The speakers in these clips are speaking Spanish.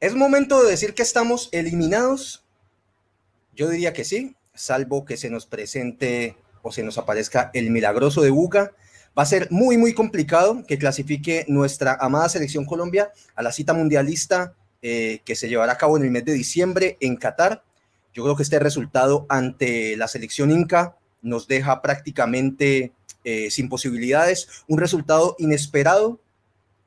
¿Es momento de decir que estamos eliminados? Yo diría que sí, salvo que se nos presente o se nos aparezca el milagroso de Buca. Va a ser muy, muy complicado que clasifique nuestra amada selección Colombia a la cita mundialista eh, que se llevará a cabo en el mes de diciembre en Qatar. Yo creo que este resultado ante la selección Inca nos deja prácticamente eh, sin posibilidades. Un resultado inesperado.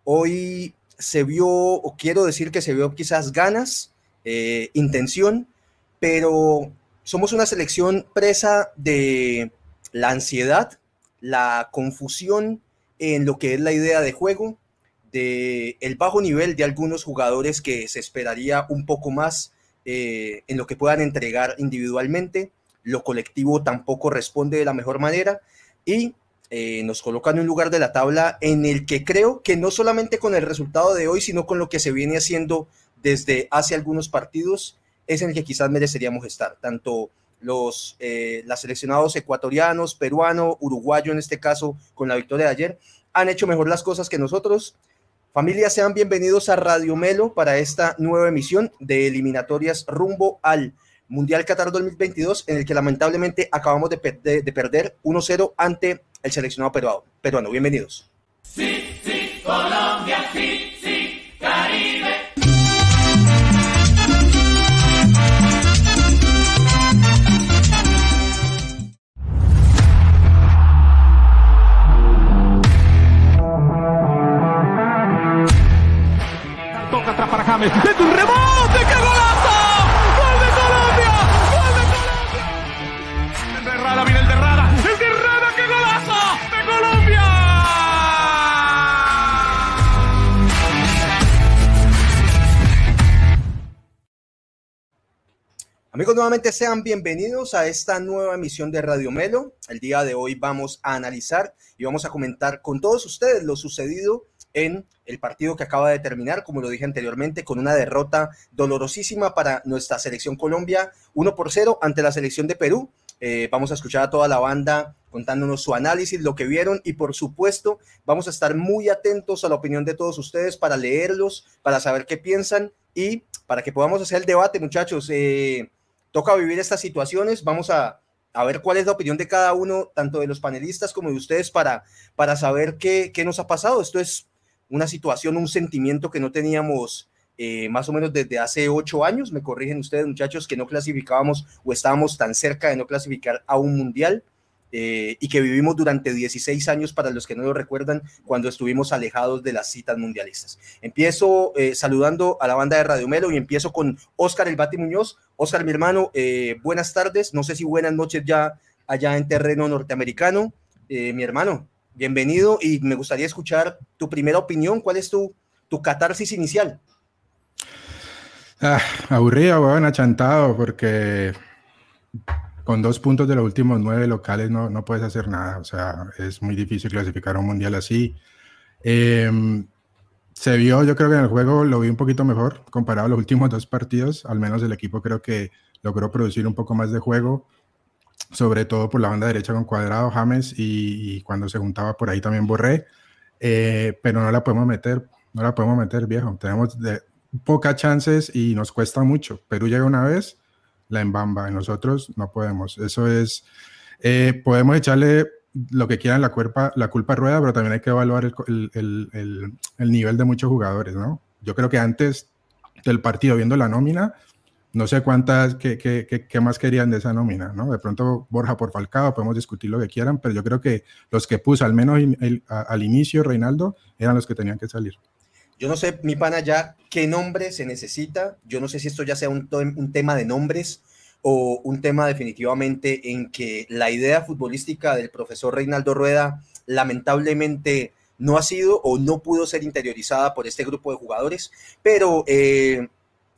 Hoy se vio, o quiero decir que se vio quizás ganas, eh, intención, pero somos una selección presa de la ansiedad, la confusión en lo que es la idea de juego, de el bajo nivel de algunos jugadores que se esperaría un poco más eh, en lo que puedan entregar individualmente. Lo colectivo tampoco responde de la mejor manera y eh, nos colocan en un lugar de la tabla en el que creo que no solamente con el resultado de hoy, sino con lo que se viene haciendo desde hace algunos partidos, es en el que quizás mereceríamos estar, tanto los eh, seleccionados ecuatorianos, peruano, uruguayo en este caso, con la victoria de ayer, han hecho mejor las cosas que nosotros. Familia, sean bienvenidos a Radio Melo para esta nueva emisión de eliminatorias rumbo al Mundial Qatar 2022, en el que lamentablemente acabamos de, de perder 1-0 ante el seleccionado peruano. peruano. Bienvenidos. Sí, sí, Colombia, sí, sí, Caribe. Toca atrás para James. ¡Es un rebote! ¡Qué golazo! Amigos, nuevamente sean bienvenidos a esta nueva emisión de Radio Melo. El día de hoy vamos a analizar y vamos a comentar con todos ustedes lo sucedido en el partido que acaba de terminar, como lo dije anteriormente, con una derrota dolorosísima para nuestra selección Colombia, 1 por 0 ante la selección de Perú. Eh, vamos a escuchar a toda la banda contándonos su análisis, lo que vieron y por supuesto vamos a estar muy atentos a la opinión de todos ustedes para leerlos, para saber qué piensan y para que podamos hacer el debate, muchachos. Eh, toca vivir estas situaciones, vamos a, ver cuál es la opinión de cada uno, tanto de los panelistas como de ustedes, para, para saber qué, qué nos ha pasado. Esto es una situación, un sentimiento que no teníamos eh, más o menos desde hace ocho años, me corrigen ustedes muchachos, que no clasificábamos o estábamos tan cerca de no clasificar a un mundial. Eh, y que vivimos durante 16 años, para los que no lo recuerdan, cuando estuvimos alejados de las citas mundialistas. Empiezo eh, saludando a la banda de Radio Melo y empiezo con Oscar El Bati Muñoz. Oscar, mi hermano, eh, buenas tardes, no sé si buenas noches ya allá en terreno norteamericano. mi hermano, bienvenido y me gustaría escuchar tu primera opinión. ¿Cuál es tu, tu catarsis inicial? Ah, aburrido, bueno, achantado, porque con dos puntos de los últimos nueve locales no, no puedes hacer nada. O sea, es muy difícil clasificar a un mundial así. Em, se vio, yo creo que en el juego lo vi un poquito mejor comparado a los últimos dos partidos. Al menos el equipo creo que logró producir un poco más de juego, sobre todo por la banda derecha con Cuadrado, James y, cuando se juntaba por ahí también Borré. Eh, pero no la podemos meter, no la podemos meter, viejo. Tenemos de, pocas chances y nos cuesta mucho. Perú llega una vez la embamba y nosotros no podemos. Eso es, eh, podemos echarle lo que quieran la, culpa, la culpa Rueda, pero también hay que evaluar el, el, el, nivel de muchos jugadores, ¿no? Yo creo que antes del partido, viendo la nómina, no sé cuántas, qué, qué, qué, más querían de esa nómina, ¿no? De pronto Borja por Falcao, podemos discutir lo que quieran, pero yo creo que los que puso, al menos al inicio, Reinaldo, eran los que tenían que salir. Yo no sé, mi pana, ya qué nombre se necesita. Yo no sé si esto ya sea un, un tema de nombres o un tema definitivamente en que la idea futbolística del profesor Reinaldo Rueda lamentablemente no ha sido o no pudo ser interiorizada por este grupo de jugadores, pero eh,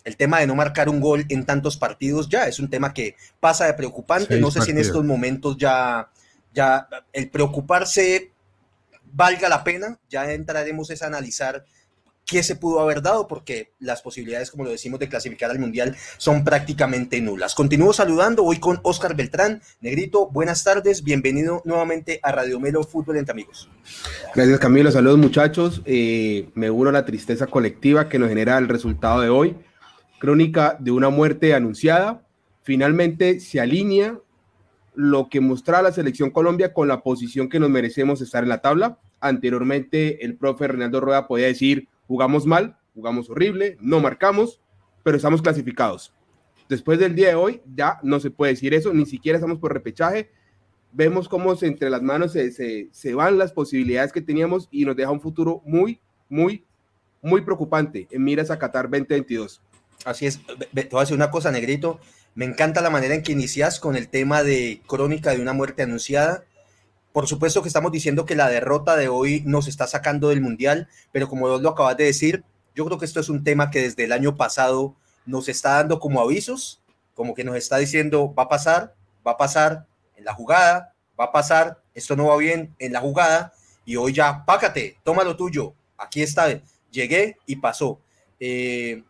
el tema de no marcar un gol en tantos partidos ya es un tema que pasa de preocupante. no sé si en estos momentos ya, ya el preocuparse valga la pena, ya entraremos a analizar qué se pudo haber dado, porque las posibilidades, como lo decimos, de clasificar al Mundial son prácticamente nulas. Continúo saludando hoy con Oscar Beltrán. Negrito, buenas tardes, bienvenido nuevamente a Radio Melo Fútbol entre Amigos. Gracias Camilo, saludos muchachos. Eh, me uno a la tristeza colectiva que nos genera el resultado de hoy. Crónica de una muerte anunciada. Finalmente se alinea lo que mostraba la selección Colombia con la posición que nos merecemos estar en la tabla. Anteriormente el profe Reinaldo Rueda podía decir, jugamos mal, jugamos horrible, no marcamos, pero estamos clasificados. Después del día de hoy ya no se puede decir eso, ni siquiera estamos por repechaje. Vemos cómo entre las manos se, se van las posibilidades que teníamos y nos deja un futuro muy, muy, muy preocupante en miras a Qatar 2022. Así es, te voy a decir una cosa, Negrito. Me encanta la manera en que inicias con el tema de crónica de una muerte anunciada. Por supuesto que estamos diciendo que la derrota de hoy nos está sacando del Mundial, pero como vos lo acabas de decir, yo creo que esto es un tema que desde el año pasado nos está dando como avisos, como que nos está diciendo, va a pasar, va a pasar en la jugada, va a pasar, esto no va bien en la jugada, y hoy ya, pácate, toma lo tuyo, aquí está, llegué y pasó. Eh,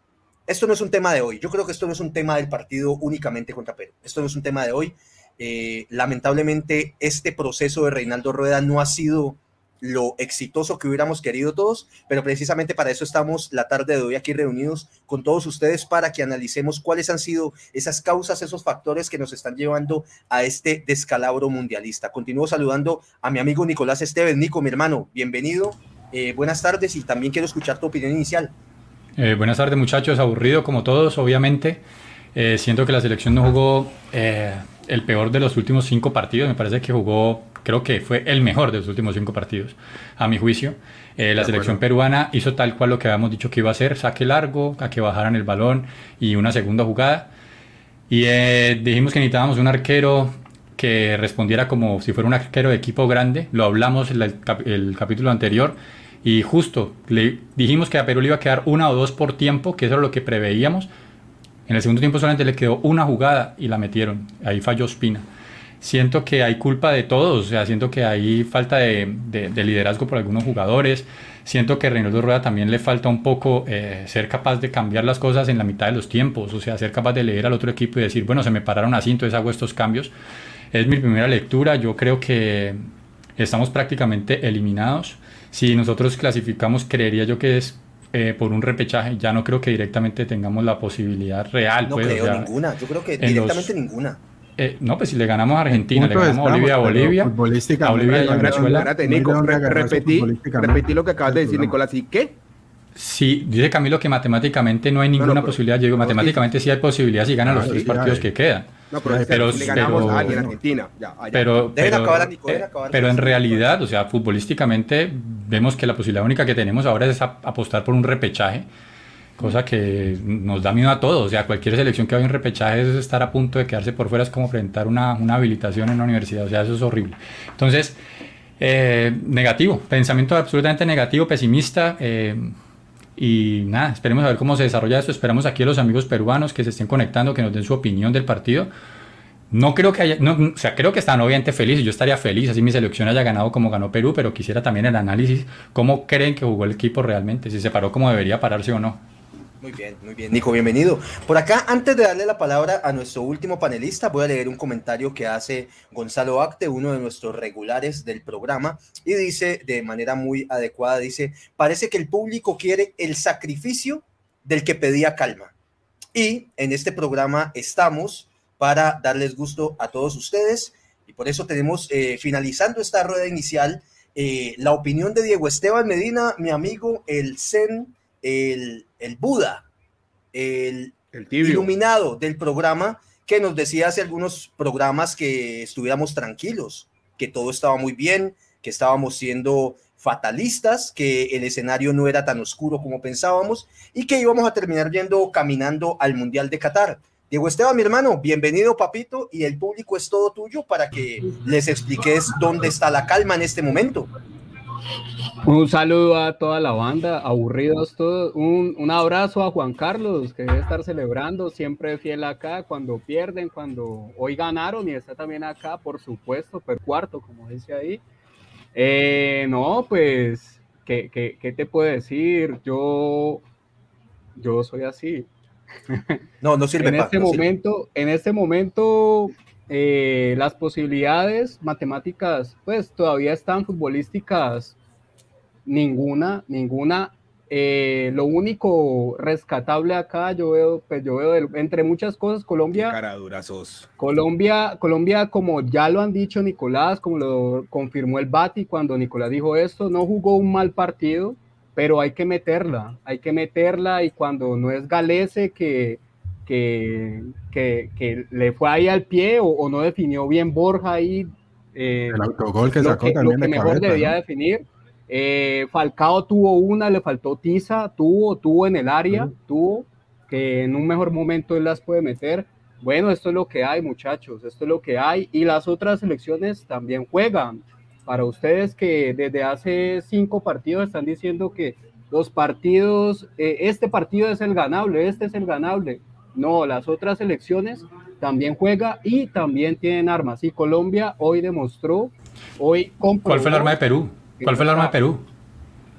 esto no es un tema de hoy, yo creo que esto no es un tema del partido únicamente contra Perú, esto no es un tema de hoy, eh, lamentablemente, este proceso de Reinaldo Rueda no ha sido lo exitoso que hubiéramos querido todos, pero precisamente para eso estamos la tarde de hoy aquí reunidos con todos ustedes para que analicemos cuáles han sido esas causas, esos factores que nos están llevando a este descalabro mundialista. Continúo saludando a mi amigo Nicolás Esteves. Nico, mi hermano, bienvenido. Eh, buenas tardes y también quiero escuchar tu opinión inicial. Eh, buenas tardes muchachos, aburrido como todos, obviamente. siento que la selección no jugó el peor de los últimos cinco partidos. Me parece que jugó, creo que fue el mejor de los últimos cinco partidos, a mi juicio. Eh, la selección peruana hizo tal cual lo que habíamos dicho que iba a hacer, saque largo, a que bajaran el balón y una segunda jugada. Y eh, dijimos que necesitábamos un arquero que respondiera como si fuera un arquero de equipo grande. Lo hablamos en el, el capítulo anterior. Y justo le dijimos que a Perú le iba a quedar una o dos por tiempo, que eso era lo que preveíamos en el segundo tiempo solamente le quedó una jugada y la metieron. Ahí falló Spina. Siento que hay culpa de todos, o sea, siento que hay falta de, liderazgo por algunos jugadores. Siento que a Reinaldo Rueda también le falta un poco eh, ser capaz de cambiar las cosas en la mitad de los tiempos, o sea, ser capaz de leer al otro equipo y decir, bueno, se me pararon así, entonces hago estos cambios. Es mi primera lectura, yo creo que estamos prácticamente eliminados. Si nosotros clasificamos, creería yo que es eh, por un repechaje. Ya no creo que directamente tengamos la posibilidad real. No pues, creo ninguna, yo creo que directamente ninguna. Eh, no, pues si le ganamos a Argentina, le ganamos a Bolivia a Bolivia, a Bolivia y a Venezuela. Nico, repetí, repetí lo que acabas de decir, Nicolás. ¿Y qué? Sí, dice Camilo que matemáticamente no hay ninguna posibilidad. Yo digo, matemáticamente sí hay posibilidad si ganan los tres partidos que quedan. No, pero, le ganamos a alguien en Argentina. Ya, pero, pero, en realidad, o sea, futbolísticamente vemos que la posibilidad única que tenemos ahora es apostar por un repechaje, cosa que nos da miedo a todos. O sea, cualquier selección que vaya en repechaje es estar a punto de quedarse por fuera, es como presentar una, una habilitación en la universidad. O sea, eso es horrible. Entonces, eh, negativo, pensamiento absolutamente negativo, pesimista. Eh, y nada, esperemos a ver cómo se desarrolla esto. Esperamos aquí a los amigos peruanos que se estén conectando, que nos den su opinión del partido. No creo que haya, no, o sea, creo que están obviamente felices. Yo estaría feliz así mi selección haya ganado como ganó Perú, pero quisiera también el análisis. ¿Cómo creen que jugó el equipo realmente? Si se paró como debería pararse o no. Muy bien, muy bien. Nico, bienvenido. Por acá, antes de darle la palabra a nuestro último panelista, voy a leer un comentario que hace Gonzalo Acte, uno de nuestros regulares del programa, y dice de manera muy adecuada, dice, parece que el público quiere el sacrificio del que pedía calma. Y en este programa estamos para darles gusto a todos ustedes, y por eso tenemos, eh, finalizando esta rueda inicial, eh, la opinión de Diego Esteban Medina, mi amigo, el Zen el, Buda, el, iluminado del programa, que nos decía hace algunos programas que estuviéramos tranquilos, que todo estaba muy bien, que estábamos siendo fatalistas, que el escenario no era tan oscuro como pensábamos y que íbamos a terminar yendo caminando al Mundial de Qatar. Diego Esteban, mi hermano, bienvenido, papito, y el público es todo tuyo para que les expliques dónde está la calma en este momento. Un saludo a toda la banda, aburridos todos. Un, un, abrazo a Juan Carlos, que debe estar celebrando, siempre fiel acá, cuando pierden, cuando hoy ganaron y está también acá, por supuesto, per cuarto, como dice ahí. Eh, no, pues ¿qué, qué, qué te puedo decir? Yo, yo soy así. No, no sirve. en, este no sirve. momento, en este momento, eh, las posibilidades matemáticas, pues todavía están futbolísticas, ninguna, ninguna. Eh, lo único rescatable acá, yo veo, pues yo veo, entre muchas cosas, Colombia. Colombia, Colombia, como ya lo han dicho Nicolás, como lo confirmó el Bati cuando Nicolás dijo esto, no jugó un mal partido, pero hay que meterla, hay que meterla y cuando no es Galese que, que, que, que le fue ahí al pie o, o no definió bien Borja ahí, eh, El autogol que lo sacó que, también que de mejor cabeza, debía ¿no? definir. Eh, Falcao tuvo una, le faltó Tiza, tuvo, tuvo en el área, tuvo, que en un mejor momento él las puede meter. Bueno, esto es lo que hay, muchachos, esto es lo que hay. Y las otras selecciones también juegan. Para ustedes que desde hace cinco partidos están diciendo que los partidos, eh, este partido es el ganable, este es el ganable. No, las otras selecciones también juega y también tienen armas. Y Colombia hoy demostró, hoy comprobó ¿Cuál fue el arma de Perú? ¿Cuál fue el arma de Perú?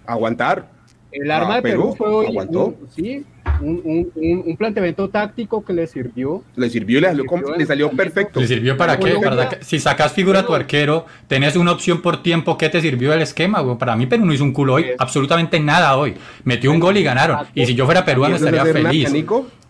Aguantar. El arma Ah, de Perú, Perú, fue hoy aguantó. un, sí, un, un- un- un planteamiento táctico que le sirvió. Le sirvió y le salió, Le com- sirvió le salió perfecto. ¿Le sirvió para qué? Para si sacas figura a tu arquero, tenés una opción por tiempo, ¿qué te sirvió el esquema? güey? Para mí Perú no hizo un culo hoy, Es- absolutamente nada hoy. Metió un gol y ganaron. Y si yo fuera peruano ¿Eso es estaría feliz.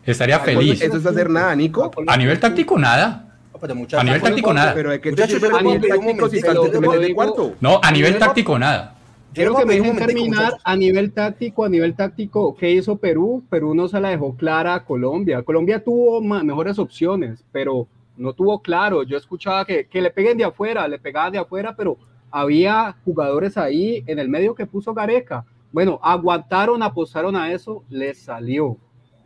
Estaría feliz. Eso es hacer nada, Nico. A nivel táctico, nada. No, pero muchachos, A nivel táctico, nada. Pero Muchachos, a táctico si te metes de cuarto? No, a nivel táctico, nada. Quiero que me dejen terminar a nivel táctico, a nivel táctico, ¿qué hizo Perú? Perú no se la dejó clara a Colombia. Colombia tuvo mejores opciones, pero no tuvo claro. Yo escuchaba que, que le peguen de afuera, le pegaban de afuera, pero había jugadores ahí en el medio que puso Gareca. Bueno, aguantaron, apostaron a eso, les salió.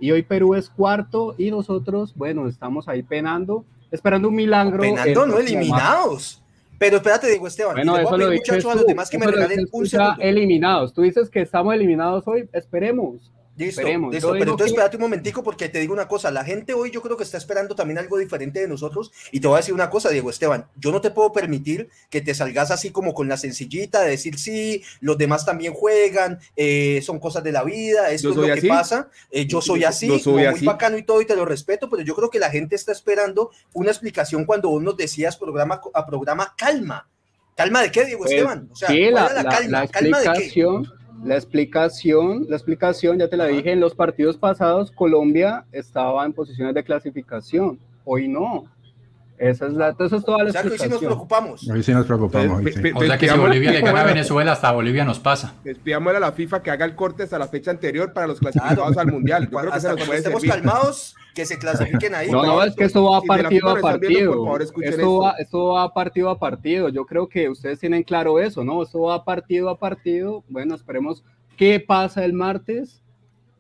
Y hoy Perú es cuarto y nosotros, bueno, estamos ahí penando, esperando un milagro. el Penando, no eliminados. Pero espérate, digo Esteban, y bueno, voy a pedir, dices muchachos, a los demás que me regalen un segundo. eliminados. Tú dices que estamos eliminados hoy. Esperemos. Listo, Esperemos. listo, pero entonces que- espérate un momentico porque te digo una cosa, la gente hoy yo creo que está esperando también algo diferente de nosotros y te voy a decir una cosa, Diego Esteban, yo no te puedo permitir que te salgas así como con la sencillita de decir sí, los demás también juegan, eh, son cosas de la vida, esto es lo que pasa, eh, yo soy así, yo soy muy así. bacano y todo y te lo respeto, pero yo creo que la gente está esperando una explicación cuando vos nos decías programa a programa calma. ¿Calma de qué, Diego Pues, Esteban? O sea, sí, ¿cuál la, es la la- calma? la ¿Calma de qué? La explicación, la explicación, ya te la dije, en los partidos pasados Colombia estaba en posiciones de clasificación, hoy no. Esa es la, entonces es toda la O sea, que hoy sí nos preocupamos. Hoy sí nos preocupamos. Pe- sí. O sea que si Bolivia le gana a Venezuela, hasta Bolivia nos pasa. pidámosle a la FIFA que haga el corte hasta la fecha anterior para los clasificados al Mundial. Yo creo que Hasta eso nos puede estemos servir. calmados, que se clasifiquen ahí. No, no, es que esto va Si partido a están viendo, partido. por favor, Esto esto. va, esto va partido a partido. Yo creo que ustedes tienen claro eso, ¿no? Esto va partido a partido. Bueno, esperemos qué pasa el martes.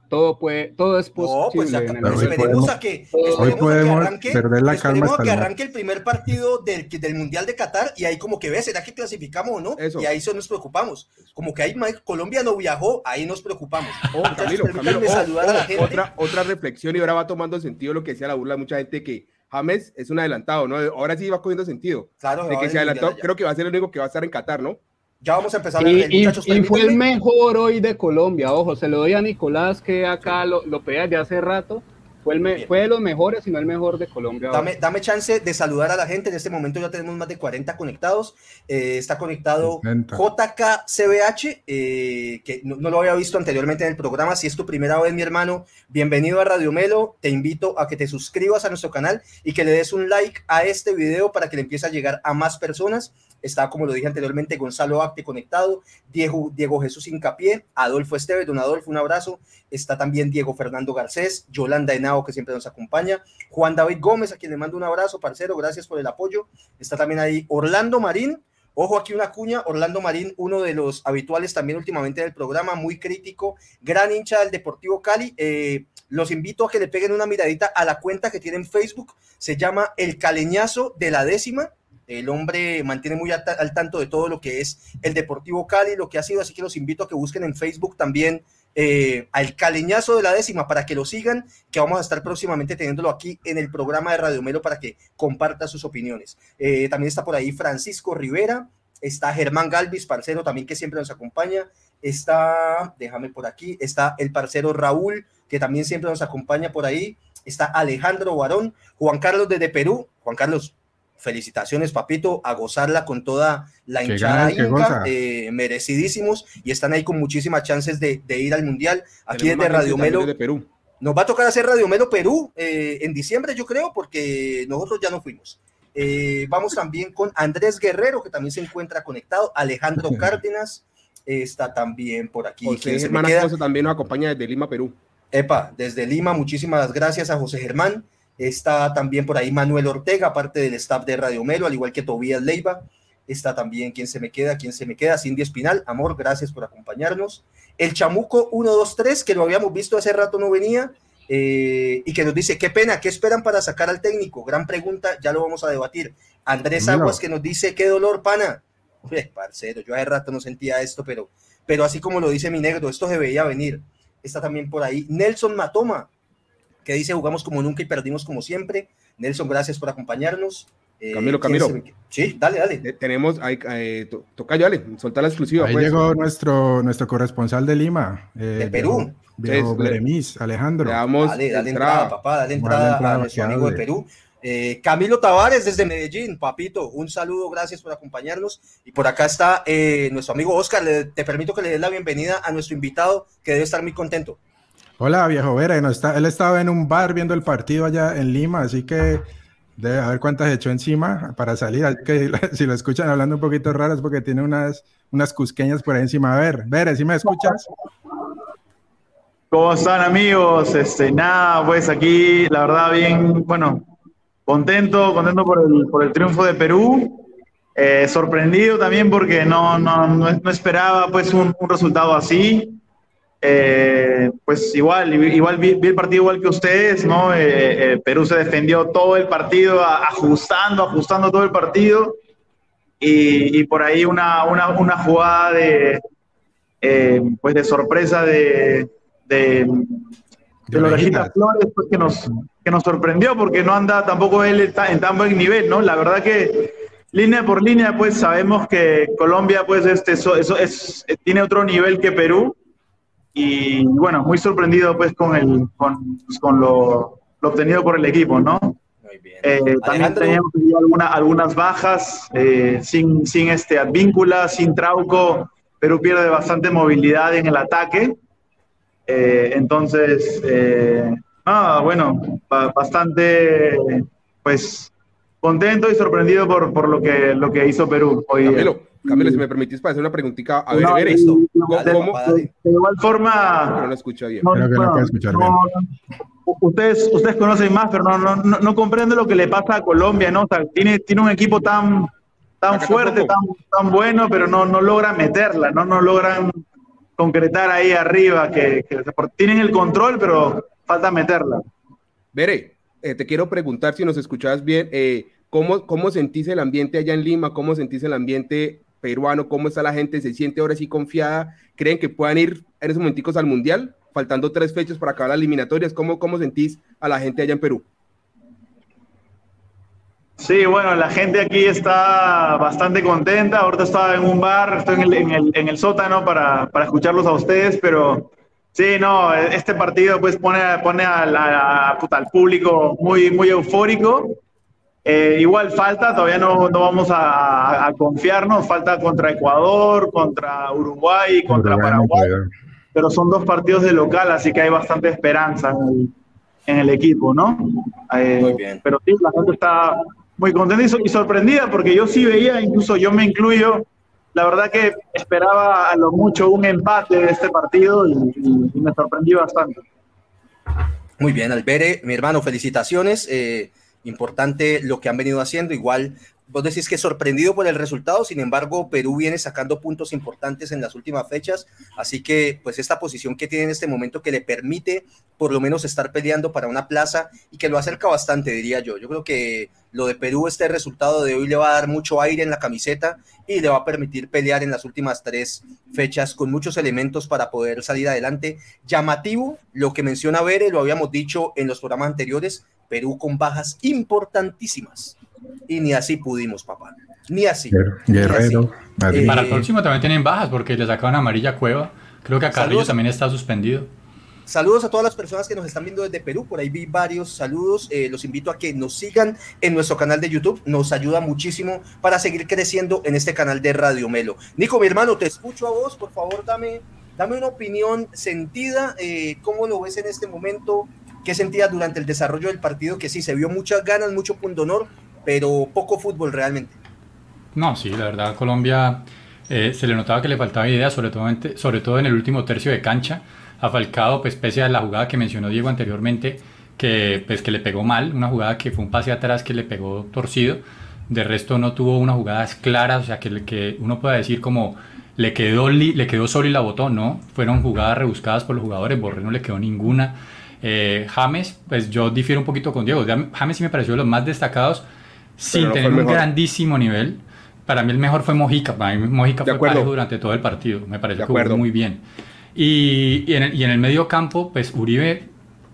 Todo puede, todo es No, posible. pues en acá- mundo. esperemos podemos- a que, hoy esperemos a que podemos arranque, perder la calma esperemos a hasta que el arranque el primer partido del, del Mundial de Qatar y ahí como que ve, ¿será que clasificamos o no? Eso. Y ahí sí nos preocupamos. Como que ahí Colombia no viajó, ahí nos preocupamos. Oh, Muchachos, Camilo, permítanme Camilo, oh, saludar a la oh, gente. otra, otra reflexión y ahora va tomando sentido lo que decía la burla de mucha gente que James es un adelantado, ¿no? Ahora sí va cogiendo sentido. Claro, De que se adelantó, creo que va a ser el único que va a estar en Qatar, ¿no? Ya vamos a empezar Y, y- muchachos. y fue el mejor hoy de Colombia, ojo, se lo doy a Nicolás que acá lo, lo pedía desde hace rato. Fue, el me- fue de los mejores, y no el mejor de Colombia. Dame, dame chance de saludar a la gente. En este momento ya tenemos más de 40 conectados. Eh, está conectado 60. JKCBH, eh, que no, no lo había visto anteriormente en el programa. Si es tu primera vez, mi hermano, bienvenido a Radio Melo. Te invito a que te suscribas a nuestro canal y que le des un like a este video para que le empiece a llegar a más personas. Está, como lo dije anteriormente, Gonzalo Acte conectado, Diego, Diego Jesús Incapié, Adolfo Esteve, don Adolfo, un abrazo. Está también Diego Fernando Garcés, Yolanda Henao, que siempre nos acompaña, Juan David Gómez, a quien le mando un abrazo, parcero, gracias por el apoyo. Está también ahí Orlando Marín, ojo aquí una cuña, Orlando Marín, uno de los habituales también últimamente del programa, muy crítico, gran hincha del Deportivo Cali. Eh, los invito a que le peguen una miradita a la cuenta que tiene en Facebook, se llama El Caleñazo de la Décima. El hombre mantiene muy al, tanto de todo lo que es el Deportivo Cali, lo que ha sido, así que los invito a que busquen en Facebook también eh, al Caleñazo de la Décima para que lo sigan, que vamos a estar próximamente teniéndolo aquí en el programa de Radio Melo para que comparta sus opiniones. Eh, también está por ahí Francisco Rivera, está Germán Galvis, parcero también que siempre nos acompaña, está, déjame por aquí, está el parcero Raúl, que también siempre nos acompaña por ahí, está Alejandro Barón, Juan Carlos desde Perú, Juan Carlos, felicitaciones, papito, a gozarla con toda la hinchada inca, eh, merecidísimos, y están ahí con muchísimas chances de, ir al Mundial. Aquí desde Radio Melo. De Perú. Nos va a tocar hacer Radio Melo Perú eh, en diciembre, yo creo, porque nosotros ya no fuimos. Eh, vamos también con Andrés Guerrero, que también se encuentra conectado, Alejandro Cárdenas, está también por aquí. José Germán también nos acompaña desde Lima, Perú. Epa, desde Lima, muchísimas gracias a José Germán. Está también por ahí Manuel Ortega, parte del staff de Radio Melo, al igual que Tobías Leiva. Está también ¿Quién se me queda? ¿Quién se me queda? Cindy Espinal. Amor, gracias por acompañarnos. El Chamuco 123, que lo habíamos visto hace rato, no venía. Eh, y que nos dice, qué pena, ¿qué esperan para sacar al técnico? Gran pregunta, ya lo vamos a debatir. Andrés Aguas que nos dice, qué dolor, pana. parcero, yo hace rato no sentía esto, pero, pero así como lo dice mi negro, esto se veía venir. Está también por ahí Nelson Matoma, que dice, jugamos como nunca y perdimos como siempre. Nelson, gracias por acompañarnos. Eh, Camilo, Camilo. Sí, dale, dale. Eh, tenemos, hay, eh, toca ya, dale, soltar la exclusiva. Ahí pues. llegó nuestro, nuestro corresponsal de Lima. de Perú. Viejo Beremis, Alejandro. dale, dale entrada, papá, dale entrada, a nuestro amigo de Perú. Eh, Camilo Tavares desde Medellín, papito, un saludo, gracias por acompañarnos. Y por acá está eh, nuestro amigo Oscar, te permito que le des la bienvenida a nuestro invitado, que debe estar muy contento. Hola, viejo Vera, no está, él estaba en un bar viendo el partido allá en Lima, así que debe haber cuántas echó encima para salir. Así que si lo escuchan hablando un poquito raro es porque tiene unas, unas cusqueñas por ahí encima. A ver, Vera, ¿sí me escuchas? ¿Cómo están amigos? Este, nada, pues aquí la verdad bien, bueno, contento, contento por el, por el triunfo de Perú. Eh, sorprendido también porque no, no, no, esperaba pues un, un resultado así. Eh, pues igual, igual vi, el partido igual que ustedes, ¿no? Eh, Perú se defendió todo el partido, ajustando, ajustando todo el partido. Y, y por ahí una, una, una jugada de, pues de sorpresa de, de, de Lorejita Flores pues, que, nos, que nos sorprendió porque no anda tampoco él en tan buen nivel, ¿no? La verdad que línea por línea, pues sabemos que Colombia, pues, este, eso, eso es, tiene otro nivel que Perú. Y bueno, muy sorprendido, pues, con, el, con, pues, con lo, lo, obtenido por el equipo, ¿no? Muy bien. Eh, también teníamos alguna, algunas bajas, eh, sin, sin este Advíncula, sin Trauco. Perú pierde bastante movilidad en el ataque. Eh, entonces, eh, bueno, bastante, pues, contento y sorprendido por, por, lo, que, lo que hizo Perú hoy. Camilo, Camilo, si me permitís para hacer una preguntita. A ver, a ver esto. ¿Cómo? De, igual forma... Pero no escucha bien. No, Creo que no puede escuchar bien. Ustedes, ustedes conocen más, pero no, no, no, comprende lo que le pasa a Colombia, ¿no? O sea, tiene, tiene un equipo tan, tan fuerte, tan, tan bueno, pero no, no logran meterla, ¿no? No logran concretar ahí arriba, que, tienen el control, pero falta meterla. Bere, eh, te quiero preguntar si nos escuchabas bien, eh, ¿cómo, ¿cómo sentís el ambiente allá en Lima? ¿Cómo sentís el ambiente peruano? ¿Cómo está la gente? ¿Se siente ahora sí confiada? ¿Creen que puedan ir en esos momenticos al Mundial? Faltando tres fechas para acabar las eliminatorias. ¿Cómo, cómo sentís a la gente allá en Perú? Sí, bueno, la gente aquí está bastante contenta. Ahorita estaba en un bar, estoy en el, en el, en el sótano para, para, escucharlos a ustedes, pero sí, no, este partido pues pone, pone al, al público muy, muy eufórico. Eh, igual falta, todavía no, no vamos a, a, confiarnos, falta contra Ecuador, contra Uruguay, contra Paraguay, pero son dos partidos de local, así que hay bastante esperanza en el, en el equipo, ¿no? Eh, muy bien. Pero sí, la gente está muy contenta y sorprendida porque yo sí veía, incluso yo me incluyo, la verdad que esperaba a lo mucho un empate de este partido y, me sorprendí bastante. Muy bien, Albere, mi hermano, felicitaciones. Eh, importante lo que han venido haciendo. Igual vos decís que sorprendido por el resultado, sin embargo, Perú viene sacando puntos importantes en las últimas fechas, así que pues esta posición que tiene en este momento que le permite por lo menos estar peleando para una plaza y que lo acerca bastante, diría yo. Yo creo que lo de Perú, este resultado de hoy le va a dar mucho aire en la camiseta y le va a permitir pelear en las últimas tres fechas con muchos elementos para poder salir adelante. Llamativo, lo que menciona Bere, lo habíamos dicho en los programas anteriores, Perú con bajas importantísimas y ni así pudimos, papá. Ni así. Guerrero. Eh, Para el próximo también tienen bajas porque le sacaron amarilla Cueva. Creo que a Carrillo también está suspendido. Saludos a todas las personas que nos están viendo desde Perú. Por ahí vi varios saludos. Eh, los invito a que nos sigan en nuestro canal de YouTube. Nos ayuda muchísimo para seguir creciendo en este canal de Radio Melo. Nico, mi hermano, te escucho a vos. Por favor, dame, dame una opinión sentida. Eh, ¿Cómo lo ves en este momento? ¿Qué sentías durante el desarrollo del partido? Que sí, se vio muchas ganas, mucho punto honor, pero poco fútbol realmente. No, sí, la verdad, Colombia eh, se le notaba que le faltaba idea, sobre todo, sobre todo en el último tercio de cancha a Falcao, pues pese a la jugada que mencionó Diego anteriormente, que, pues, que le pegó mal, una jugada que fue un pase atrás que le pegó torcido, de resto no tuvo unas jugadas claras, o sea, que, que uno pueda decir como le quedó, le quedó solo y la botó, no, fueron jugadas rebuscadas por los jugadores, Borré no le quedó ninguna. Eh, James, pues yo difiero un poquito con Diego, James sí me pareció de los más destacados, sin tener un grandísimo nivel. Para mí el mejor fue Mojica, para mí Mojica fue parejo durante todo el partido, me pareció que jugó muy bien. Y, y, en el, y, en el, medio campo, pues Uribe,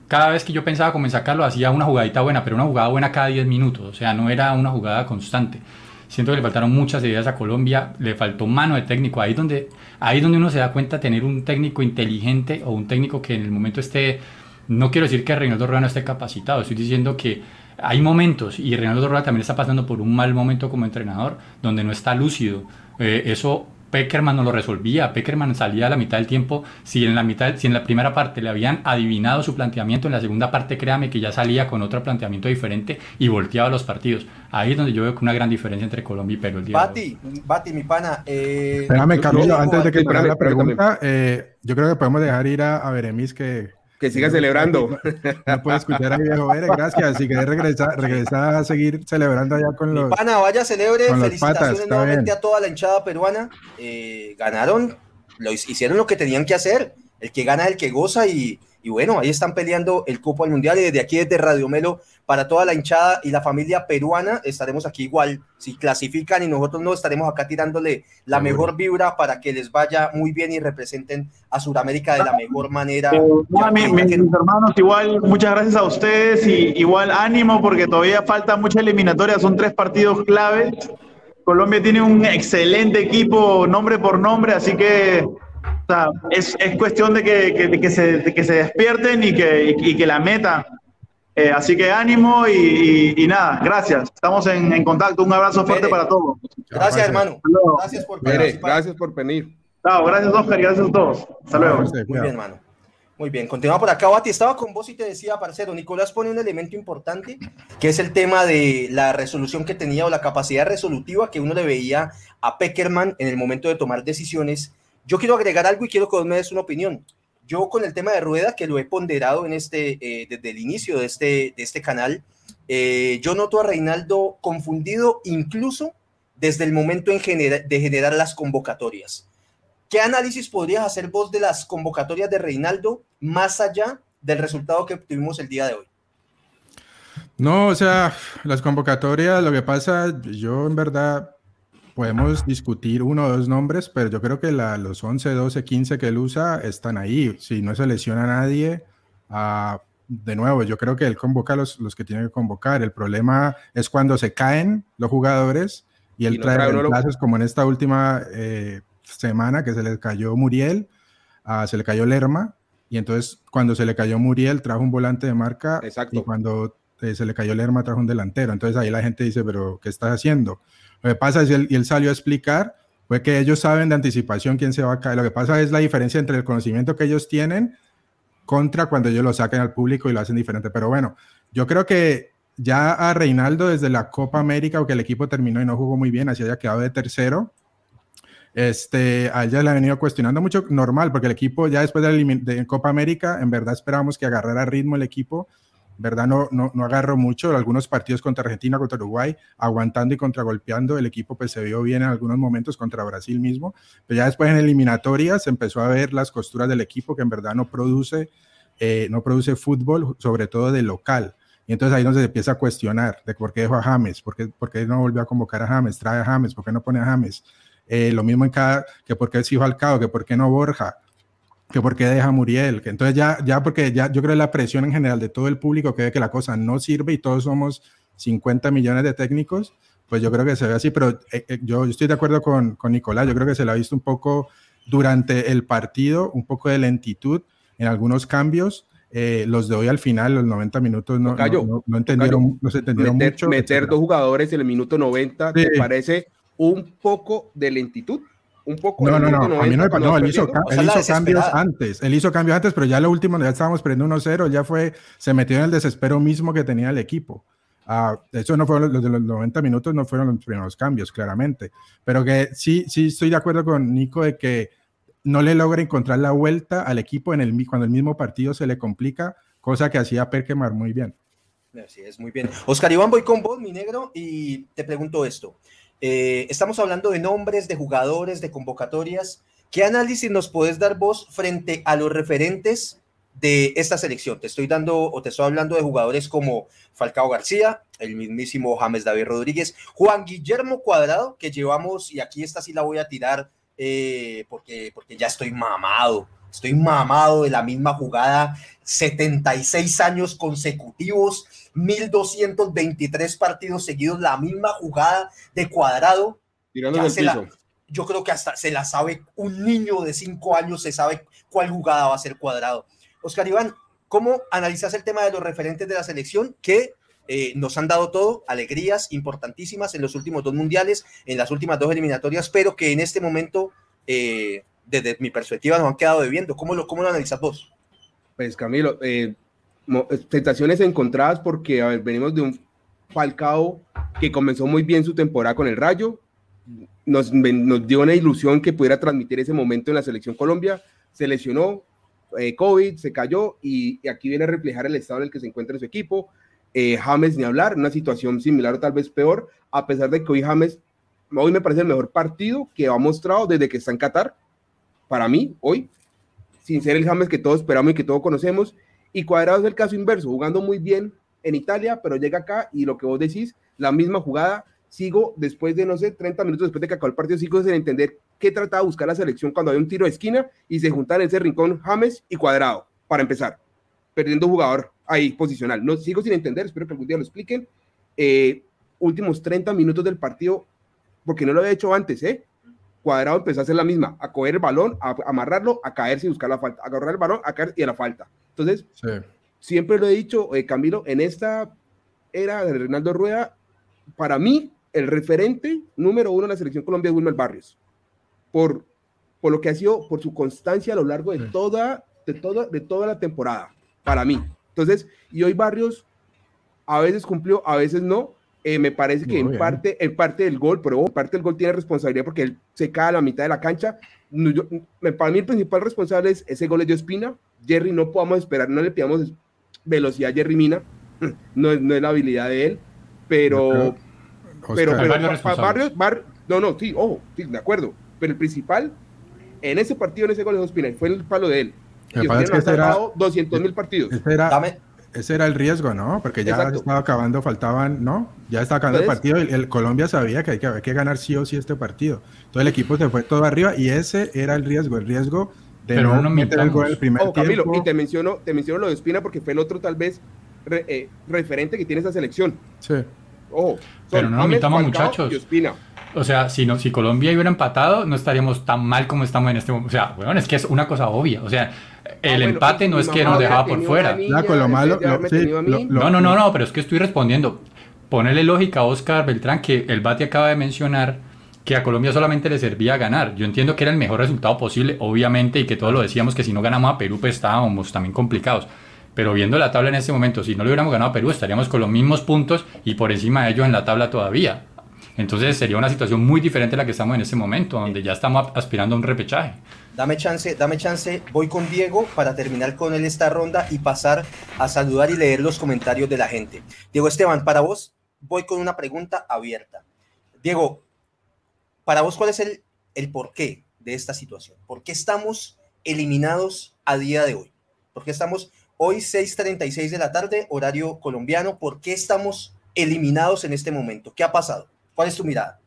cada vez que yo pensaba como en sacarlo, hacía una jugadita buena, pero una jugada buena cada 10 minutos, o sea, no era una jugada constante. Siento que le faltaron muchas ideas a Colombia, le faltó mano de técnico. Ahí donde, ahí donde uno se da cuenta tener un técnico inteligente o un técnico que en el momento esté, no quiero decir que Reinaldo Rueda no esté capacitado, estoy diciendo que hay momentos, y Reinaldo Rueda también está pasando por un mal momento como entrenador, donde no está lúcido. Eh, eso Peckerman no lo resolvía. Peckerman salía a la mitad del tiempo. Si en la mitad, si en la primera parte le habían adivinado su planteamiento, en la segunda parte, créame que ya salía con otro planteamiento diferente y volteaba los partidos. Ahí es donde yo veo una gran diferencia entre Colombia y Perú el día Bati, Bati, mi pana. Eh, Espérame, Camilo, antes de que te la pregunta, eh, yo creo que podemos dejar ir a, a Beremis que que siga celebrando. No puede escuchar a viejo gracias. Si querés regresar, regresar a seguir celebrando allá con los. Pana, vaya, celebre. Felicitaciones nuevamente a toda la hinchada peruana. Eh, ganaron, lo hicieron lo que tenían que hacer. El que gana es el que goza y, y bueno, ahí están peleando el Copa al Mundial y desde aquí, desde Radio Melo, para toda la hinchada y la familia peruana, estaremos aquí igual. Si clasifican y nosotros no, estaremos acá tirándole la mejor vibra para que les vaya muy bien y representen a Sudamérica de la mejor manera. Eh, mis, hermanos, igual, muchas gracias a ustedes y igual ánimo porque todavía falta mucha eliminatoria, son tres partidos clave. Colombia tiene un excelente equipo, nombre por nombre, así que o sea, es, es cuestión de que, que, se, que, se, despierten y que, y, que la meta. Eh, así que ánimo y, y, nada, gracias. Estamos en, en, contacto. Un abrazo fuerte para todos. Gracias, hermano. Gracias por Gracias por venir. Chao, gracias, Oscar, y gracias a todos. Hasta luego. Muy bien, hermano. Muy bien, continuamos por acá. Bati, estaba con vos y te decía, parcero, Nicolás pone un elemento importante, que es el tema de la resolución que tenía o la capacidad resolutiva que uno le veía a Peckerman en el momento de tomar decisiones yo quiero agregar algo y quiero que vos me des una opinión. Yo con el tema de rueda, que lo he ponderado en este, eh, desde el inicio de este, de este canal, eh, yo noto a Reinaldo confundido incluso desde el momento en de generar las convocatorias. ¿Qué análisis podrías hacer vos de las convocatorias de Reinaldo más allá del resultado que tuvimos el día de hoy? No, o sea, las convocatorias, lo que pasa, yo en verdad podemos discutir uno o dos nombres, pero yo creo que la, los 11, 12, 15 que él usa están ahí. Si no se lesiona a nadie, uh, de nuevo, yo creo que él convoca a los, los, que tiene que convocar. El problema es cuando se caen los jugadores y él y no trae, trae como en esta última eh, semana que se le cayó Muriel, uh, se le cayó Lerma, y entonces cuando se le cayó Muriel trajo un volante de marca Exacto. y cuando eh, se le cayó Lerma trajo un delantero. Entonces ahí la gente dice, pero ¿qué estás haciendo? Lo que pasa es, y él, y él salió a explicar, fue que ellos saben de anticipación quién se va a caer. Lo que pasa es la diferencia entre el conocimiento que ellos tienen contra cuando ellos lo saquen al público y lo hacen diferente. Pero bueno, yo creo que ya a Reinaldo desde la Copa América, o que el equipo terminó y no jugó muy bien, así haya quedado de tercero, este, a ella le ha venido cuestionando mucho, normal, porque el equipo ya después de, la Copa América, en verdad esperábamos que agarrara ritmo el equipo ¿verdad? No, no, no agarró mucho. Algunos partidos contra Argentina, contra Uruguay, aguantando y contragolpeando. El equipo pues se vio bien en algunos momentos contra Brasil mismo. Pero ya después en eliminatorias empezó a ver las costuras del equipo que en verdad no produce, eh, no produce fútbol, sobre todo de local. Y entonces ahí se empieza a cuestionar de por qué dejó a James, por qué, por qué no volvió a convocar a James, trae a James, por qué no pone a James. Eh, lo mismo en cada, que por qué es hijo Falcao, que por qué no Borja que por qué deja Muriel, que entonces ya, ya porque ya yo creo la presión en general de todo el público que ve que la cosa no sirve y todos somos 50 millones de técnicos, pues yo creo que se ve así, pero eh, eh, yo, estoy de acuerdo con, con Nicolás, yo creo que se lo ha visto un poco durante el partido, un poco de lentitud en algunos cambios. Eh, los de hoy al final, los 90 minutos, no, no, entendieron, no se entendieron meter, mucho. Meter dos jugadores en el minuto 90, ¿te parece un poco de lentitud? Un poco. No, no, no, a mí no, no él hizo, él hizo cambios antes, él hizo cambios antes, pero ya lo último, ya estábamos perdiendo 1-0, ya fue, se metió en el desespero mismo que tenía el equipo. Uh, eso no fueron los de los 90 minutos, no fueron los primeros cambios, claramente. Pero que sí, sí estoy de acuerdo con Nico de que no le logra encontrar la vuelta al equipo en el, cuando el mismo partido se le complica, cosa que hacía Perkemar muy bien. Así es, muy bien. Oscar Iván, voy con vos, mi negro, y te pregunto esto. Eh, estamos hablando de nombres, de jugadores, de convocatorias. ¿Qué análisis nos puedes dar vos frente a los referentes de esta selección? Te estoy dando o te estoy hablando de jugadores como Falcao García, el mismísimo James David Rodríguez, Juan Guillermo Cuadrado, que llevamos, y aquí esta sí la voy a tirar eh, porque, porque ya estoy mamado, estoy mamado de la misma jugada, 76 años consecutivos, 1223 partidos seguidos, la misma jugada de Cuadrado. yo creo que hasta se la sabe un niño de 5 años, se sabe cuál jugada va a ser Cuadrado. Oscar Iván, ¿Cómo analizas el tema de los referentes de la selección que eh, nos han dado todo, alegrías importantísimas en los últimos dos mundiales, en las últimas dos eliminatorias, pero que en este momento, eh, desde mi perspectiva, nos han quedado debiendo? ¿Cómo lo, cómo lo analizas vos? Pues Camilo, eh, sensaciones encontradas porque venimos de un Falcao que comenzó muy bien su temporada con el Rayo, nos, nos dio una ilusión que pudiera transmitir ese momento en la selección Colombia, se lesionó, eh, COVID, se cayó y, aquí viene a reflejar el estado en el que se encuentra su equipo. Eh, James ni hablar, una situación similar o tal vez peor, a pesar de que hoy James, hoy me parece el mejor partido que ha mostrado desde que está en Qatar, para mí, hoy, sin ser el James que todos esperamos y que todos conocemos, y Cuadrado es el caso inverso, jugando muy bien en Italia, pero llega acá y lo que vos decís, la misma jugada, sigo después de, no sé, 30 minutos después de que acabó el partido, sigo sin entender qué trataba de buscar la selección cuando había un tiro de esquina y se juntan en ese rincón James y Cuadrado, para empezar, perdiendo jugador ahí posicional. No, sigo sin entender, espero que algún día lo expliquen. Eh, últimos 30 minutos del partido, porque no lo había hecho antes, ¿eh? Cuadrado empezó a hacer la misma, a coger el balón, a, amarrarlo, a caerse y buscar la falta, a agarrar el balón, a caer y a la falta. Entonces, siempre lo he dicho, eh, Camilo, en esta era de Reinaldo Rueda, para mí el referente número uno en la selección Colombia es Wilmer Barrios, por, por lo que ha sido, por su constancia a lo largo de toda, de toda, de toda la temporada, para mí. Entonces, y hoy Barrios a veces cumplió, a veces no. Eh, me parece que en parte, en parte del gol, pero en parte del gol tiene responsabilidad porque él se cae a la mitad de la cancha. para mí el principal responsable es ese gol de Espina. Jerry no podamos esperar, no le pidamos velocidad a Jerry Mina, no, no es la habilidad de él, pero, pero, pero Barrios, no, no, sí, ojo, sí, de acuerdo. Pero el principal, en ese partido, en ese gol de Ospina, fue el palo de él. Y es que era, 200 mil partidos. Ese era, ese era, el riesgo, ¿no? Porque ya estaba acabando, faltaban, ¿no? Ya estaba acabando el partido y el Colombia sabía que hay que, que ganar sí o sí este partido. Todo el equipo se fue todo arriba y ese era el riesgo, el riesgo de no, meter el gol el primer oh, Camilo, y te menciono, te menciono lo de Espina porque fue el otro tal vez eh, referente que tiene esa selección. Sí. Oh, pero no nos mitamos, muchachos. O sea, si, no, si Colombia hubiera empatado, no estaríamos tan mal como estamos en este momento. O sea, bueno, es que es una cosa obvia. O sea, el ah, empate no es que nos dejaba por fuera. no, no, no, no, pero es que estoy respondiendo. Ponele lógica a Oscar Beltrán que el Bati acaba de mencionar que a Colombia solamente le servía ganar. Yo entiendo que era el mejor resultado posible, obviamente, y que todos lo decíamos que si no ganamos a Perú, pues estábamos también complicados. Pero viendo la tabla en este momento, si no le hubiéramos ganado a Perú, estaríamos con los mismos puntos y por encima de ellos en la tabla todavía. Entonces sería una situación muy diferente a la que estamos en este momento, donde ya estamos aspirando a un repechaje. Dame chance, dame chance. Voy con Diego para terminar con él esta ronda y pasar a saludar y leer los comentarios de la gente. Diego Esteban, para vos voy con una pregunta abierta. Diego, para vos, ¿cuál es el, el porqué de esta situación? ¿Por qué estamos eliminados a día de hoy? ¿Por qué estamos Hoy 6.36 de la tarde, horario colombiano. ¿Por qué estamos eliminados en este momento? ¿Qué ha pasado? ¿Cuál es tu mirada?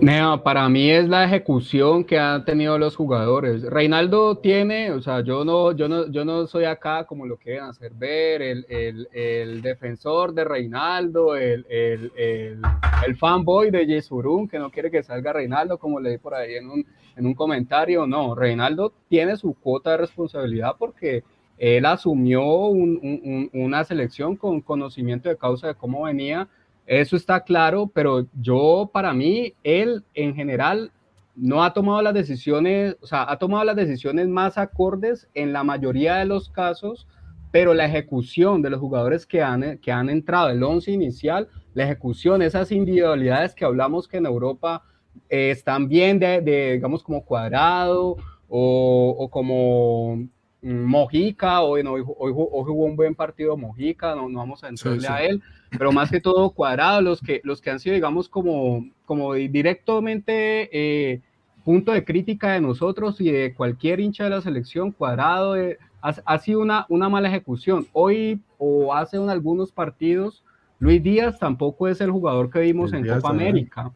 No, para mí es la ejecución que han tenido los jugadores. Reinaldo tiene, o sea, yo no, yo no, yo no soy acá como lo quieren hacer ver, el, el, defensor de Reinaldo, el, el, fanboy de Yesurún, que no quiere que salga Reinaldo, como leí por ahí en un, en un comentario. No, Reinaldo tiene su cuota de responsabilidad porque él asumió un, una selección con conocimiento de causa de cómo venía eso está claro, pero yo, para mí, él en general no ha tomado las decisiones, o sea, ha tomado las decisiones más acordes en la mayoría de los casos, pero la ejecución de los jugadores que han, que han entrado, el once inicial, la ejecución, esas individualidades que hablamos que en Europa eh, están bien de, digamos, como cuadrado o, o como Mm, Mojica, hoy, no, hoy, hoy, jugó un buen partido Mojica, no, no vamos a entrarle a él, pero más que todo Cuadrado, los que, los que han sido, digamos, como, como directamente eh, punto de crítica de nosotros y de cualquier hincha de la selección, Cuadrado, eh, ha, sido una, una mala ejecución. Hoy o hace algunos partidos, Luis Díaz tampoco es el jugador que vimos en Copa América.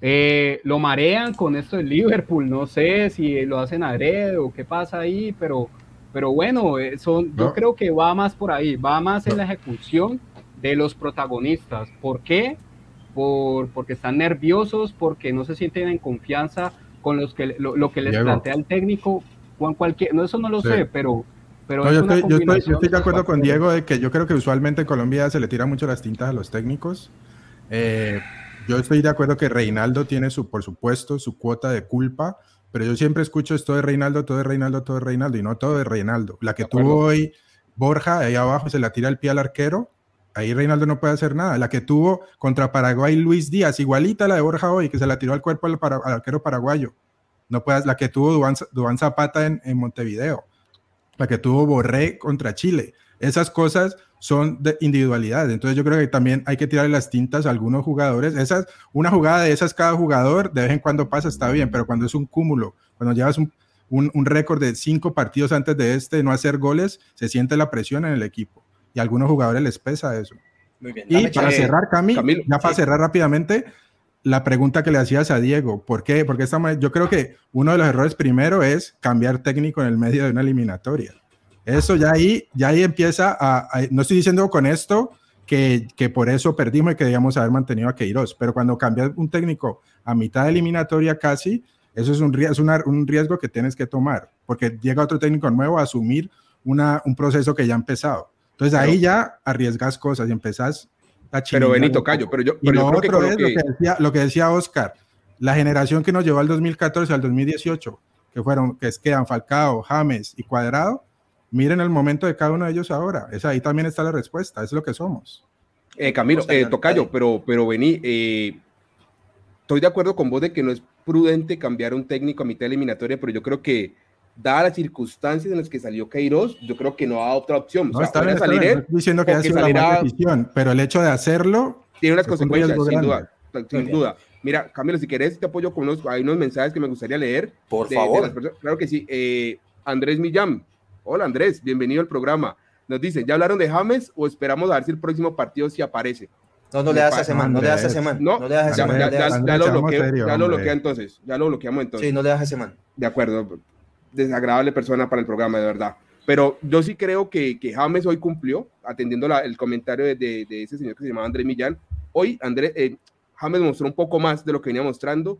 Eh, lo marean con esto del Liverpool, no sé si lo hacen adrede o qué pasa ahí, pero pero bueno, eh, son, yo creo que va más por ahí, va más en la ejecución de los protagonistas. ¿Por qué? Por, porque están nerviosos, porque no se sienten en confianza con los que, lo, que les plantea el técnico. Juan cualquier, no, eso no lo sé, pero, pero yo, estoy, yo, estoy, de acuerdo con Diego de que yo creo que usualmente en Colombia se le tira mucho las tintas a los técnicos. Eh, yo estoy de acuerdo que Reinaldo tiene su, por supuesto, su cuota de culpa, pero yo siempre escucho esto de Reinaldo, todo de Reinaldo, todo de Reinaldo, y no todo de Reinaldo. La que tuvo hoy Borja, ahí abajo se la tira el pie al arquero, ahí Reinaldo no puede hacer nada. La que tuvo contra Paraguay Luis Díaz, igualita la de Borja hoy, que se la tiró al cuerpo al, arquero paraguayo. No puedes, la que tuvo Duan, Zapata en, Montevideo, la que tuvo Borré contra Chile. Esas cosas son de individualidades. Entonces yo creo que también hay que tirarle las tintas a algunos jugadores. Esas, una jugada de esas cada jugador, de vez en cuando pasa, está bien, pero cuando es un cúmulo, cuando llevas un, un, récord de cinco partidos antes de este, no hacer goles, se siente la presión en el equipo. Y a algunos jugadores les pesa eso. Muy bien. Y para cerrar, Camilo, ya para cerrar rápidamente, la pregunta que le hacías a Diego, ¿por qué? Porque esta, yo creo que uno de los errores primero es cambiar técnico en el medio de una eliminatoria. Eso ya ahí, ya ahí empieza a, no estoy diciendo con esto que, que, por eso perdimos y que debíamos haber mantenido a Queiroz, pero cuando cambias un técnico a mitad de eliminatoria casi, eso es un, es un riesgo que tienes que tomar, porque llega otro técnico nuevo a asumir una, un proceso que ya ha empezado. Entonces ahí ya arriesgas cosas y empezás a Pero Benito, callo, pero yo, pero lo creo que, es Lo, que decía, lo que decía Oscar, la generación que nos llevó al 2014 al 2018, que fueron, que es quedan Falcao, James y Cuadrado, Miren el momento de cada uno de ellos ahora. Es ahí también está la respuesta. Es lo que somos. Eh, Camilo, eh, Tocayo, pero, pero vení, eh, estoy de acuerdo con vos de que no es prudente cambiar un técnico a mitad eliminatoria, pero yo creo que, dadas las circunstancias en las que salió Queiroz, yo creo que no hay otra opción. No, está, bien, salir estoy diciendo que ha sido la decisión, pero el hecho de hacerlo tiene unas consecuencias, sin duda. Sin duda. Mira, Camilo, si querés, te apoyo con unos, hay unos mensajes que me gustaría leer. Por favor. claro que sí. Andrés Millán, Hola Andrés, bienvenido al programa. Nos dicen, ¿ya hablaron de James o esperamos a ver si el próximo partido sí aparece? No, no le das a semana, no le das a semana. No, le das a semana. Ya, lo bloqueo, ya lo bloquea entonces, ya lo bloqueamos entonces. Sí, no le das a semana. De acuerdo, desagradable persona para el programa, de verdad. Pero yo sí creo que, que James hoy cumplió, atendiendo el comentario de, de, ese señor que se llamaba Andrés Millán. Hoy Andrés, eh, James mostró un poco más de lo que venía mostrando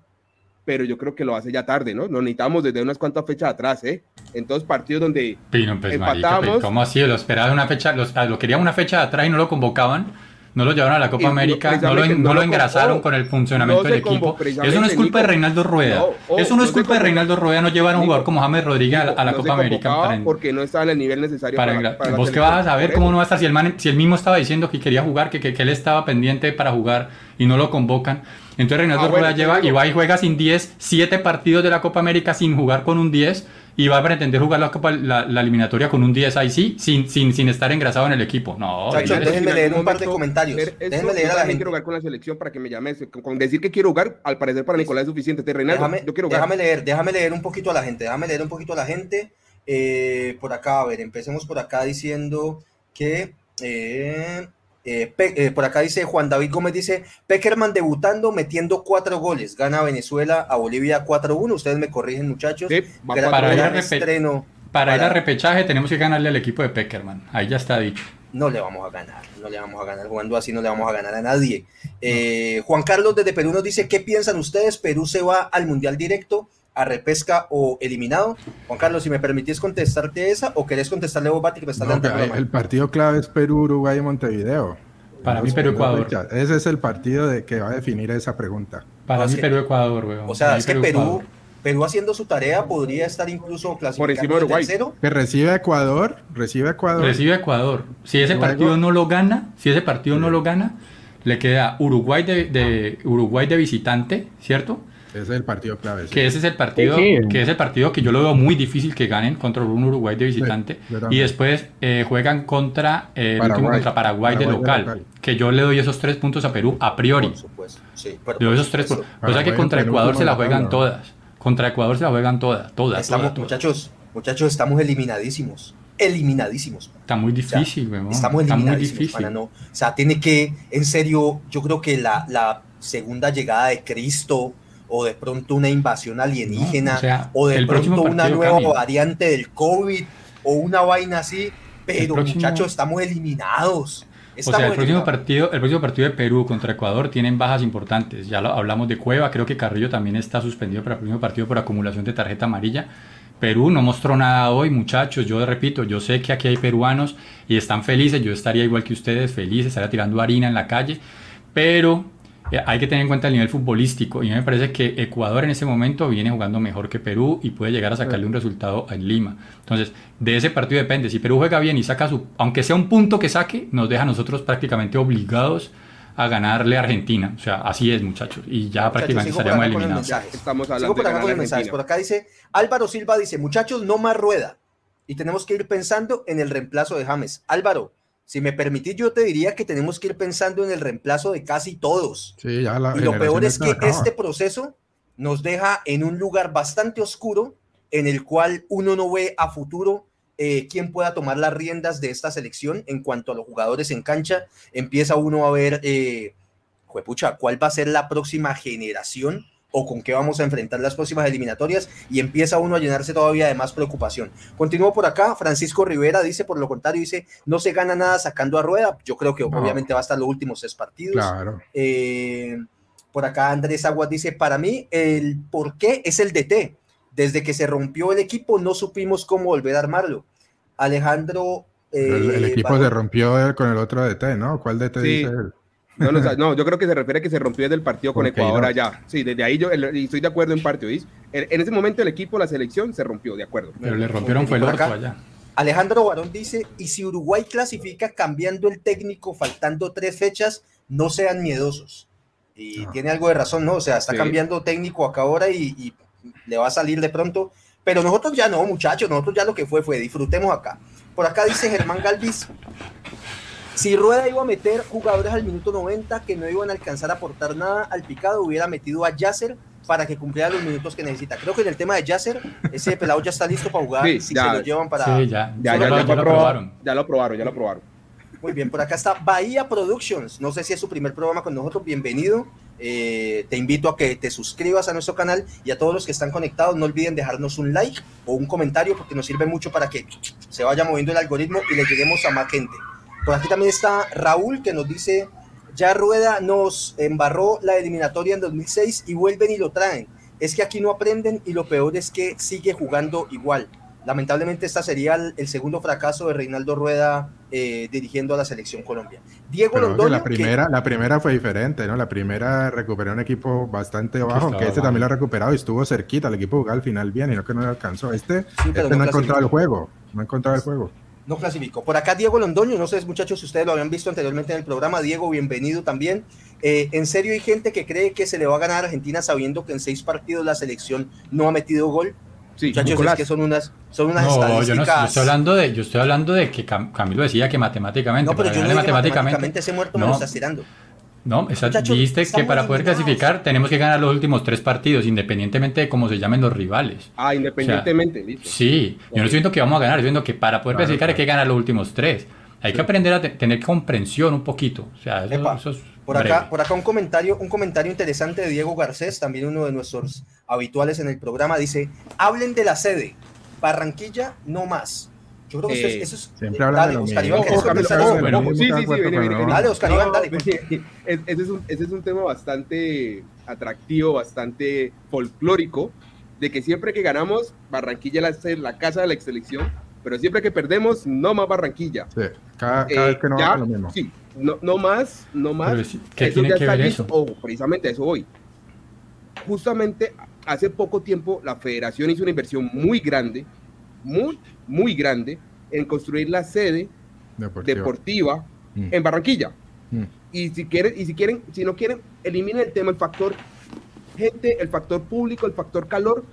pero yo creo que lo hace ya tarde, ¿no? Nos necesitamos desde unas cuantas fechas atrás, ¿eh? En todos partidos donde Pino, pues, empatábamos. ¿Cómo así? Lo esperaba una fecha, ah, lo querían una fecha de atrás y no lo convocaban. No lo llevaron a la Copa América, no, lo, no lo, engrasaron con el funcionamiento del equipo. Eso no es culpa de Reinaldo Rueda. eso no es culpa de Reinaldo Rueda, no llevar a un jugador como James Rodríguez a, la Copa América. porque no estaba en el nivel necesario para, ¿Vos qué vas a saber cómo no va a estar si el, man, si el mismo estaba diciendo que quería jugar, que, que, que él estaba pendiente para jugar y no lo convocan? Entonces Reinaldo ah, Rueda lleva y va y juega sin 10, 7 partidos de la Copa América sin jugar con un 10 y va a pretender jugar la, Copa, la, eliminatoria con un 10 ahí sí, sin, sin, sin estar engrasado en el equipo. No, déjenme leer un par de comentarios. déjenme leer a la gente. quiero jugar con la selección para que me llames. Con decir que quiero jugar, al parecer para Nicolás es suficiente. déjame, yo quiero Déjame leer, déjame leer un poquito a la gente. Déjame leer un poquito a la gente. Eh, por acá, a ver, empecemos por acá diciendo que. Eh, Eh, eh, por acá dice Juan David Gómez, dice, Peckerman debutando, metiendo cuatro goles, gana Venezuela a Bolivia 4-1, ustedes me corrigen muchachos. Sí, va Gran- para gran estreno. Para ir a Para- repechaje tenemos que ganarle al equipo de Peckerman. Ahí ya está dicho. No le vamos a ganar, no le vamos a ganar, jugando así no le vamos a ganar a nadie. Eh, Juan Carlos desde Perú nos dice, ¿qué piensan ustedes? ¿Perú se va al Mundial directo, a repesca o eliminado? Juan Carlos, si me permitís contestarte esa o querés contestarle vos, Bati, que me estás No, dando que el partido clave es Perú, Uruguay y Montevideo. Para mí, Perú, Ecuador. fechas. Ese es el partido de que va a definir esa pregunta. Para No, mí que- Perú-Ecuador, weón. O sea, es que Perú, Ecuador. Perú haciendo su tarea podría estar incluso clasificando encima de Uruguay. tercero. Que recibe a Ecuador, recibe a Ecuador. Recibe a Ecuador. Si ese Luego- partido no lo gana, si ese partido no lo gana, le queda Uruguay de, de- Uruguay de visitante, ¿cierto? Ese es el partido clave. sí. Que ese es el partido, Sí, sí. que es el partido que yo lo veo muy difícil que ganen contra un Uruguay de visitante. Y después eh, juegan contra eh, el Paraguay. último contra Paraguay, de Paraguay de local, local. Que yo le doy esos tres puntos a Perú a priori. Por supuesto, sí. pero Le doy por esos tres puntos. O sea que contra Ecuador se la juegan todas. Contra Ecuador se la juegan todas, todas, Estamos, todas, todas. muchachos, muchachos, estamos eliminadísimos. Eliminadísimos. Está muy O sea, difícil, weón. Estamos Está muy eliminadísimos, difícil. pana, no. O sea, tiene que, en serio, yo creo que la, la segunda llegada de Cristo, o de pronto una invasión alienígena, No, o sea, o de pronto una nueva variante del COVID, o una vaina así, pero próximo- muchachos, estamos eliminados. O sea, el próximo partido, el próximo partido de Perú contra Ecuador tienen bajas importantes. Ya lo hablamos de Cueva, creo que Carrillo también está suspendido para el próximo partido por acumulación de tarjeta amarilla. Perú no mostró nada hoy, muchachos. Yo repito, yo sé que aquí hay peruanos y están felices. Yo estaría igual que ustedes, feliz, estaría tirando harina en la calle. Pero hay que tener en cuenta el nivel futbolístico. Y a mí me parece que Ecuador en ese momento viene jugando mejor que Perú y puede llegar a sacarle un resultado en Lima. Entonces, de ese partido depende. Si Perú juega bien y saca su, aunque sea un punto que saque, nos deja a nosotros prácticamente obligados a ganarle a Argentina. O sea, así es, muchachos. Y ya Muchachos, prácticamente estaríamos eliminados. Estamos Sigo hablando por de acá con los mensajes. Por acá dice Álvaro Silva dice, muchachos, no más rueda. Y tenemos que ir pensando en el reemplazo de James. Álvaro, si me permitís, yo te diría que tenemos que ir pensando en el reemplazo de casi todos. Sí, ya la Y lo peor es que acaba. este proceso nos deja en un lugar bastante oscuro en el cual uno no ve a futuro eh, quién pueda tomar las riendas de esta selección en cuanto a los jugadores en cancha. Empieza uno a ver, eh, juepucha, cuál va a ser la próxima generación o con qué vamos a enfrentar las próximas eliminatorias y empieza uno a llenarse todavía de más preocupación. Continúo por acá, Francisco Rivera dice, por lo contrario, dice, no se gana nada sacando a rueda. Yo creo que No. obviamente va a estar los últimos tres partidos. Claro. Eh, por acá Andrés Aguas dice, para mí el por qué es el DT. Desde que se rompió el equipo no supimos cómo volver a armarlo. Alejandro... eh, el, el equipo Barón- se rompió con el otro DT, ¿no? ¿Cuál DT Sí. dice él? No, no, no, yo creo que se refiere a que se rompió desde el partido con Ecuador allá. Sí, desde ahí yo el- y estoy de acuerdo en parte, ¿oís? En, en ese momento el equipo, la selección, se rompió, de acuerdo. Pero le rompieron fue el orto allá. Alejandro Barón dice, y si Uruguay clasifica cambiando el técnico faltando tres fechas, no sean miedosos. Y No. tiene algo de razón, ¿no? O sea, está Sí. cambiando técnico acá ahora y, y le va a salir de pronto. Pero nosotros ya no, muchachos, nosotros ya lo que fue fue, disfrutemos acá. Por acá dice Germán Galvis, si Rueda iba a meter jugadores al minuto 90 que no iban a alcanzar a aportar nada al picado, hubiera metido a Yasser para que cumpliera los minutos que necesita. Creo que en el tema de Yasser, ese pelado ya está listo para jugar Sí, si ya. se lo llevan para... Sí, ya. Ya, ya, lo- ya, ya lo aprobaron. ya lo aprobaron, ya lo aprobaron. Muy bien, por acá está Bahía Productions. No sé si es su primer programa con nosotros. Bienvenido. Eh, te invito a que te suscribas a nuestro canal y a todos los que están conectados, no olviden dejarnos un like o un comentario porque nos sirve mucho para que se vaya moviendo el algoritmo y le lleguemos a más gente. Por aquí también está Raúl que nos dice, ya Rueda nos embarró la eliminatoria en 2006 y vuelven y lo traen. Es que aquí no aprenden y lo peor es que sigue jugando igual. Lamentablemente esta sería el, el segundo fracaso de Reinaldo Rueda eh, dirigiendo a la selección Colombia. Diego Pero Londoño, la que- primera, la primera fue diferente, ¿no? La primera recuperó un equipo bastante bajo, aunque este mal. también lo ha recuperado y estuvo cerquita. El equipo jugó al final bien y no que no le alcanzó. Este, Sí, pero este no no ha encontrado el juego. No ha encontrado el juego. No clasificó. Por acá Diego Londoño, no sé muchachos si ustedes lo habían visto anteriormente en el programa. Diego, bienvenido también. Eh, en serio hay gente que cree que se le va a ganar a Argentina sabiendo que en seis partidos la selección no ha metido gol. Sí, Muchachos, Nicolás. es que son unas, son unas No, yo no estadísticas. yo estoy hablando de, yo estoy hablando de que Cam- Camilo decía que matemáticamente, no, pero yo no dije matemáticamente, ese muerto me lo No. estás tirando. No, esa- Muchachos, dijiste que para poder eliminados. clasificar tenemos que ganar los últimos tres partidos, independientemente de cómo se llamen los rivales. Ah, independientemente, listo. Sí, yo no estoy diciendo que vamos a ganar, estoy diciendo que para poder Claro, clasificar hay que ganar los últimos tres. Hay que aprender a te- tener comprensión un poquito. O sea, eso, Epa, eso es Por breve. acá, por acá un comentario, un comentario interesante de Diego Garcés, también uno de nuestros habituales en el programa, dice, hablen de la sede, Barranquilla no más. Yo creo que eso es- Eh, eso es... siempre hablan dale, de lo Oscar mismo. Iván, yo sí, sí, viene, viene. Dale, Oscar Iván, dale. es- Ese es, un, ese es un tema bastante atractivo, bastante folclórico, de que siempre que ganamos, Barranquilla es la, la casa de la selección, pero siempre que perdemos, no más Barranquilla. Sí, cada, cada Eh, vez que no ya, va lo mismo. Sí, no, no más, no más. Pero es- ¿qué Eso tiene ya que está ver listo. eso? Precisamente eso voy. Justamente hace poco tiempo la federación hizo una inversión muy grande, muy, muy grande, en construir la sede deportiva Mm. en Barranquilla. Mm. Y si quieren, y si quieren, si no quieren, eliminen el tema, el factor gente, el factor público, el factor calor.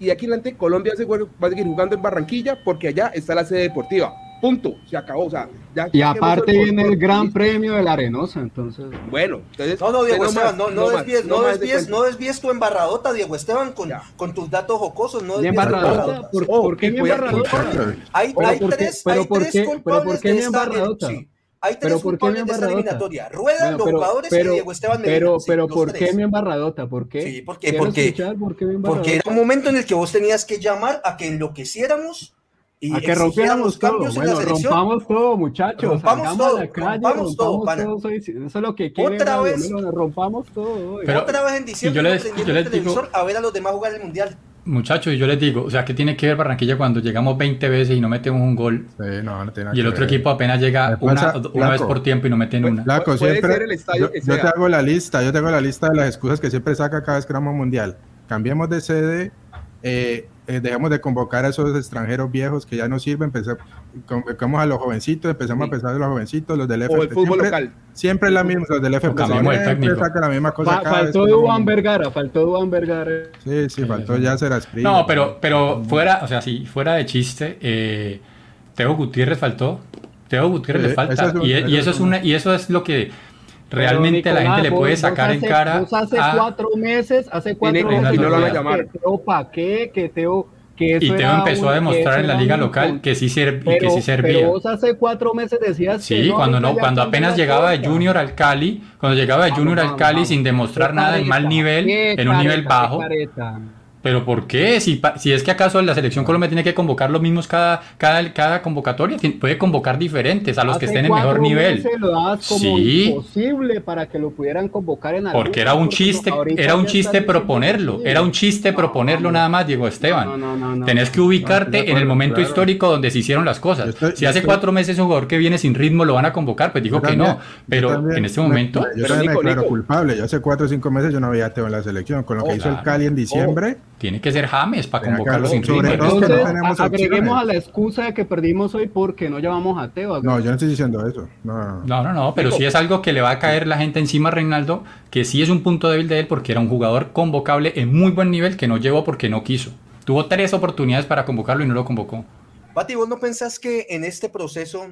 Y de aquí en adelante Colombia se va a seguir jugando en Barranquilla porque allá está la sede deportiva. Punto. Se acabó. O sea, ya Y aparte el viene el. Gran Premio de la Arenosa, entonces. Bueno, entonces. No, no, Diego no Esteban, no, no, desvíes, no, desvíes, no desvíes tu embarradota, Diego Esteban, con, con tus datos jocosos, no ¿Mi desvíes tu embarradota? ¿Por, Oh, por qué mi embarradota? Hay, Pero hay ¿por qué- tres, pero hay por tres qué- pero culpables por qué de mi esta- embarradota? sí. Hay Pero tres ¿por qué mi culpables de esta embarradota? eliminatoria. Rueda, Bueno, los pero- jugadores y Diego Esteban Medina. Pero, sí, pero ¿por tres. qué mi embarradota? ¿Por qué? Sí, ¿por qué? Quiero Porque- escuchar por qué mi Porque embarradota. era un momento en el que vos tenías que llamar a que enloqueciéramos y A que rompiéramos todo. Bueno, rompamos todo, muchachos. Rompamos todo, la calle, rompamos todo, pana. Eso, eso es lo que quiere. Otra vez. Rompamos todo. Pero- Otra vez en diciembre yo les- uno prendiendo yo les el digo- televisor a ver a los demás jugar el mundial. Muchachos, y yo les digo, o sea, ¿qué tiene que ver Barranquilla cuando llegamos 20 veces y no metemos un gol? Sí, no, no tiene nada Y el que otro ver. equipo apenas llega una, vez por tiempo y no meten una. Flaco, Puede siempre, ser el estadio yo, que yo te hago la lista, yo tengo la lista de las excusas que siempre saca cada vez que vamos a mundial. Cambiemos de sede, eh, eh, dejemos de convocar a esos extranjeros viejos que ya no sirven, convocamos a los jovencitos, empezamos Sí. a pensar de los jovencitos, los del O FP. el fútbol siempre, local. siempre es la misma, los del FP. siempre saca la misma cosa Fa- cada faltó Duan. Vergara, faltó Duan Vergara. Sí, sí, faltó ya ser No, pero, pero fuera, o sea, sí, fuera de chiste, eh, Teo Gutiérrez faltó. Teo Gutiérrez Sí, le falta. eso es un- y, y eso eso es es una, y eso es lo que realmente Pero, la gente Nicolás, le puede sacar en cara. Vos hace a- cuatro meses, hace cuatro que- meses. y no lo van a llamar. Que Teo pa' qué, que Teo... Que eso y Teo empezó un- a demostrar que en la liga local que sí, ser- y que sí servía. pero vos hace cuatro meses decías que Sí, no, cuando no, cuando apenas llegaba de. Junior al Cali, cuando llegaba de Vamos, Junior al Cali vamos. sin demostrar nada en mal nivel, en un nivel bajo. Pero ¿por qué? Si, pa- si es que acaso la selección Colombia tiene que convocar los mismos cada, cada, cada convocatoria, puede convocar diferentes a los que estén en mejor nivel. lo como Sí. imposible para que lo pudieran convocar en Porque era un chiste, era un chiste proponerlo, era un chiste No, proponerlo no, nada más, Diego Esteban. No, no, no, no. Tenés que ubicarte en el momento claro. histórico donde se hicieron las cosas. Estoy- si hace estoy- cuatro meses un jugador que viene sin ritmo lo van a convocar, pues digo que también- no. Pero también en este me- momento, yo Pero también Nico, me declaro Nico. culpable. Yo hace cuatro o cinco meses yo no había a Teo en la selección. Con lo que Oh, hizo el. Cali en diciembre, tiene que ser James para todo que no agreguemos opciones. a la excusa de que perdimos hoy porque no llamamos a Teo. no, yo no estoy diciendo eso. No, no, no. No, no, no, pero sí es algo que le va a caer la gente encima a Reinaldo, que sí es un punto débil de él porque era un jugador convocable en muy buen nivel que no llevó porque no quiso. Tuvo tres oportunidades para convocarlo y no lo convocó. Pati, ¿vos no pensás que en este proceso,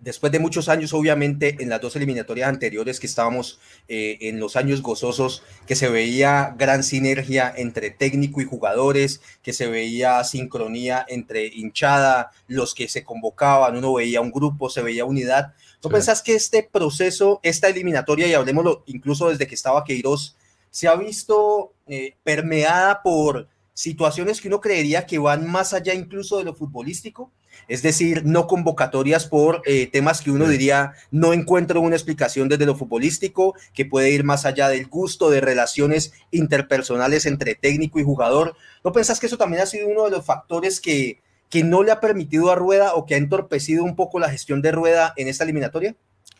después de muchos años, obviamente, en las dos eliminatorias anteriores que estábamos eh, en los años gozosos, que se veía gran sinergia entre técnico y jugadores, que se veía sincronía entre hinchada, los que se convocaban, uno veía un grupo, se veía unidad. ¿No Sí. pensás que este proceso, esta eliminatoria, y hablemoslo incluso desde que estaba Queiroz, se ha visto eh, permeada por situaciones que uno creería que van más allá incluso de lo futbolístico, es decir, no convocatorias por eh, temas que uno diría no encuentro una explicación desde lo futbolístico, que puede ir más allá del gusto, de relaciones interpersonales entre técnico y jugador. ¿No pensás que eso también ha sido uno de los factores que, que no le ha permitido a Rueda o que ha entorpecido un poco la gestión de Rueda en esta eliminatoria?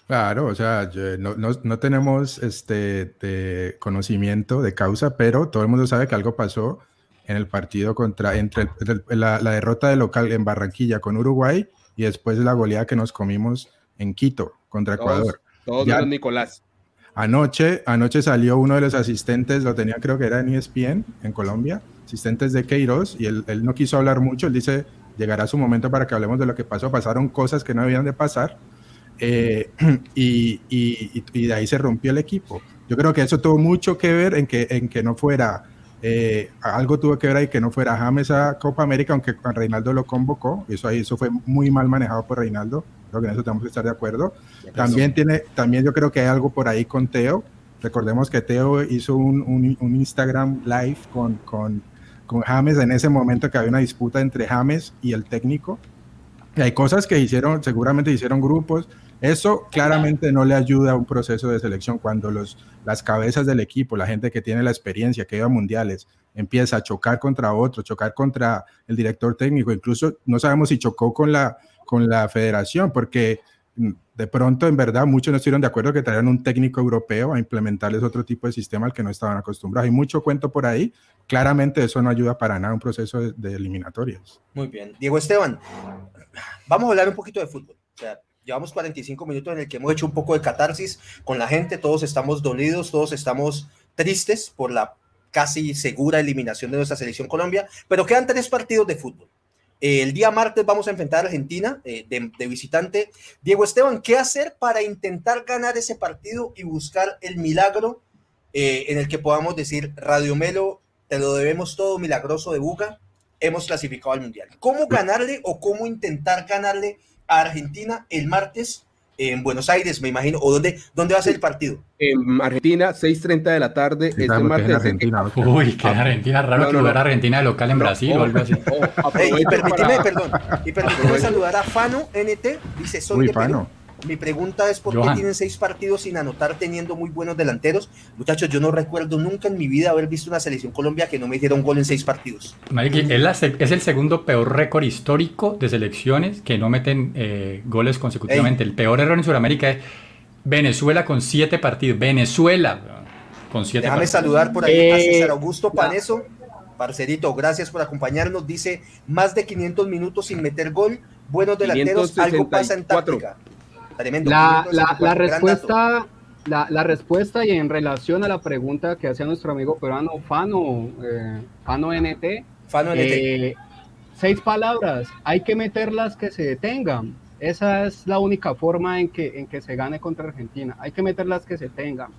Claro, o sea, yo- no, no- no tenemos este de conocimiento de causa, pero todo el mundo sabe que algo pasó en el partido contra entre el- la, la derrota de local en Barranquilla con Uruguay y después la goleada que nos comimos en Quito contra Ecuador. todos Ya. menos Nicolás. Anoche, anoche salió uno de los asistentes, lo tenía creo que era en ESPN en Colombia, asistentes de Queiroz, y él, él no quiso hablar mucho, él dice, llegará su momento para que hablemos de lo que pasó, pasaron cosas que no habían de pasar, eh, y- y- y de ahí se rompió el equipo. Yo creo que eso tuvo mucho que ver en que, en que no fuera, eh, algo tuvo que ver ahí que no fuera James a Copa América, aunque Reinaldo lo convocó, eso ahí eso fue muy mal manejado por Reinaldo, creo que en eso tenemos que estar de acuerdo. También, tiene, también yo creo que hay algo por ahí con Teo. Recordemos que Teo hizo un, un, un Instagram live con, con, con James en ese momento que había una disputa entre James y el técnico. Y hay cosas que hicieron, seguramente hicieron grupos. Eso claramente no le ayuda a un proceso de selección cuando los, las cabezas del equipo, la gente que tiene la experiencia, que iba a mundiales, empieza a chocar contra otro, chocar contra el director técnico, incluso no sabemos si chocó con la, con la federación, porque de pronto, en verdad, muchos no estuvieron de acuerdo que trajeran un técnico europeo a implementarles otro tipo de sistema al que no estaban acostumbrados. Hay mucho cuento por ahí. Claramente eso no ayuda para nada a un proceso de, de eliminatorias. Muy bien. Diego Esteban, vamos a hablar un poquito de fútbol. O sea, llevamos 45 minutos en el que hemos hecho un poco de catarsis con la gente, todos estamos dolidos, todos estamos tristes por la casi segura eliminación de nuestra selección Colombia, pero quedan tres partidos de fútbol. Eh, el día martes vamos a enfrentar a Argentina eh, de, de, visitante. Diego Esteban, ¿qué hacer para intentar ganar ese partido y buscar el milagro eh, en el que podamos decir, Radio Melo, te lo debemos todo milagroso de Buga, hemos clasificado al Mundial? ¿Cómo ganarle o cómo intentar ganarle a Argentina el martes en Buenos Aires, me imagino, o dónde, dónde va a ser el partido? En Argentina, 6.30 de la tarde, Sí, este porque es martes. Argentina. Uy, que en Argentina, raro No, que no, jugar no. Argentina de local en Brasil o algo así. Oh, Ey, y permíteme, para- perdón, y permíteme saludar a Fano NT, dice soy Uy, de Perú. Fano. Mi pregunta es por qué tienen seis partidos sin anotar teniendo muy buenos delanteros. Muchachos, yo no recuerdo nunca en mi vida haber visto una selección Colombia que no me hiciera un gol en seis partidos. Es, la se- es el segundo peor récord histórico de selecciones que no meten eh, goles consecutivamente. El peor error en Sudamérica es Venezuela con siete partidos. Venezuela con siete Déjame partidos. saludar por ahí a César Augusto Paneso. Parcerito, gracias por acompañarnos. Dice más de 500 minutos sin meter gol. Buenos delanteros, algo pasa en 564. táctica. Tremendo. La, 564, la, la respuesta, la, la respuesta y en relación a la pregunta que hacía nuestro amigo peruano Fano, eh, Fano NT, Fano NT. eh, seis palabras, hay que meterlas que se detengan. Esa es la única forma en que, en que se gane contra Argentina. Hay que meterlas que se tengan.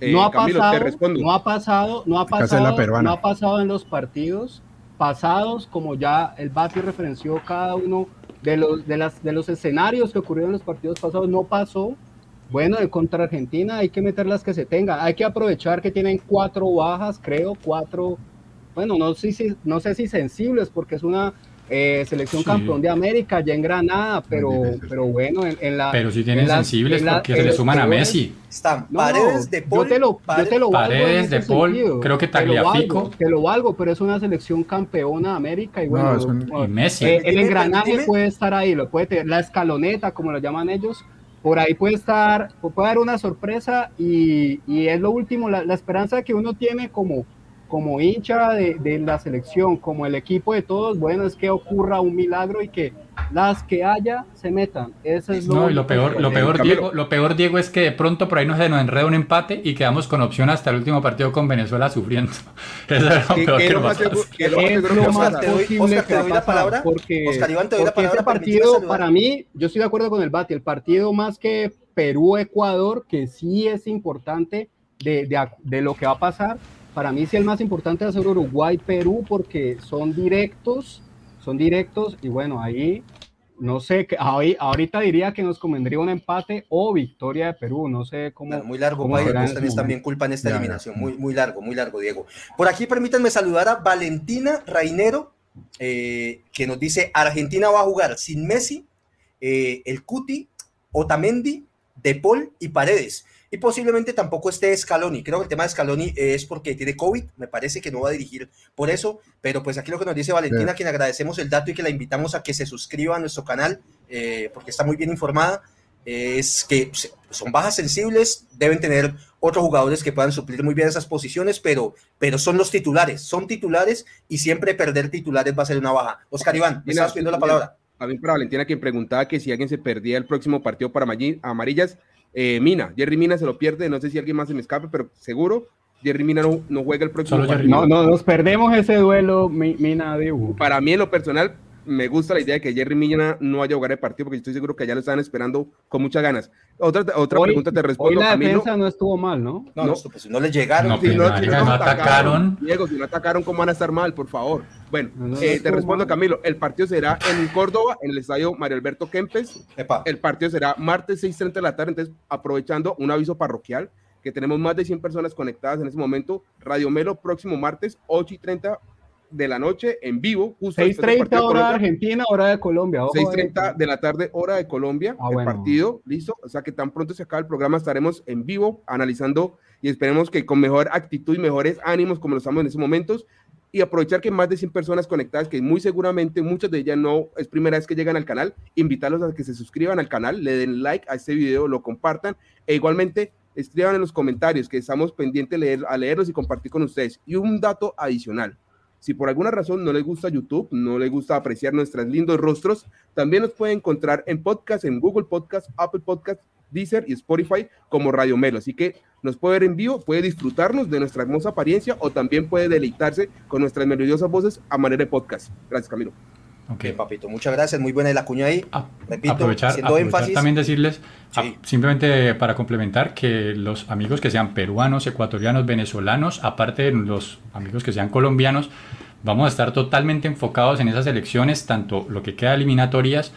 Eh, no ha Camilo, te pasado, respondo. no ha pasado, no ha pasado, no ha pasado en los partidos pasados, como ya el Bati referenció cada uno de los, de, las, de los escenarios que ocurrieron en los partidos pasados, no pasó. Bueno, en contra Argentina hay que meter las que se tengan. Hay que aprovechar que tienen cuatro bajas, creo, cuatro, bueno, no sé si, no sé si sensibles, porque es una eh, selección Sí. campeón de América, ya en Granada, pero, pero bueno, en, en la... Pero si tienen las- sensibles en la- porque se le suman a Messi. Están no, paredes de yo Paul. te lo, yo te lo Paredes de Paul, sentido. creo que Te Tagliafico. Te lo valgo, pero es una selección campeona de América y bueno, No, es un- bueno, Y Messi. eh, el engranaje permíteme. puede estar ahí, lo puede tener, la escaloneta, como lo llaman ellos, por ahí puede estar, puede haber una sorpresa y, y es lo último, la, la esperanza que uno tiene como, como hincha de, de la selección, como el equipo de todos, bueno, es que ocurra un milagro y que las que haya se metan. Eso es lo No, y lo peor, que- lo peor. Diego, lo peor, Diego, es que de pronto por ahí nos, se nos enreda un empate y quedamos con opción hasta el último partido con Venezuela sufriendo. Eso es lo ¿Qué- peor que nos más seguro- es lo más Es lo que te doy- posible Oscar, que la palabra. Porque, Oscar Iván, te doy la porque ese palabra, partido, para mí, yo estoy de acuerdo con el Bati, el partido más que Perú-Ecuador, que sí es importante de, de, de lo que va a pasar, para mí sí el más importante va a ser Uruguay-Perú, porque son directos, son directos, y bueno, ahí, no sé, ahí- ahorita diría que nos convendría un empate o victoria de Perú, no sé cómo... Claro, muy largo, ¿Cómo ustedes también culpan esta Ya, ya. eliminación. Muy, muy largo, muy largo, Diego. Por aquí permítanme saludar a Valentina Rainero, eh, que nos dice, Argentina va a jugar sin Messi, eh, el Cuti, Otamendi, De Paul y Paredes. Y posiblemente tampoco esté Scaloni. Creo que el tema de Scaloni es porque tiene COVID. Me parece que no va a dirigir por eso. Pero pues aquí lo que nos dice Valentina, a quien agradecemos el dato y que la invitamos a que se suscriba a nuestro canal, eh, porque está muy bien informada, es que son bajas sensibles, deben tener otros jugadores que puedan suplir muy bien esas posiciones, pero, pero son los titulares, son titulares y siempre perder titulares va a ser una baja. Oscar Iván, me estabas pidiendo la palabra. Mí para Valentina quien preguntaba que si alguien se perdía el próximo partido para amarillas, eh, Mina, Jerry Mina se lo pierde, no sé si alguien más se me escape, pero seguro Jerry Mina no, no juega el próximo Solo Jerry partido. No, no, nos perdemos ese duelo, mi, Mina Dibu. Para mí en lo personal, me gusta la idea de que Jerry Mina no vaya a jugar el partido porque estoy seguro que ya lo están esperando con muchas ganas. Otra, otra Hoy- pregunta te respondo, Hoy la defensa no estuvo mal, ¿no? No, No. no, pues, no le llegaron. No, Si no, marica, si no atacaron. Diego, si no atacaron, ¿cómo van a estar mal? Por favor. Bueno, No, no, eh, te respondo, mal. Camilo. El partido será en Córdoba, en el estadio Mario Alberto Kempes. Epa, El partido será martes 6.30 de la tarde. Entonces, aprovechando un aviso parroquial, que tenemos más de 100 personas conectadas en ese momento. Radio Melo, próximo martes, 8 y 30 de la noche, en vivo. Justo después del 6.30 partido de hora de. Argentina, hora de Colombia. ojo, 6.30 eh. de la tarde, hora de Colombia, Ah, el bueno. partido, listo. O sea que tan pronto se acaba el programa, estaremos en vivo analizando y esperemos que con mejor actitud y mejores ánimos, como lo estamos en estos momentos, y aprovechar que más de 100 personas conectadas, que muy seguramente muchas de ellas no es primera vez que llegan al canal, invitarlos a que se suscriban al canal, le den like a este video, lo compartan e igualmente escriban en los comentarios que estamos pendientes de leer, a leerlos y compartir con ustedes. Y un dato adicional. Si por alguna razón no les gusta YouTube, no les gusta apreciar nuestros lindos rostros, también nos pueden encontrar en podcast, en Google Podcast, Apple Podcast, Deezer y Spotify como Radio Melo. Así que nos puede ver en vivo, puede disfrutarnos de nuestra hermosa apariencia o también puede deleitarse con nuestras melodiosas voces a manera de podcast. Gracias, Camilo. Ok. bien, papito, muchas gracias. Muy buena la cuña ahí. A- Repito, aprovechar, énfasis. también decirles, a- simplemente para complementar, que los amigos que sean peruanos, ecuatorianos, venezolanos, aparte de los amigos que sean colombianos, vamos a estar totalmente enfocados en esas elecciones, tanto lo que queda de eliminatorias,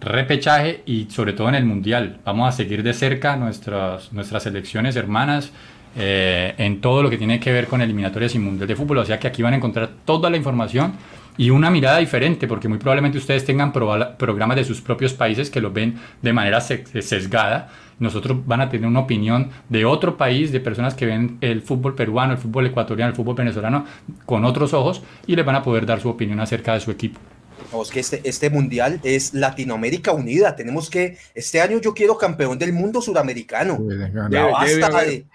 repechaje y sobre todo en el mundial. Vamos a seguir de cerca nuestras, nuestras selecciones hermanas eh, en todo lo que tiene que ver con eliminatorias y mundial de fútbol. O sea que aquí van a encontrar toda la información y una mirada diferente, porque muy probablemente ustedes tengan programas de sus propios países que los ven de manera se- sesgada. Nosotros van a tener una opinión de otro país, de personas que ven el fútbol peruano, el fútbol ecuatoriano, el fútbol venezolano con otros ojos y les van a poder dar su opinión acerca de su equipo. Que este, este mundial es Latinoamérica unida. Tenemos que, este año yo quiero campeón del mundo suramericano. Ya basta debe de,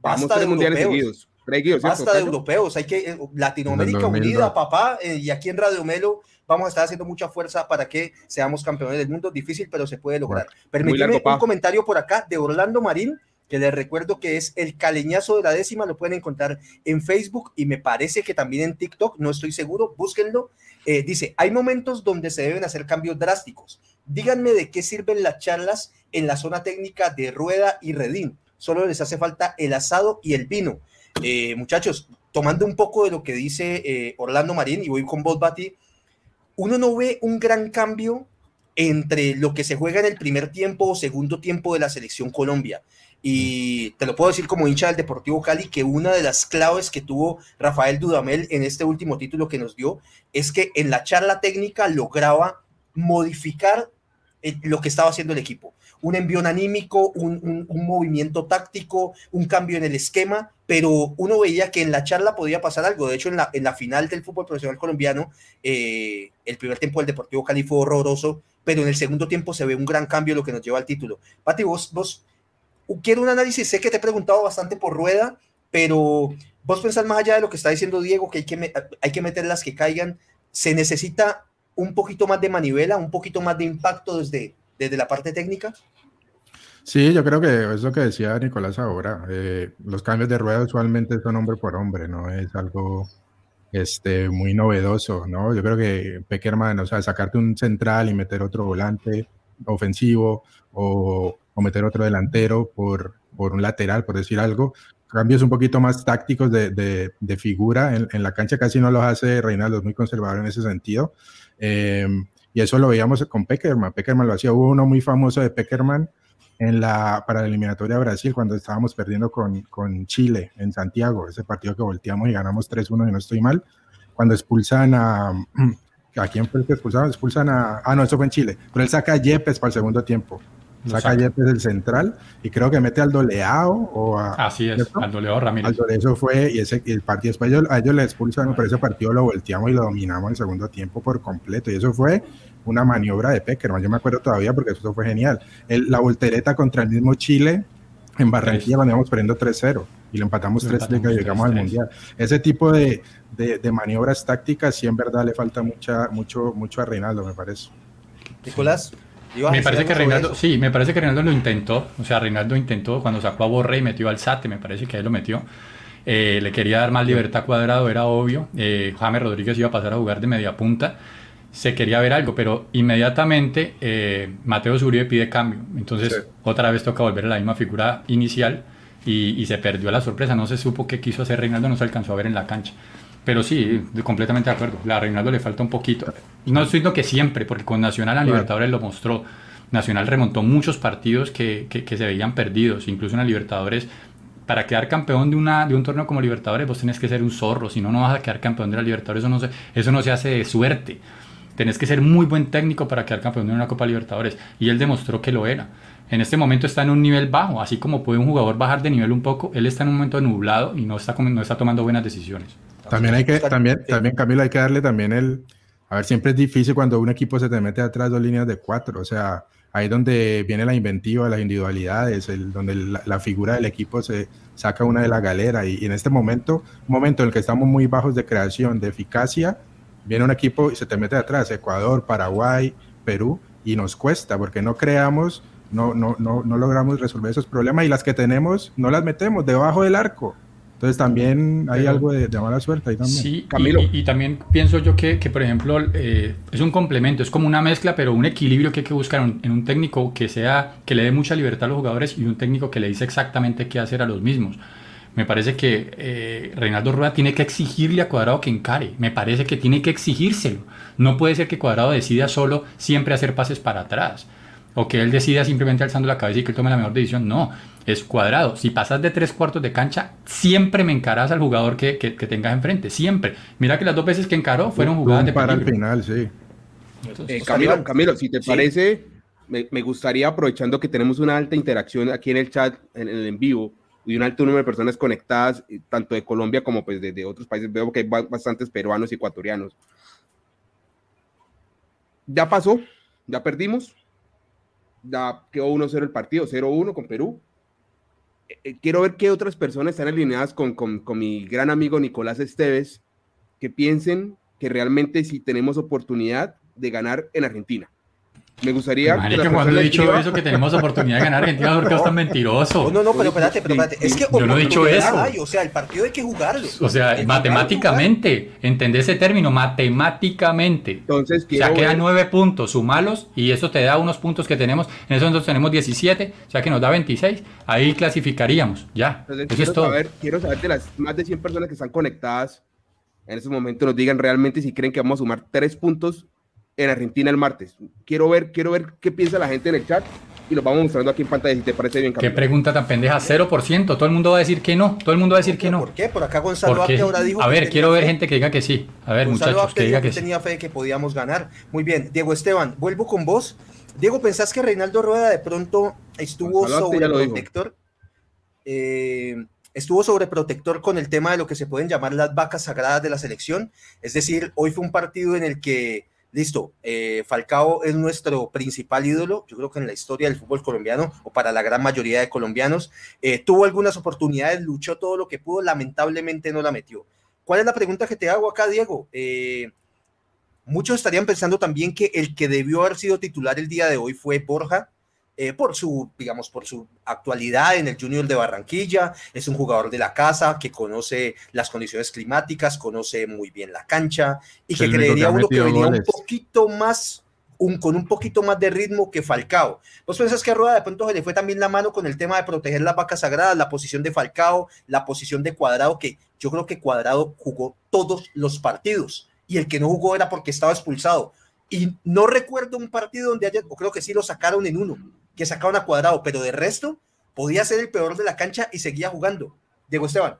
basta mundiales seguidos. ¿Cierto, Basta de europeos, hay que eh, Latinoamérica En el 2002. unida, papá, eh, y aquí en Radio Melo vamos a estar haciendo mucha fuerza para que seamos campeones del mundo. Difícil, pero se puede lograr. Permíteme largo, pa. un comentario por acá de Orlando Marín, que les recuerdo que es el caleñazo de la décima, lo pueden encontrar en Facebook y me parece que también en TikTok, no estoy seguro, búsquenlo. Eh, dice, hay momentos donde se deben hacer cambios drásticos. Díganme de qué sirven las charlas en la zona técnica de Rueda y Redín. Solo les hace falta el asado y el vino. Eh, muchachos, tomando un poco de lo que dice eh, Orlando Marín, y voy con vos, Bati, uno no ve un gran cambio entre lo que se juega en el primer tiempo o segundo tiempo de la selección Colombia. Y te lo puedo decir como hincha del Deportivo Cali, que una de las claves que tuvo Rafael Dudamel en este último título que nos dio es que en la charla técnica lograba modificar eh, lo que estaba haciendo el equipo. Un envión anímico, un, un- movimiento táctico, un cambio en el esquema, pero uno veía que en la charla podía pasar algo. De hecho, en la, en la final del fútbol profesional colombiano, eh, el primer tiempo del Deportivo Cali fue horroroso, pero en el segundo tiempo se ve un gran cambio, lo que nos lleva al título. Pati, vos, vos quiero un análisis, sé que te he preguntado bastante por rueda, pero vos pensás más allá de lo que está diciendo Diego, que hay que, hay que meter las que caigan, se necesita un poquito más de manivela, un poquito más de impacto desde, desde la parte técnica. Sí, yo creo que es lo que decía Nicolás ahora. eh, los cambios de rueda usualmente son hombre por hombre, no es algo este, muy novedoso, ¿no? Yo creo que Peckerman, o sea, sacarte un central y meter otro volante ofensivo o, o meter otro delantero por, por un lateral, por decir algo, cambios un poquito más tácticos de, de, de figura en, en, la cancha casi no los hace Reinaldo, es muy conservador en ese sentido. Eh, y eso lo veíamos con Peckerman. Peckerman lo hacía, hubo uno muy famoso de Peckerman en la, para la eliminatoria a Brasil cuando estábamos perdiendo con, con, Chile en Santiago, ese partido que volteamos y ganamos 3-1 y no estoy mal, cuando expulsan a... ¿A quién fue el que expulsaron? Expulsan a... Ah, no, eso fue en Chile, pero él saca a Yepes para el segundo tiempo. Saca, saca. a Yepes el central y creo que mete al Doleao o a... Así es, ¿cierto? al Doleao Ramírez. Al Doleao, eso fue, y ese y el partido, después ellos, a ellos le expulsan, pero ese partido lo volteamos y lo dominamos el segundo tiempo por completo, y eso fue una maniobra de Peckerman, yo me acuerdo todavía porque eso fue genial. El, la voltereta contra el mismo Chile en Barranquilla cuando íbamos perdiendo 3-0 y lo empatamos 3-3 y llegamos 3 -3. al Mundial. Ese tipo de, de, de, maniobras tácticas sí en verdad le falta mucha, mucho, mucho a Reinaldo, me parece. Nicolás. Me parece que Reinaldo, sí, me parece que Reinaldo lo intentó, o sea, Reinaldo intentó cuando sacó a Borre y metió al Sate, me parece que él lo metió. Eh, le quería dar más libertad cuadrado, era obvio. Eh, James Rodríguez iba a pasar a jugar de media punta se quería ver algo, pero inmediatamente eh, Mateo Zuribe pide cambio. Entonces, otra vez toca volver a la misma figura inicial y, se perdió la sorpresa. No se supo qué quiso hacer Reinaldo, no se alcanzó a ver en la cancha. Pero sí, completamente de acuerdo. A Reinaldo le falta un poquito. No estoy diciendo que siempre, porque con Nacional a Libertadores lo mostró. Nacional remontó muchos partidos que, que, se veían perdidos, incluso en la Libertadores. Para quedar campeón de, una, de un torneo como Libertadores, vos tenés que ser un zorro, si no, no vas a quedar campeón de la Libertadores. Eso no se, eso no se hace de suerte. Tenés que ser muy buen técnico para quedar campeón de una Copa Libertadores. Y él demostró que lo era. En este momento está en un nivel bajo, así como puede un jugador bajar de nivel un poco, él está en un momento nublado y no está, no está tomando buenas decisiones. También hay que, también, también Camilo, hay que darle también el, a ver, siempre es difícil cuando un equipo se te mete atrás dos líneas de cuatro, o sea, ahí donde viene la inventiva, las individualidades, el, donde la, figura del equipo se saca una de la galera y, en este momento, un momento en el que estamos muy bajos de creación, de eficacia, viene un equipo y se te mete atrás, Ecuador, Paraguay, Perú, y nos cuesta porque no creamos, no, no, no, no logramos resolver esos problemas y las que tenemos no las metemos debajo del arco. Entonces también hay algo de, mala suerte ahí también. Sí, Camilo. Y, también pienso yo que, que por ejemplo, eh, es un complemento, es como una mezcla, pero un equilibrio que hay que buscar en, un técnico que sea, que le dé mucha libertad a los jugadores y un técnico que le dice exactamente qué hacer a los mismos. Me parece que eh, Reinaldo Rueda tiene que exigirle a Cuadrado que encare. Me parece que tiene que exigírselo. No puede ser que Cuadrado decida solo siempre hacer pases para atrás. O que él decida simplemente alzando la cabeza y que él tome la mejor decisión. No, es cuadrado. Si pasas de tres cuartos de cancha, siempre me encaras al jugador que, que, tengas enfrente. Siempre. Mira que las dos veces que encaró fueron jugadas de para el final, sí. Eh, Camilo, Camilo, si te parece, me, me, gustaría, aprovechando que tenemos una alta interacción aquí en el chat, en el en vivo, y un alto número de personas conectadas, tanto de Colombia como pues de, otros países. Veo que hay bastantes peruanos y ecuatorianos. Ya pasó, ya perdimos. Ya quedó 1-0 el partido, 0-1 con Perú. Eh, eh, quiero ver qué otras personas están alineadas con, con, con mi gran amigo Nicolás Esteves, que piensen que realmente si tenemos oportunidad de ganar en Argentina. Me gustaría. que, que cuando he dicho eso, que tenemos oportunidad de ganar Argentina, porque es tan mentiroso. No, no, pero espérate, pero espérate. Es que yo no he dicho eso. o sea, el partido hay que jugarlo. O sea, matemáticamente, entendés ese término, matemáticamente. Entonces, o sea, quedan nueve puntos, sumalos, y eso te da unos puntos que tenemos. En eso nosotros tenemos 17, o sea que nos da 26. Ahí clasificaríamos, ya. eso es todo. quiero saber de las más de 100 personas que están conectadas en ese momento, nos digan realmente si creen que vamos a sumar tres puntos en Argentina el martes. Quiero ver, quiero ver qué piensa la gente en el chat y lo vamos mostrando aquí en pantalla si te parece bien. Qué pregunta tan pendeja, 0%. Todo el mundo va a decir que no. Todo el mundo va a decir que no. ¿Por qué? Por acá Gonzalo ahora dijo. A ver, quiero ver gente que diga que sí. A ver, muchachos, que diga que, sí. tenía fe de que podíamos ganar. Muy bien, Diego Esteban, vuelvo con vos. Diego, ¿pensás que Reinaldo Rueda de pronto estuvo sobre protector? Eh, estuvo sobreprotector con el tema de lo que se pueden llamar las vacas sagradas de la selección. Es decir, hoy fue un partido en el que listo, eh, Falcao es nuestro principal ídolo, yo creo que en la historia del fútbol colombiano, o para la gran mayoría de colombianos, eh, tuvo algunas oportunidades, luchó todo lo que pudo, lamentablemente no la metió. ¿Cuál es la pregunta que te hago acá, Diego? Eh, muchos estarían pensando también que el que debió haber sido titular el día de hoy fue Borja, eh, por su, digamos, por su actualidad en el Junior de Barranquilla. Es un jugador de la casa que conoce las condiciones climáticas, conoce muy bien la cancha y que creería uno que venía un poquito más, un, con un poquito más de ritmo que Falcao. ¿Vos pensás que a Rueda de pronto se le fue también la mano con el tema de proteger las vacas sagradas, la posición de Falcao, la posición de Cuadrado, que yo creo que Cuadrado jugó todos los partidos y el que no jugó era porque estaba expulsado. Y no recuerdo un partido donde haya, o creo que sí lo sacaron en uno, que sacaban a cuadrado, pero de resto podía ser el peor de la cancha y seguía jugando. Diego Esteban.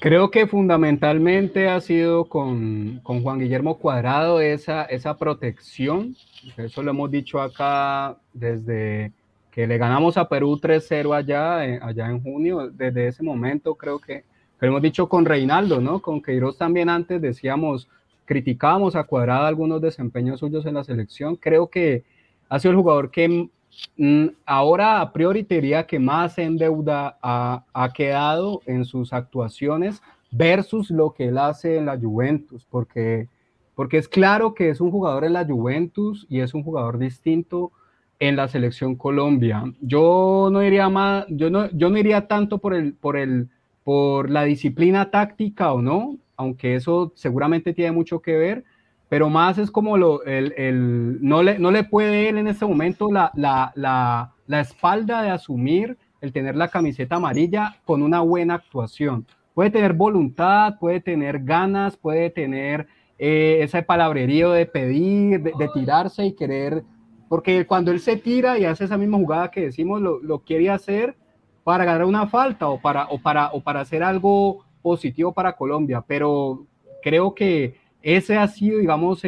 Creo que fundamentalmente ha sido con, Juan Guillermo Cuadrado esa, esa protección. Eso lo hemos dicho acá desde que le ganamos a Perú 3-0 allá, eh, allá en junio. Desde ese momento creo que lo hemos dicho con Reinaldo, ¿no? Con Queiroz también antes decíamos, criticábamos a Cuadrado algunos desempeños suyos en la selección. Creo que ha sido el jugador que mm, ahora a priori te diría que más en deuda ha, ha, quedado en sus actuaciones versus lo que él hace en la Juventus, porque, porque es claro que es un jugador en la Juventus y es un jugador distinto en la selección Colombia. Yo no iría más, yo no, yo no iría tanto por el, por el, por la disciplina táctica o no, aunque eso seguramente tiene mucho que ver, pero más es como lo, el, el, no, le, no le puede él en este momento la, la, la, la espalda de asumir el tener la camiseta amarilla con una buena actuación. Puede tener voluntad, puede tener ganas, puede tener eh, ese palabrerío de pedir, de, de, tirarse y querer, porque cuando él se tira y hace esa misma jugada que decimos, lo, lo quiere hacer para ganar una falta o para, o, para, o para hacer algo positivo para Colombia, pero creo que ese ha sido, digamos,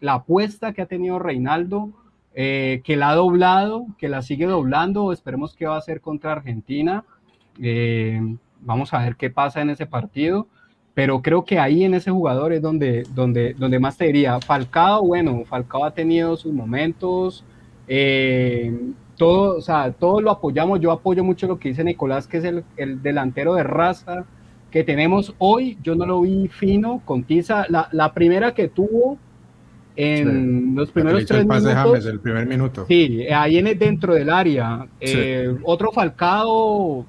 la apuesta que ha tenido Reinaldo, eh, que la ha doblado, que la sigue doblando. Esperemos que va a hacer contra Argentina. Eh, vamos a ver qué pasa en ese partido. Pero creo que ahí en ese jugador es donde, donde, donde más te diría. Falcao, bueno, Falcao ha tenido sus momentos. Eh, todo, o sea, todo lo apoyamos. Yo apoyo mucho lo que dice Nicolás, que es el delantero de raza que tenemos hoy, yo no lo vi fino con Tiza. La, la primera que tuvo en sí. los primeros tres el minutos. James, el primer minuto. Sí, ahí en el, dentro del área. Sí. Eh, otro Falcao,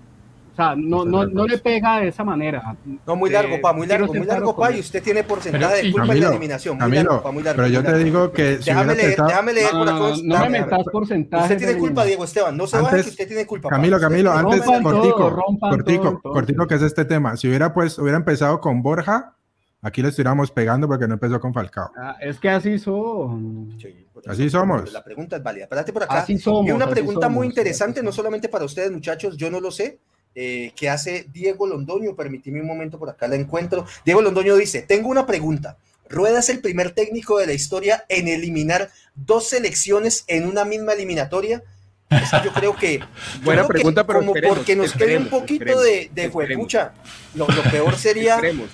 sea, no, no, no, le pega de esa manera. No, muy largo, pa, muy largo, muy largo, pa, y usted tiene porcentaje pero, de culpa en la eliminación. Muy Camilo, largo, pa, muy largo. Pero yo te digo que. Si déjame, leer, déjame leer no, por no, acá. no, me metas porcentaje. Usted tiene culpa, Diego Esteban. No se vaya que usted tiene culpa. Camilo, Camilo, antes, cortico, cortico, cortico, que es este tema. Si hubiera, pues, hubiera empezado con Borja, Aquí le estuviéramos pegando porque no empezó con Falcao. Ah, es que así son. Sí, así somos. La pregunta es válida. Espérate por acá. Así somos, y una pregunta somos, muy interesante, no solamente para ustedes, muchachos, yo no lo sé. Eh, que hace Diego Londoño, permíteme un momento por acá la encuentro. Diego Londoño dice: Tengo una pregunta. Rueda es el primer técnico de la historia en eliminar dos selecciones en una misma eliminatoria. Yo creo que. Buena creo pregunta, que pero como porque nos quede un poquito de, de juepucha. Lo, lo peor sería Esperemos.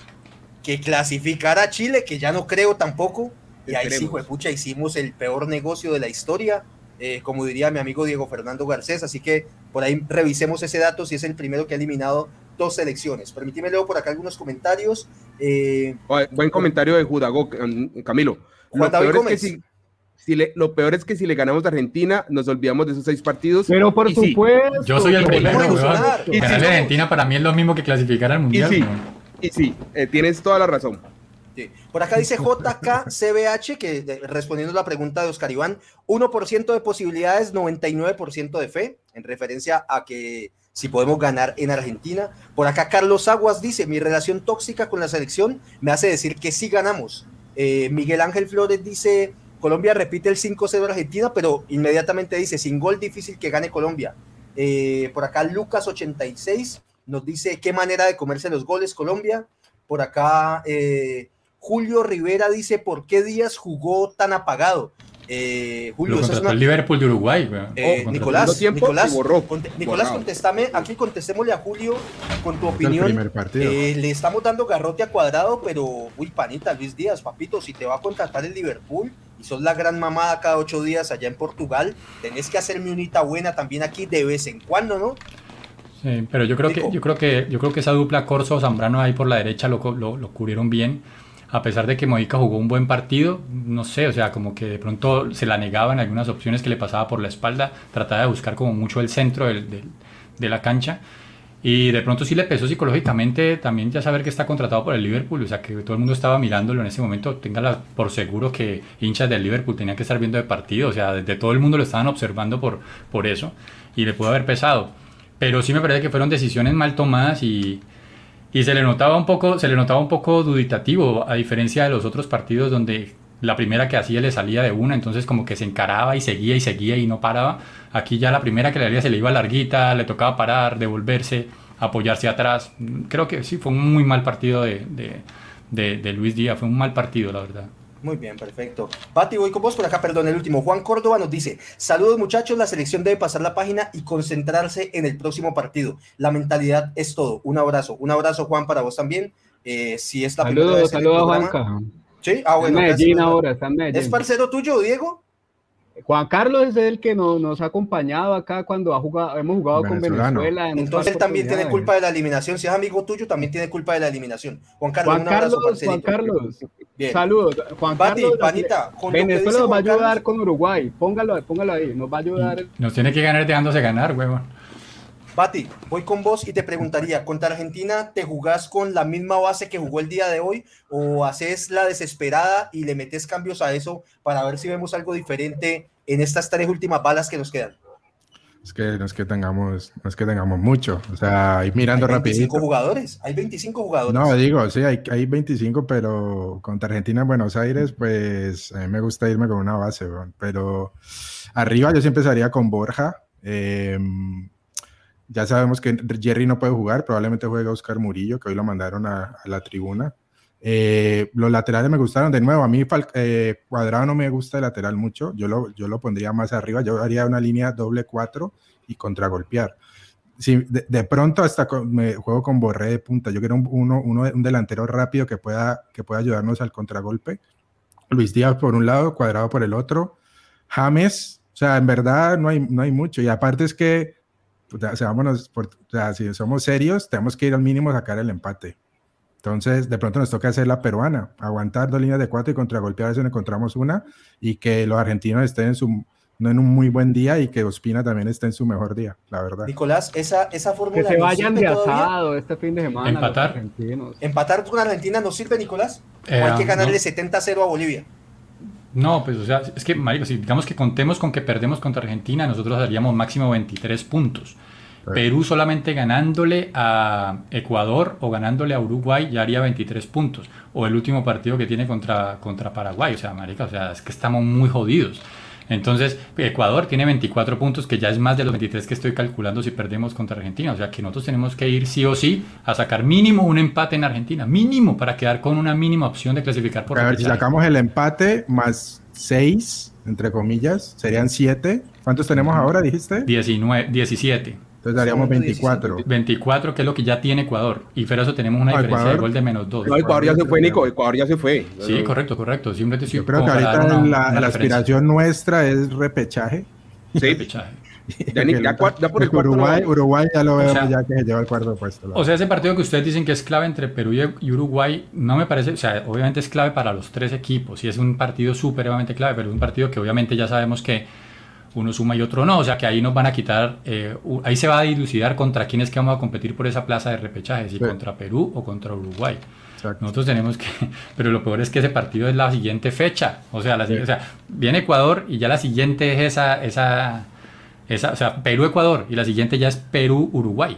que clasificara a Chile, que ya no creo tampoco. Y ahí sí, juepucha, hicimos el peor negocio de la historia, eh, como diría mi amigo Diego Fernando Garcés. Así que por ahí revisemos ese dato, si es el primero que ha eliminado dos selecciones. Permíteme luego por acá algunos comentarios. Eh, Oye, Buen comentario de Judago, Camilo. Juan Lo David peor, es que Gómez. si, si le, lo peor es que si le ganamos a Argentina, nos olvidamos de esos seis partidos. Pero por Y sí, supuesto. Yo soy el primero. Y sí, a Argentina para mí es lo mismo que clasificar al Y mundial. sí, weón. y sí, eh, tienes toda la razón. Sí. Por acá dice JKCBH, que respondiendo a la pregunta de Oscar Iván, 1% de posibilidades, 99% de fe, en referencia a que si podemos ganar en Argentina. Por acá Carlos Aguas dice, mi relación tóxica con la selección me hace decir que sí ganamos. Eh, Miguel Ángel Flores dice, Colombia repite el 5-0 de Argentina, pero inmediatamente dice, sin gol difícil que gane Colombia. Eh, por acá Lucas86 nos dice, qué manera de comerse los goles Colombia. Por acá eh, Julio Rivera dice, ¿por qué Díaz jugó tan apagado? Eh, Julio, Lo una- el Liverpool de Uruguay, eh, Nicolás, Nicolás, conte- Nicolás, contestame, aquí contestémosle a Julio con tu el opinión. primer partido. Eh, le estamos dando garrote a cuadrado, pero uy, panita, Luis Díaz, papito, si te va a contratar el Liverpool y sos la gran mamada cada ocho días allá en Portugal, tenés que hacerme unita buena también aquí de vez en cuando, ¿no? Sí, pero yo creo que yo creo que yo creo que esa dupla Corso Zambrano ahí por la derecha lo, lo, lo cubrieron bien. A pesar de que Mojica jugó un buen partido, no sé, o sea, como que de pronto se la negaban algunas opciones que le pasaba por la espalda, trataba de buscar como mucho el centro de la cancha. Y de pronto sí le pesó psicológicamente también ya saber que está contratado por el Liverpool, o sea que todo el mundo estaba mirándolo en ese momento, téngala por seguro que hinchas del Liverpool tenían que estar viendo el partido, o sea, desde todo el mundo lo estaban observando por, por eso y le pudo haber pesado. Pero sí me parece que fueron decisiones mal tomadas y, y se le notaba un poco, se le notaba un poco duditativo, a diferencia de los otros partidos donde la primera que hacía le salía de una, entonces como que se encaraba y seguía y seguía y no paraba. Aquí ya la primera que le haría se le iba larguita, le tocaba parar, devolverse, apoyarse atrás. Creo que sí, fue un muy mal partido de, de, de- de Luis Díaz, fue un mal partido, la verdad. Muy bien, perfecto. Pati, voy con vos por acá, perdón, el último. Juan Córdoba nos dice, saludos muchachos, la selección debe pasar la página y concentrarse en el próximo partido. La mentalidad es todo. Un abrazo. Un abrazo, Juan, para vos también. Eh, si es la primera Saludos, saludos Juanca. Sí, ah, Está bueno. en gracias. Medellín ahora, está en ¿Es Medellín. parcero tuyo, Diego? Juan Carlos es el que nos, nos ha acompañado acá cuando ha jugado, hemos jugado con. Venezuela. en Entonces también tiene culpa de la eliminación. Si es amigo tuyo, también tiene culpa de la eliminación. Juan Carlos, Juan un abrazo, Carlos, Juan parcerito. Carlos, Bien. saludos. Juan Pati, Carlos, panita, que Venezuela nos va a ayudar Carlos- con Uruguay. Póngalo, póngalo ahí, nos va a ayudar. Nos tiene que ganar dejándose ganar, huevón. Bati, voy con vos y te preguntaría, ¿contra Argentina te jugás con la misma base que jugó el día de hoy o haces la desesperada y le metes cambios a eso para ver si vemos algo diferente en estas tres últimas balas que nos quedan? Es que no es que tengamos, no es que tengamos mucho. O sea, ahí mirando hay 25 rapidito. jugadores, hay 25 jugadores. No, digo, sí, hay, hay 25, pero contra Argentina en Buenos Aires, pues a mí me gusta irme con una base, pero arriba yo siempre empezaría con Borja. Eh, ya sabemos que Jerry no puede jugar, probablemente juegue Oscar Murillo, que hoy lo mandaron a, la tribuna. Eh, los laterales me gustaron de nuevo. A mí eh, Cuadrado no me gusta el lateral mucho. Yo lo, yo lo pondría más arriba. Yo haría una línea doble cuatro y contragolpear. Sí, de, pronto hasta con- me juego con Borré de punta. Yo quiero un, uno, uno, un delantero rápido que pueda, que pueda ayudarnos al contragolpe. Luis Díaz por un lado, Cuadrado por el otro. James, o sea, en verdad no hay, no hay mucho. Y aparte es que, o sea, vámonos por- o sea, si somos serios, tenemos que ir al mínimo a sacar el empate. Entonces, de pronto nos toca hacer la peruana, aguantar dos líneas de cuatro y contragolpear si encontramos una y que los argentinos estén en su no en un muy buen día y que Ospina también esté en su mejor día, la verdad. Nicolás, esa, esa fórmula Que se no vayan sirve de asado este fin de semana. los Empatar. argentinos. ¿Empatar con Argentina no sirve, Nicolás? ¿O Eh, hay que ganarle no. 70-0 a Bolivia? No, pues o sea, es que, marico, si digamos que contemos con que perdemos contra Argentina, nosotros haríamos máximo 23 puntos. Perú solamente ganándole a Ecuador o ganándole a Uruguay ya haría 23 puntos. O el último partido que tiene contra, contra Paraguay. O sea, marica, o sea, es que estamos muy jodidos. Entonces, Ecuador tiene 24 puntos, que ya es más de los 23 que estoy calculando si perdemos contra Argentina. O sea, que nosotros tenemos que ir sí o sí a sacar mínimo un empate en Argentina. Mínimo, para quedar con una mínima opción de clasificar por A ver, si sacamos el empate más 6, entre comillas, serían 7. ¿Cuántos tenemos ahora, dijiste? 19, 17. Entonces daríamos Segundo, 24. 24, que es lo que ya tiene Ecuador. Y fuera eso tenemos una Ah, diferencia de Ecuador. gol de menos 2. No, Ecuador ya se fue, Nico. Ecuador ya se fue. Sí, correcto, correcto. Simplemente Yo creo que ahorita una- la, una la referencia. aspiración nuestra es repechaje. Sí, Repechaje. ya, ni- ya cua- ya por el Porque cuarto no Uruguay. Uruguay ya lo veo sea- ya que se lleva el cuarto puesto. O sea, ese partido que ustedes dicen que es clave entre Perú y y Uruguay, no me parece, o sea, obviamente es clave para los tres equipos, y es un partido supremamente clave, pero es un partido que obviamente ya sabemos que uno suma y otro no, o sea que ahí nos van a quitar, eh, ahí se va a dilucidar contra quién es que vamos a competir por esa plaza de repechaje, si Sí. contra Perú o contra Uruguay. Exacto. Nosotros tenemos que, pero lo peor es que ese partido es la siguiente fecha, o sea, la, si- o sea viene Ecuador y ya la siguiente es esa, esa, esa, o sea, Perú-Ecuador y la siguiente ya es Perú-Uruguay.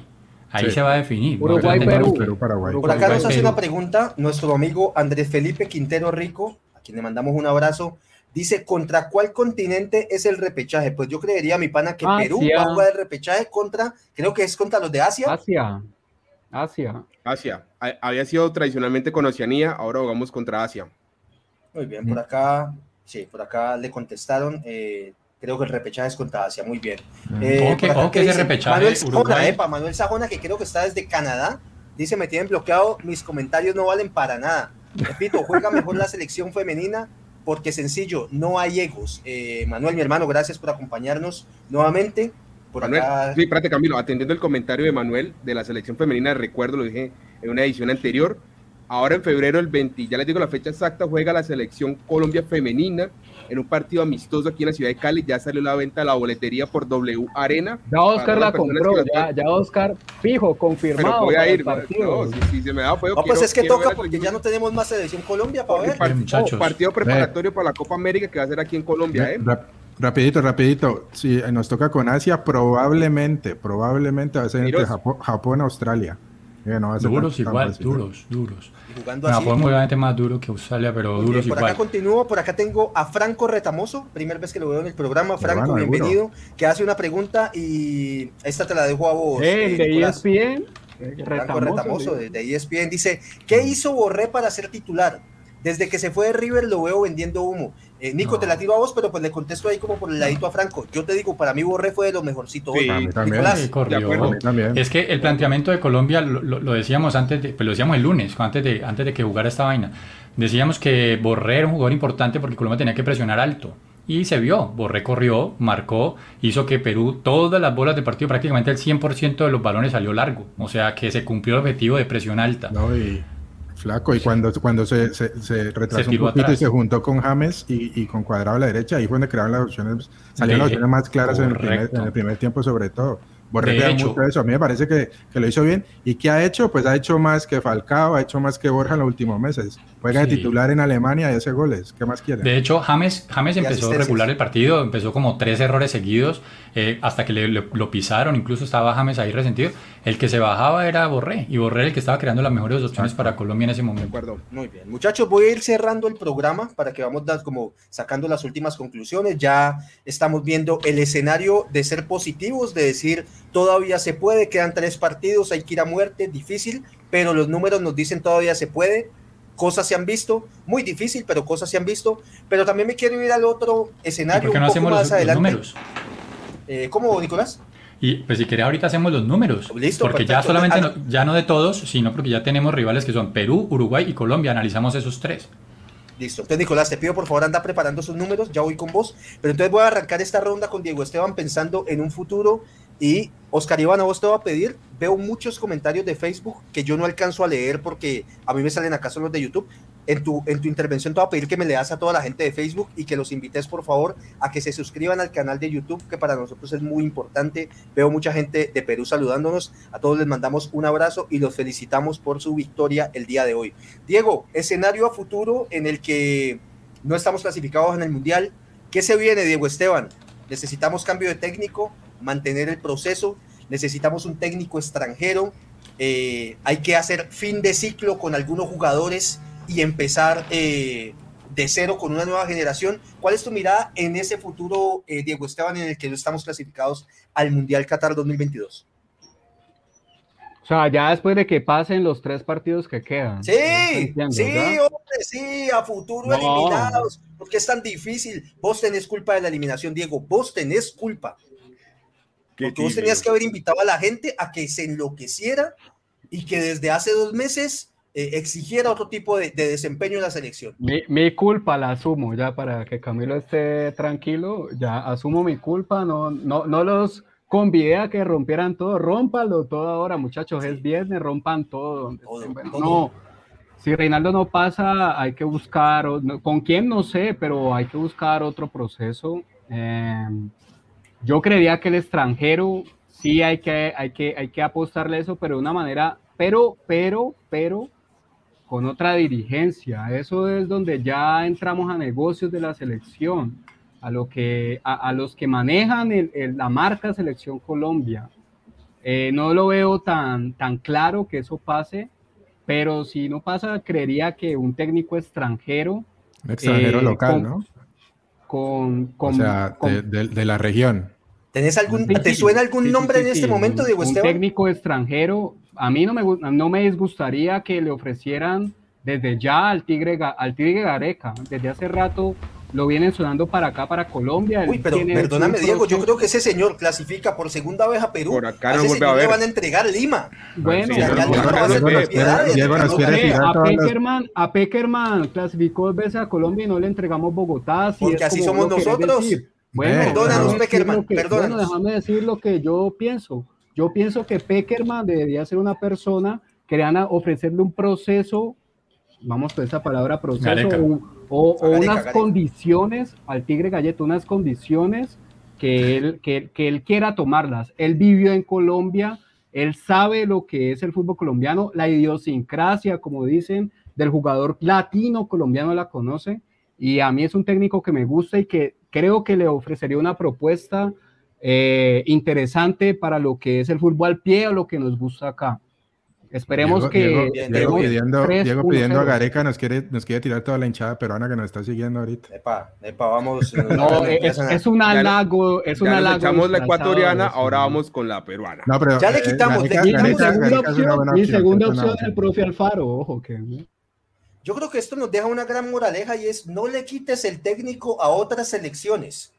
Ahí Sí. se va a definir. Uruguay, tenemos- Perú. Paraguay. Por acá nos hace Perú. una pregunta nuestro amigo Andrés Felipe Quintero Rico, a quien le mandamos un abrazo. Dice, ¿contra cuál continente es el repechaje? Pues yo creería, mi pana, que Asia. Perú va a jugar el repechaje contra, creo que es contra los de Asia. Asia. Asia. Asia. Ha- Había sido tradicionalmente con Oceanía, ahora jugamos contra Asia. Muy bien, por acá, sí, por acá le contestaron. eh, creo que el repechaje es contra Asia, muy bien. Eh, Ojo que- por acá ese repechaje, Manuel Sajona, epa, Manuel Sajona, que creo que está desde Canadá, dice, me tienen bloqueado, mis comentarios no valen para nada. Repito, juega mejor la selección femenina porque sencillo, no hay egos. Eh, Manuel, mi hermano, gracias por acompañarnos nuevamente. Por Manuel, acá, sí, espérate, Camilo, atendiendo el comentario de Manuel de la selección femenina, recuerdo, lo dije en una edición anterior. Ahora en febrero, el 20, ya les digo la fecha exacta, juega la selección Colombia femenina en un partido amistoso aquí en la ciudad de Cali. Ya salió la venta de la boletería por W Arena. Ya Oscar la compró, ya, ya Oscar fijo, Pero confirmado. voy a ir, no, si, si se me da fuego. no, pues quiero- es que toca porque ya no tenemos más selección Colombia para ver. Muchachos. partido preparatorio para la Copa América que va a ser aquí en Colombia, ¿eh? Rap- rapidito, rapidito. Si nos toca con Asia, probablemente, probablemente va a ser entre. Japón, Japón Australia. Eh, no Duros tan- igual, duros, duros. Y jugando Bueno, así. Japón obviamente más duro que Australia, pero duros por igual. acá continúo, por acá tengo a Franco Retamoso, primera vez que lo veo en el programa. Franco, seguro. bienvenido, que hace una pregunta y esta te la dejo a vos. Eh, eh, de. ESPN. Franco Retamoso, Retamoso de, de ESPN dice, ¿qué hizo Borré para ser titular? Desde que se fue de River lo veo vendiendo humo. Eh, Nico, No. te la tiro a vos, pero pues le contesto ahí como por el ladito a Franco. Yo te digo, para mí Borré fue de lo mejorcito Sí. hoy. También. Nicolás, Sí, corrió. de acuerdo. A mí también. Es que el planteamiento de Colombia lo, lo- lo decíamos antes, de, pues lo decíamos el lunes, antes de, antes de que jugara esta vaina. Decíamos que Borré era un jugador importante porque Colombia tenía que presionar alto. Y se vio, Borré corrió, marcó, hizo que Perú, todas las bolas de partido, prácticamente el 100% de los balones salió largo. O sea que se cumplió el objetivo de presión alta. No, y flaco. Y cuando, cuando se, se, se retrasó Se un poquito atrás. y se juntó con James y, y con Cuadrado a la derecha, ahí fue donde crearon las opciones, salieron las opciones más claras en el, primer, en el primer tiempo sobre todo. De hecho. mucho eso. A mí me parece que, que lo hizo bien. ¿Y qué ha hecho? Pues ha hecho más que Falcao, ha hecho más que Borja en los últimos meses. Juega de Sí. titular en Alemania y hace goles. ¿Qué más quiere? De hecho, James, James empezó asistencias. regular el partido, empezó como tres errores seguidos eh, hasta que le, le- lo pisaron, incluso estaba James ahí resentido. El que se bajaba era Borré, y Borré era el que estaba creando las mejores opciones para Colombia en ese De momento. acuerdo. Muy bien, muchachos, voy a ir cerrando el programa para que vamos dar como sacando las últimas conclusiones. Ya estamos viendo el escenario de ser positivos, de decir todavía se puede, quedan tres partidos, hay que ir a muerte, difícil, pero los números nos dicen todavía se puede. Cosas se han visto, muy difícil, pero cosas se han visto. Pero también me quiero ir al otro ¿Y escenario un no poco más los, los adelante. números? Eh, ¿Cómo, Nicolás? Y pues si querés ahorita hacemos los números, Listo, porque ya solamente, Ah, no- ya no de todos, sino porque ya tenemos rivales que son Perú, Uruguay y Colombia, analizamos esos tres. Listo. Entonces, Nicolás, te pido por favor anda preparando sus números, ya voy con vos. Pero entonces voy a arrancar esta ronda con Diego Esteban pensando en un futuro. Y Oscar Iván, a vos te voy a pedir, veo muchos comentarios de Facebook que yo no alcanzo a leer porque a mí me salen acá son los de YouTube. En tu, en tu intervención te voy a pedir que me leas a toda la gente de Facebook y que los invites por favor a que se suscriban al canal de YouTube, que para nosotros es muy importante. Veo mucha gente de Perú saludándonos. A todos les mandamos un abrazo y los felicitamos por su victoria el día de hoy. Diego, escenario a futuro en el que no estamos clasificados en el Mundial. ¿Qué se viene, Diego Esteban? Necesitamos cambio de técnico, mantener el proceso, necesitamos un técnico extranjero, eh, hay que hacer fin de ciclo con algunos jugadores y empezar eh, de cero con una nueva generación. ¿Cuál es tu mirada en ese futuro, eh, Diego Esteban, en el que no estamos clasificados al Mundial Qatar 2022? O sea, ya después de que pasen los tres partidos que quedan. Sí, Entiendo, sí, ¿verdad? hombre, sí, a futuro No. eliminados. ¿Por qué es tan difícil? Vos tenés culpa de la eliminación, Diego. Vos tenés culpa. Qué Porque vos tibio. tenías que haber invitado a la gente a que se enloqueciera y que desde hace dos meses eh, exigiera otro tipo de, de desempeño en la selección. Mi, mi culpa la asumo ya para que Camilo esté tranquilo, ya asumo mi culpa, no, no, no los convidé a que rompieran todo, rómpalo todo ahora muchachos, es viernes, rompan todo. donde Todo, estén. Bueno, todo. No, si Reinaldo no pasa, hay que buscar, con quién no sé, pero hay que buscar otro proceso. Eh, yo creería que el extranjero sí hay que, hay que, hay que apostarle eso, pero de una manera, pero, pero, pero, con otra dirigencia. Eso es donde ya entramos a negocios de la selección, a, lo que, a, a los que manejan el- el- la marca Selección Colombia. Eh, no lo veo tan, tan claro que eso pase, pero si no pasa, creería que un técnico extranjero Un extranjero eh, local, con- ¿no? Con... O con- sea, con- de, de- de la región. ¿Tenés algún, Sí, ¿Te suena algún sí, nombre sí, en este sí, momento, Diego Un Esteban? técnico extranjero, a mí no me, no me disgustaría que le ofrecieran desde ya al Tigre, al Tigre Gareca. Desde hace rato lo vienen sonando para acá, para Colombia. Uy, pero tiene perdóname, Diego, yo creo que ese señor clasifica por segunda vez a Perú. Por acá no a señor le ver. van a entregar Lima. Bueno, a Peckerman, a Peckerman clasificó dos veces a Colombia y no le entregamos Bogotá. si Porque es así somos nosotros. Bueno, Perdónanos, déjame decir Peckerman, lo que- perdónanos. Bueno, déjame decir lo que yo pienso. Yo pienso que Peckerman debería ser una persona que le van a ofrecerle un proceso, vamos con esa palabra proceso. O, o- o Gareca, unas Gareca. condiciones al Tigre Galleto, unas condiciones que él, que, que él quiera tomarlas. Él vivió en Colombia, él sabe lo que es el fútbol colombiano, la idiosincrasia, como dicen, del jugador latino colombiano la conoce. Y a mí es un técnico que me gusta y que creo que le ofrecería una propuesta eh, interesante para lo que es el fútbol al pie o lo que nos gusta acá. Esperemos Diego- que Diego, Diego pidiendo, 3-1-0. Diego pidiendo a Gareca nos quiere, nos quiere tirar toda la hinchada peruana que nos está siguiendo ahorita. Epa, epa, vamos. No, es, es un halago, es un halago. echamos la ecuatoriana, ahora vamos con la peruana. No, pero, Ya le eh, quitamos, le Gareca- quitamos segunda Gareca opción, buena mi opción, segunda opción es el profe Alfaro, ojo que Yo creo que esto nos deja una gran moraleja y es no le quites el técnico a otras selecciones.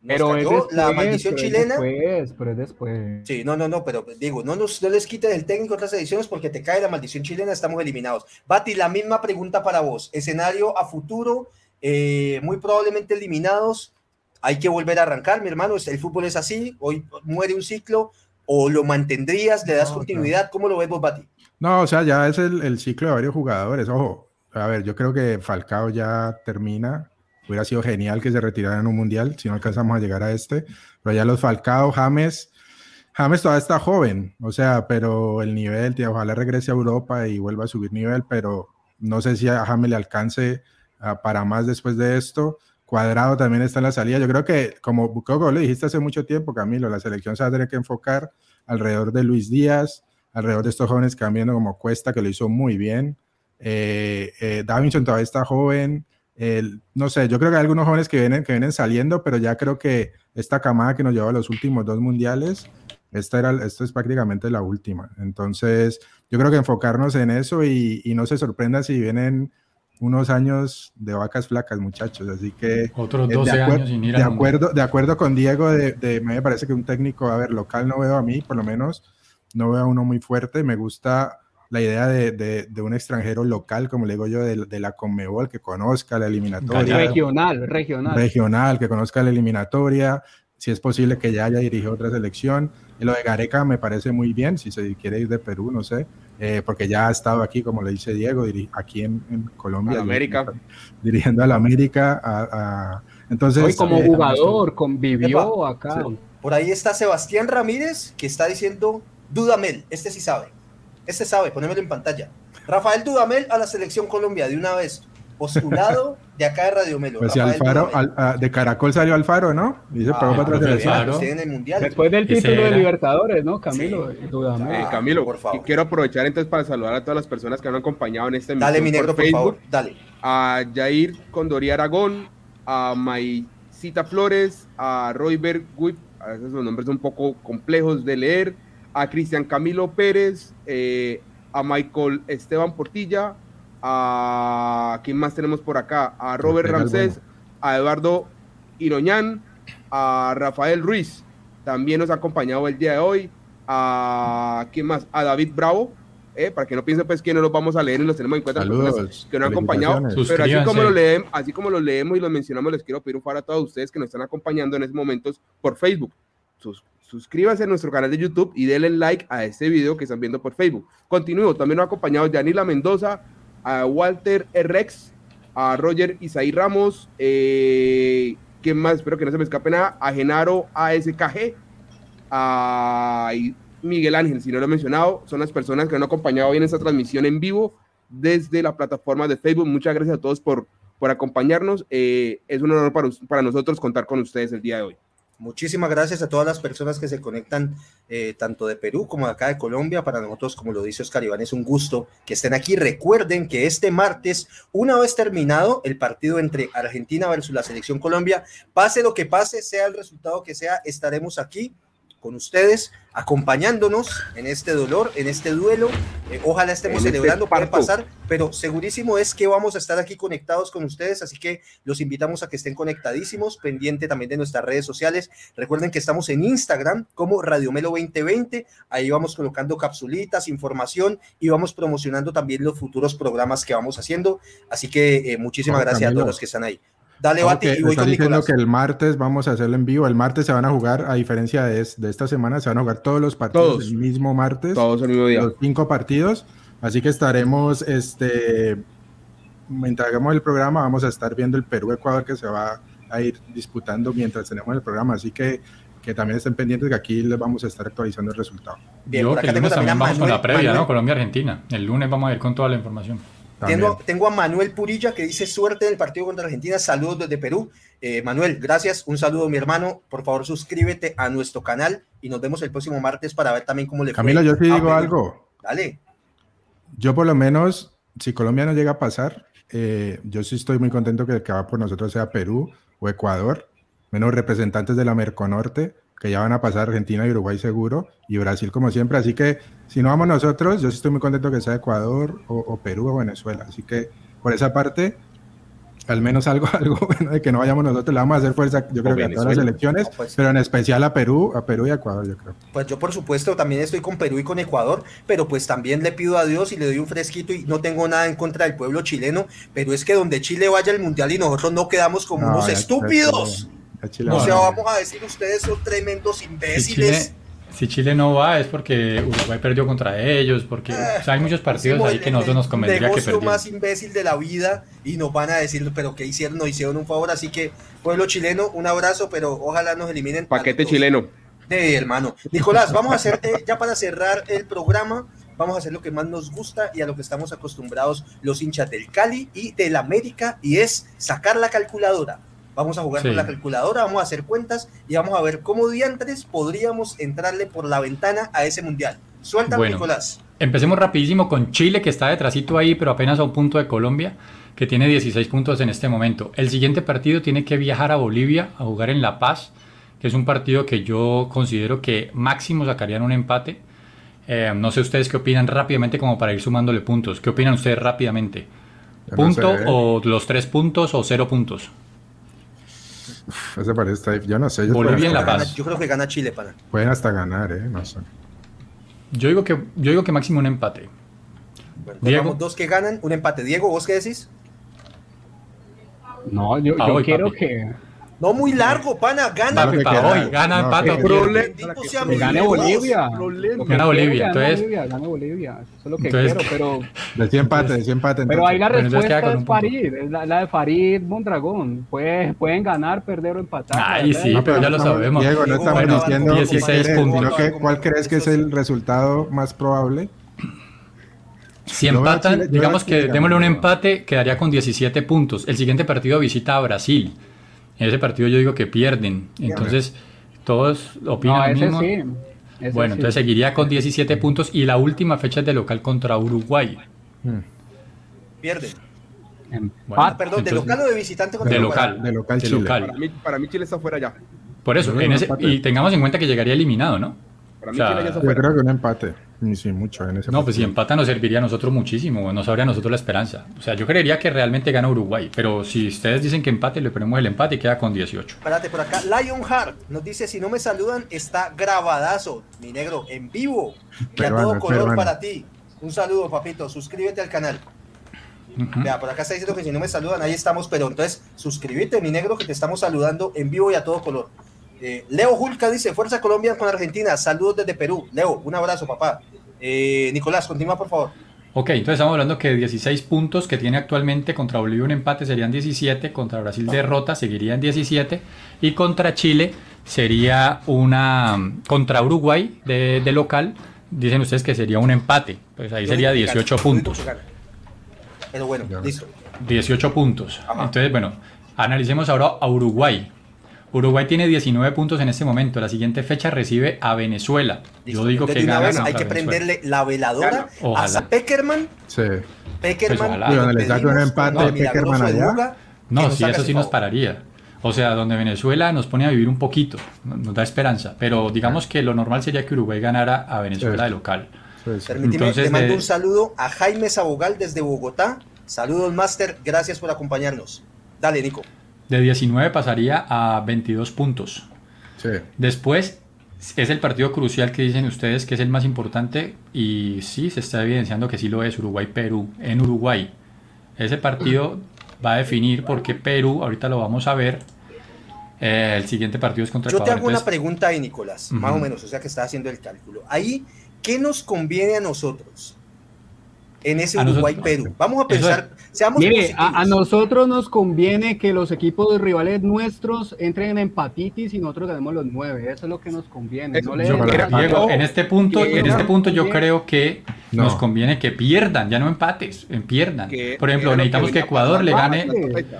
Nos pero es después, la maldición pero chilena. después, pero es después. Sí, no, no, no, pero digo, no, nos, no les quites el técnico otras selecciones porque te cae la maldición chilena, estamos eliminados. Bati, la misma pregunta para vos. Escenario a futuro, eh, muy probablemente eliminados. Hay que volver a arrancar, mi hermano. El fútbol es así. Hoy muere un ciclo. O lo mantendrías, le das No, continuidad. ¿Cómo lo ves vos, Bati? No, o sea, ya es el, el ciclo de varios jugadores. Ojo, a ver, yo creo que Falcao ya termina. Hubiera sido genial que se retirara en un mundial si no alcanzamos a llegar a este. Pero ya los Falcao, James, James todavía está joven, o sea, pero el nivel, tío, ojalá regrese a Europa y vuelva a subir nivel, pero no sé si a James le alcance ah, para más después de esto. Cuadrado también está en la salida. Yo creo que, como, como le dijiste hace mucho tiempo, Camilo, la selección se va a tener que enfocar alrededor de Luis Díaz, alrededor de estos jóvenes viendo como Cuesta, que lo hizo muy bien. Eh, eh, Davinson todavía está joven. No sé, yo creo que hay algunos jóvenes que vienen, que vienen saliendo, pero ya creo que esta camada que nos llevó a los últimos dos mundiales, esta era, esto es prácticamente la última. Entonces, yo creo que enfocarnos en eso y, y no se sorprenda si vienen unos años de vacas flacas, muchachos. Así que. Otros 12 de años sin ir de acuerdo, de acuerdo con Diego, de, me parece que un técnico, a ver, local no veo a mí, por lo menos, no veo a uno muy fuerte. Me gusta la idea de, de un extranjero local, como le digo yo, de, la Conmebol, que conozca la eliminatoria. Regional, regional. Regional, que conozca la eliminatoria. Si es posible que ya haya dirigido otra selección. Y lo de Gareca me parece muy bien, si se quiere ir de Perú, no sé. Eh, porque ya ha estado aquí, como le dice Diego, aquí en, Colombia. América. Dirigiendo a la América. A, entonces, Hoy como eh, jugador convivió acá. Por ahí está Sebastián Ramírez, que está diciendo, Dudamel, este sí sabe. Este sabe, ponémelo en pantalla. Rafael Dudamel a la selección Colombia de una vez postulado de acá de Radio Melo. Pues Alfaro, de Caracol salió Alfaro, ¿no? Dice, ah, para el mundial. Después del título de Libertadores, ¿no? Camilo, sí. eh, Camilo, por favor. quiero aprovechar entonces para saludar a todas las personas que han acompañado en este Dale, mi negro, por, favor, dale. A Jair Condoría Aragón, a Maicita Flores, a Royber Guip, a veces los nombres son un poco complejos de leer, a Cristian Camilo Pérez, eh, a Michael Esteban Portilla, a quién más tenemos por acá, a Robert Ramsés, a Eduardo Iroñán, a Rafael Ruiz, también nos ha acompañado el día de hoy, a quién más, a David Bravo, eh, para que no piensen pues que no los vamos a leer y los tenemos en cuenta que nos han acompañado, pero así como, lo leemos, así como lo leemos y lo mencionamos, les quiero pedir un favor a todos ustedes que nos están acompañando en estos momentos por Facebook. Suscríbanse a nuestro canal de YouTube y denle like a este video que están viendo por Facebook. Continúo, también nos ha acompañado Yanila Mendoza, a Walter Rex, a Roger Isaí Ramos, eh, ¿quién más? Espero que no se me escape nada, a Genaro ASKG, a Miguel Ángel, si no lo he mencionado, son las personas que han acompañado hoy en esta transmisión en vivo desde la plataforma de Facebook. Muchas gracias a todos por, por acompañarnos. Eh, es un honor para, para nosotros contar con ustedes el día de hoy. Muchísimas gracias a todas las personas que se conectan, eh, tanto de Perú como de acá de Colombia. Para nosotros, como lo dice Oscar Iván, es un gusto que estén aquí. Recuerden que este martes, una vez terminado el partido entre Argentina versus la selección Colombia, pase lo que pase, sea el resultado que sea, estaremos aquí con ustedes, acompañándonos en este dolor, en este duelo. Eh, ojalá estemos este celebrando, puede pasar, pero segurísimo es que vamos a estar aquí conectados con ustedes, así que los invitamos a que estén conectadísimos, pendiente también de nuestras redes sociales. Recuerden que estamos en Instagram como Radiomelo 2020, ahí vamos colocando capsulitas, información y vamos promocionando también los futuros programas que vamos haciendo. Así que eh, muchísimas gracias a todos los que están ahí. Dale, Bati, y voy con diciendo que el martes vamos a hacerlo en vivo. El martes se van a jugar, a diferencia de, de esta semana, se van a jugar todos los partidos el mismo martes. Todos el mismo día. Los cinco partidos. Así que estaremos, este, mientras hagamos el programa, vamos a estar viendo el Perú-Ecuador que se va a ir disputando mientras tenemos el programa. Así que que también estén pendientes que aquí les vamos a estar actualizando el resultado. Bien, Yo, que el lunes también vamos con la previa, ¿no? Colombia-Argentina. El lunes vamos a ir con toda la información. Tengo, a Manuel Purilla que dice suerte en el partido contra Argentina. Saludos desde Perú. Eh, Manuel, gracias. Un saludo, mi hermano. Por favor, suscríbete a nuestro canal y nos vemos el próximo martes para ver también cómo le fue. Camilo, yo sí digo algo. Dale. Yo, por lo menos, si Colombia no llega a pasar, eh, yo sí estoy muy contento que el que va por nosotros sea Perú o Ecuador, menos representantes de la Merconorte que ya van a pasar Argentina y Uruguay seguro, y Brasil como siempre. Así que si no vamos nosotros, yo estoy muy contento que sea Ecuador o, Perú o Venezuela. Así que por esa parte, al menos algo, algo bueno de que no vayamos nosotros, le vamos a hacer fuerza, yo creo que a todas las elecciones, pues. pero en especial a Perú, a Perú y a Ecuador, yo creo. Pues yo por supuesto también estoy con Perú y con Ecuador, pero pues también le pido a Dios y le doy un fresquito y no tengo nada en contra del pueblo chileno, pero es que donde Chile vaya al mundial y nosotros no quedamos como unos estúpidos. O sea, vamos a decir, ustedes son tremendos imbéciles. Si Chile, no va es porque Uruguay perdió contra ellos, porque hay muchos partidos ahí que nosotros nos convendría que perdieran. más imbécil de la vida y nos van a decir, pero ¿qué hicieron? Nos hicieron un favor, así que pueblo chileno, un abrazo, pero ojalá nos eliminen. Paquete chileno. Sí, hermano. Nicolás, vamos a hacer, eh, ya para cerrar el programa, vamos a hacer lo que más nos gusta y a lo que estamos acostumbrados los hinchas del Cali y del América, y es sacar la calculadora. Vamos a jugar Sí. con la calculadora, vamos a hacer cuentas y vamos a ver cómo diantres podríamos entrarle por la ventana a ese mundial. Bueno. Nicolás. Empecemos rapidísimo con Chile, que está detrásito ahí, pero apenas a un punto de Colombia, que tiene 16 puntos en este momento. El siguiente partido tiene que viajar a Bolivia a jugar en La Paz, que es un partido que yo considero que máximo sacarían un empate. Eh, no sé ustedes qué opinan rápidamente como para ir sumándole puntos. ¿Qué opinan ustedes rápidamente? No ¿Punto sé. o los tres puntos o cero puntos? Uf, ese parece está- yo no sé. ellos Bolivia en La Paz. ganar. Yo creo que gana Chile, pana. Pueden hasta ganar, ¿eh? No sé. Yo digo que, yo digo que máximo un empate. Bueno, Diego. dos que ganan, un empate. Diego, ¿vos qué decís? No, yo, Ah, yo hoy, quiero papi. que, No muy largo, pana, gana. Papi, para hoy, gana no, empate. que- o ¿Qué pierde. problema? Bendito ¿Qué sea que mi gane. Bolivia. Gana Bolivia, entonces- Bolivia, gane Bolivia. Eso es lo que Entonces- quiero, pero, De 100 empate, de 100 empate. pero ahí la respuesta con es. Farid, es la, la de Farid Mondragón. Puede, pueden ganar, perder o empatar. Ay, ¿verdad? sí, No, pero ya lo sabemos. Diego, no estamos bueno, diciendo 16 cuál crees- puntos. que ¿Cuál crees que es el resultado más probable? Si empatan, digamos que démosle un empate, quedaría con 17 puntos. El siguiente partido visita a Brasil. En ese partido yo digo que pierden. Entonces, todos opinan No, lo mismo. sí. ese Bueno, sí. entonces seguiría con 17 puntos y la última fecha es de local contra Uruguay. Pierde. Bueno, Empate. Perdón, ¿de local o de visitante? contra De Uruguay? local. De local De Chile. local. Para mí, para mí Chile está fuera ya. Por eso, Yo en ese, y tengamos en cuenta que llegaría eliminado, ¿no? Para mí O sea, Chile ya está Yo fuera. creo que un empate. Ni sin mucho en ese No, pues si empata nos serviría a nosotros muchísimo, nos habría a nosotros la esperanza. O sea, yo creería que realmente gana Uruguay, pero si ustedes dicen que empate, le ponemos el empate y queda con 18. Espérate, por acá, Lionheart nos dice, si no me saludan, está grabadazo, mi negro, en vivo, y a todo color peruano. para ti. Un saludo, papito, suscríbete al canal. Ujú. Vea, por acá está diciendo que si no me saludan, ahí estamos, pero entonces suscríbete, mi negro, que te estamos saludando en vivo y a todo color. Eh, Leo Julca dice, Fuerza Colombia con Argentina, saludos desde Perú. Leo, un abrazo, papá. Eh, Nicolás, continúa, por favor. Ok, entonces estamos hablando que 16 puntos que tiene actualmente contra Bolivia un empate serían 17, contra Brasil derrota seguiría en 17 y contra Chile sería una contra Uruguay de, de local, dicen ustedes que sería un empate, pues ahí Yo sería digo que 18 gana, yo digo puntos. Pero bueno, listo. 18 puntos. Ajá. Entonces, bueno, analicemos ahora a Uruguay. Uruguay tiene 19 puntos en este momento. La siguiente fecha recibe a Venezuela. listo. Yo digo que gana vez hay que prenderle la veladora Ojalá. a Peckerman. Sí. Peckerman, Pues ojalá. le un empate el Peckerman allá. No, sí, eso sí nos pararía. O sea, donde Venezuela nos pone a vivir un poquito, no- nos da esperanza. Pero digamos que lo normal sería que Uruguay ganara a Venezuela Sí. de local. sí, sí. Permíteme, Entonces, le mando de- un saludo a Jaime Sabogal desde Bogotá. Saludos, Master. Gracias por acompañarnos. Dale, Nico. De 19 pasaría a 22 puntos. Sí. Después es el partido crucial que dicen ustedes que es el más importante y sí, se está evidenciando que sí lo es Uruguay-Perú en Uruguay. Ese partido va a definir por qué Perú, ahorita lo vamos a ver, eh, el siguiente partido es contra Yo te hago una pregunta ahí, Nicolás, más o menos, o sea que estás haciendo el cálculo. Ahí, ¿qué nos conviene a nosotros en ese Uruguay-Perú? Vamos a pensar, seamos Mire, a, a nosotros nos conviene que los equipos de rivales nuestros entren en empatitis y nosotros ganemos los nueve. Eso es lo que nos conviene. No le Yo creo- Diego, en este punto, en este punto yo creo que No. nos conviene que pierdan, ya no empates, en pierdan. Por ejemplo, necesitamos que Ecuador le gane,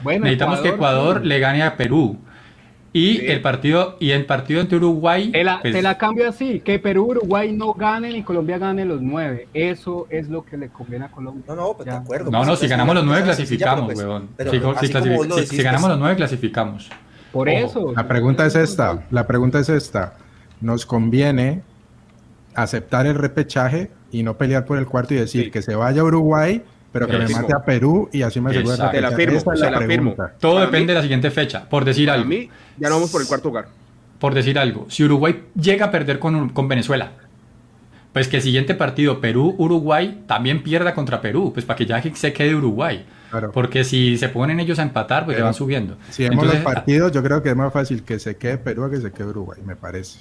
necesitamos que Ecuador le gane a Perú. Y Sí. el partido y el partido entre Uruguay Te la, pues, te la cambio así, que Perú, Uruguay no ganen y Colombia gane los nueve. Eso es lo que le conviene a Colombia. No, no, pues de acuerdo. No, pues, no, si una ganamos los nueve clasificamos, pues- pero Si, ganamos pues, los nueve clasificamos. Por Ojo. eso. La pregunta es esta, la pregunta es esta. ¿Nos conviene aceptar el repechaje y no pelear por el cuarto y decir Sí. que se vaya a Uruguay, pero que me mate a Perú y así me aseguro Exacto. Te la firmo, Esa es te la la firmo. pregunta. Todo Para depende mí- de la siguiente fecha. Por decir Para algo, mí, ya no vamos por el cuarto lugar. por decir algo, si Uruguay llega a perder con, con Venezuela, pues que el siguiente partido Perú-Uruguay también pierda contra Perú, pues para que ya se quede Uruguay. Claro. Porque si se ponen ellos a empatar, pues Pero se van subiendo. Si vemos Entonces, los partidos, yo creo que es más fácil que se quede Perú a que se quede Uruguay, me parece.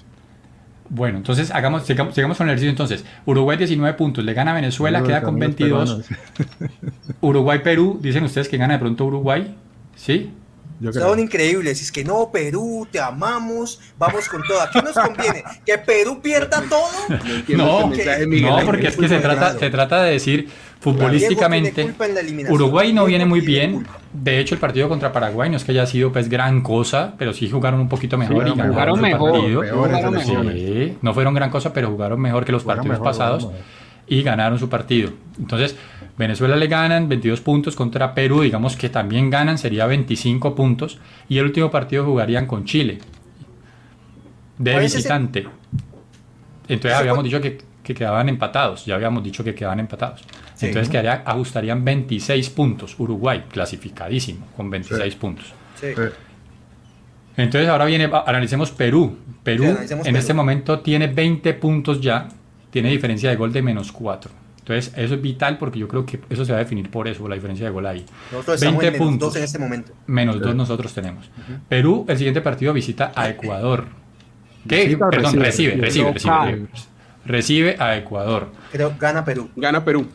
Bueno, entonces hagamos, sigamos, sigamos con el ejercicio entonces. Uruguay 19 puntos, le gana a Venezuela, queda con amigos 22. peruanos. Uruguay-Perú, dicen ustedes que gana de pronto Uruguay, ¿sí? Yo Son increíbles. Es que no, Perú, te amamos, vamos con todo. ¿A qué nos conviene? ¿Que Perú pierda todo? No No, porque es que se trata, se trata de decir futbolísticamente. Uruguay no viene muy bien. De hecho, el partido contra Paraguay no es que haya sido pues gran cosa, pero sí jugaron un poquito mejor y jugaron ganaron su mejor, partido. jugaron. Sí, no fueron gran cosa, pero jugaron mejor que los Jugaron partidos mejor, pasados jugaron y ganaron su partido. Entonces, Venezuela le ganan 22 puntos contra Perú, digamos que también ganan, sería 25 puntos. Y el último partido jugarían con Chile, de ¿Cuál es ese? visitante. Entonces ¿Ese habíamos dicho que, que quedaban empatados, ya habíamos dicho que quedaban empatados. Sí. Entonces quedaría, ajustarían 26 puntos. Uruguay, clasificadísimo, con 26 puntos. Sí. Sí. Entonces ahora viene, analicemos Perú. Perú Sí, analicemos en Perú. este momento tiene 20 puntos ya, tiene diferencia de gol de menos 4. Entonces eso es vital porque yo creo que eso se va a definir por eso, la diferencia de gol ahí. Nosotros estamos 20 en menos puntos. dos en este momento. Menos 2 nosotros tenemos. Perú, el siguiente partido visita a Ecuador. ¿Qué? ¿Visita o Perdón, recibe? recibe, recibe, recibe, recibe. Recibe a Ecuador. Creo gana Perú. Gana Perú.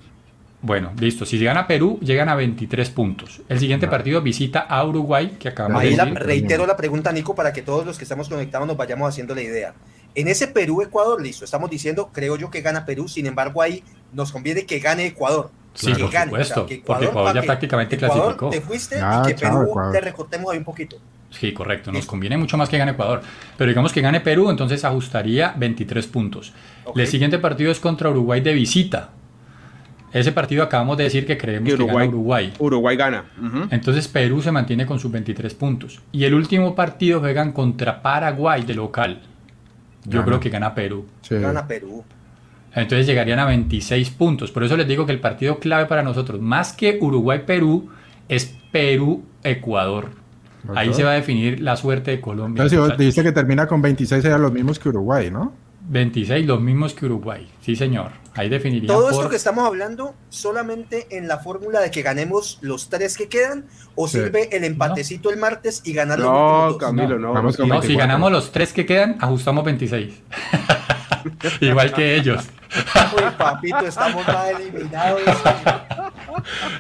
Bueno, listo. Si gana Perú, llegan a 23 puntos. El siguiente partido visita a Uruguay, que acabamos Ahí de la, reitero la pregunta, Nico, para que todos los que estamos conectados nos vayamos haciendo la idea. En ese Perú-Ecuador, listo, estamos diciendo, creo yo que gana Perú, sin embargo ahí nos conviene que gane Ecuador. Sí, que por gane, supuesto, que porque Ecuador ya que prácticamente Ecuador clasificó. te fuiste Ah, y que chao, Perú Ecuador. le recortemos ahí un poquito. Sí, correcto. Nos conviene mucho más que gane Ecuador. Pero digamos que gane Perú, entonces ajustaría 23 puntos. El siguiente partido es contra Uruguay de visita. Ese partido acabamos de decir que creemos Que que Uruguay, gana Uruguay. Uruguay gana. Entonces Perú se mantiene con sus 23 puntos. Y el último partido juegan contra Paraguay de local. Yo Gana. creo que gana Perú. Sí. Gana Perú. Entonces llegarían a 26 puntos. Por eso les digo que el partido clave para nosotros, más que Uruguay-Perú, es Perú-Ecuador. Ahí se va a definir la suerte de Colombia. Entonces, si vos dijiste que termina con 26, eran los mismos que Uruguay, ¿no? 26, los mismos que Uruguay. Sí, señor. Ahí Todo por... esto que estamos hablando solamente en la fórmula de que ganemos los tres que quedan o Sí. sirve el empatecito el martes y ganar los No? Camilo, no. Vamos con No, si 24. ganamos los tres que quedan, ajustamos 26. Igual que ellos. Uy, papito, estamos más eliminados.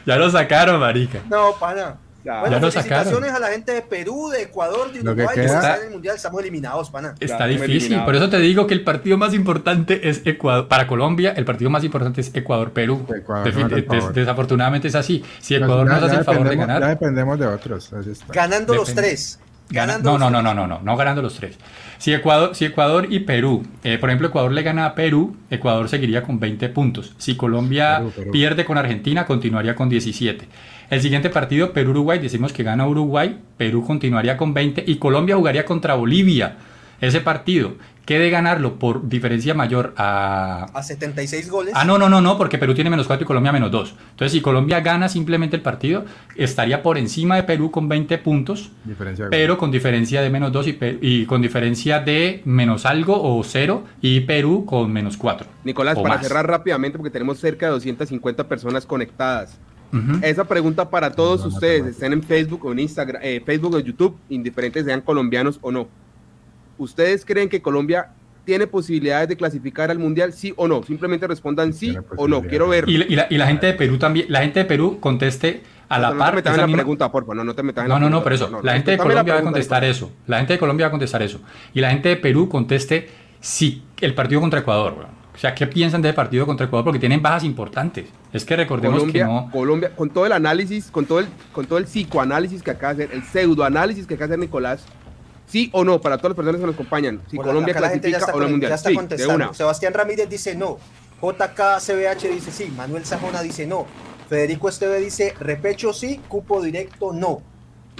Ya lo sacaron, marica. No, pana. Bueno, Ya felicitaciones sacaron. a la gente de Perú, de Ecuador, de que Uruguay, que queda- están en el Mundial, estamos eliminados, pana. Está Ya, difícil. Por eso te digo que el partido más importante es Ecuador. Para Colombia, el partido más importante es Ecuador-Perú. Ecuador, Defi- no hace el des- favor. desafortunadamente es así. Si Pues Ecuador ya- nos hace el favor de dependemos- Ya ganar, dependemos de otros. así está. Ganando los tres. Ganando no, no, no, no, no, no, no ganando los tres. Si Ecuador, si Ecuador y Perú, eh, por ejemplo, Ecuador le gana a Perú, Ecuador seguiría con 20 puntos. Si Colombia Perú, Perú. pierde con Argentina, continuaría con 17. El siguiente partido, Perú-Uruguay, decimos que gana Uruguay, Perú continuaría con 20 y Colombia jugaría contra Bolivia. Ese partido, que de ganarlo por diferencia mayor a, A 76 goles. Ah, no, no, no, no, porque Perú tiene menos 4 y Colombia menos 2. Entonces, si Colombia gana simplemente el partido, estaría por encima de Perú con 20 puntos, Diferencia de pero con diferencia de menos 2 y, con diferencia de menos algo o 0 y Perú con menos 4. Nicolás, para más. cerrar rápidamente, porque tenemos cerca de 250 personas conectadas. Esa pregunta para todos No, no, ustedes, no, no. estén en Facebook o en Instagram, eh, Facebook o YouTube, indiferentes sean colombianos o no. ¿Ustedes creen que Colombia tiene posibilidades de clasificar al mundial, sí o no? Simplemente respondan sí o no. Quiero ver. Y, la- y la, y la gente de Perú también, la gente de Perú conteste a la no par. te metas en esa la misma- pregunta, porfa. No, no te metas en No, la no, no, por eso. no, la no, gente de Colombia va a contestar eso. La gente de Colombia va a contestar eso. Y la gente de Perú conteste si el partido contra Ecuador. weón. O sea, ¿qué piensan de ese partido contra Ecuador? Porque tienen bajas importantes. Es que recordemos Colombia, que no. Colombia, con todo el análisis, con todo el, con todo el psicoanálisis que acaba de hacer, el pseudoanálisis que acaba de hacer Nicolás, sí o no, para todas las personas que nos acompañan, si Hola, Colombia acá la gente ya clasifica está o no mundial. Ya está Sí, de contestando. una. Sebastián Ramírez dice no. JKCBH dice sí. Manuel Sajona dice no. Federico Esteve dice repecho sí, cupo directo no.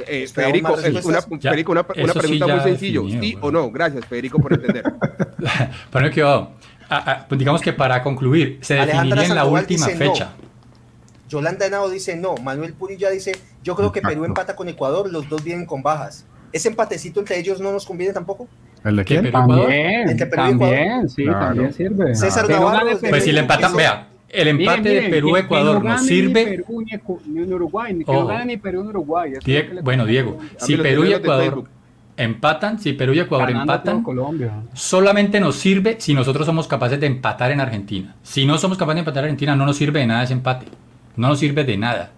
Eh, Federico, una. Ya, Federico, una, una eso sí pregunta muy sencillo, definido, sí bueno. o no. Gracias, Federico, por entender. Pero que ah, pues digamos que para concluir, se definiría en la última dice no. fecha. Yolanda Henao dice no. Manuel Purilla dice yo creo que Perú empata con Ecuador, los dos vienen con bajas. ¿Ese empatecito entre ellos no nos conviene tampoco? ¿El de ¿Qué, quién? Perú, Ecuador? También, Entre Perú y también, sí, Claro. también sirve. César Navarro Perú. Pues si le empatan, Eso- vea, el empate de miren, Perú-Ecuador no nos sirve. Ni Perú ni, Ecu- ni en Uruguay, ni que Ojo. no gane ni Perú ni Uruguay. eso es Die- lo que le bueno, a Diego, si Perú y Ecuador Facebook. Empatan, si Perú y Ecuador Ganando empatan, Colombia. solamente nos sirve si nosotros somos capaces de empatar en Argentina. Si no somos capaces de empatar en Argentina, no nos sirve de nada ese empate. No nos sirve de nada.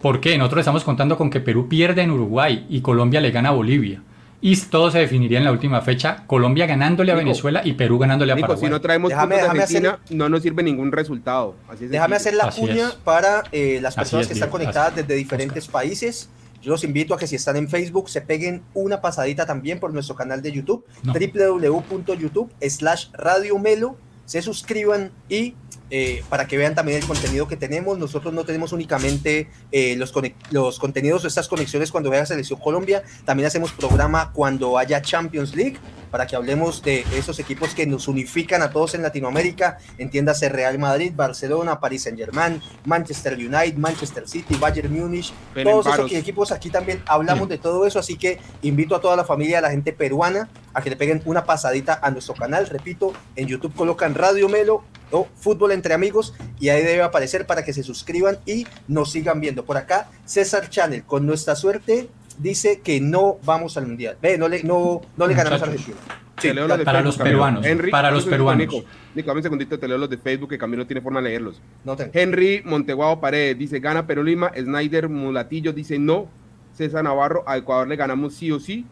¿Por qué? Nosotros estamos contando con que Perú pierde en Uruguay y Colombia le gana a Bolivia. Y todo se definiría en la última fecha, Colombia ganándole a Nico, Venezuela y Perú ganándole a Nico, Paraguay. si no traemos Déjame- puntos déjame Argentina, hacer- no nos sirve ningún resultado. Así es Déjame hacer la Así cuña es. para eh, las personas es, que están Diego, conectadas así. desde diferentes países. Yo los invito a que si están en Facebook se peguen una pasadita también por nuestro canal de YouTube, No. www.youtube slash Radio Melo, se suscriban y eh, para que vean también el contenido que tenemos. Nosotros no tenemos únicamente eh, los, los contenidos o estas conexiones cuando vea Selección Colombia, también hacemos programa cuando haya Champions League, para que hablemos de esos equipos que nos unifican a todos en Latinoamérica, entiéndase Real Madrid, Barcelona, Paris Saint Germain, Manchester United, Manchester City, Bayern Múnich, todos esos equipos aquí también hablamos de todo eso, así que invito a toda la familia, a la gente peruana, a que le peguen una pasadita a nuestro canal, repito, en YouTube colocan Radio Melo o Fútbol entre Amigos y ahí debe aparecer para que se suscriban y nos sigan viendo. Por acá, César Channel, con nuestra suerte, dice que no vamos al Mundial. Ve, no le, no, no le ganamos a. Argentina. Te leo los de para Facebook, los peruanos, Henry, para los peruanos. Nico, Nico, dame un segundito, te leo los de Facebook que Camilo tiene forma de leerlos. No tengo. Henry Monteguado Paredes dice gana Perú Lima, Snyder Mulatillo dice no, César Navarro a Ecuador le ganamos sí o sí,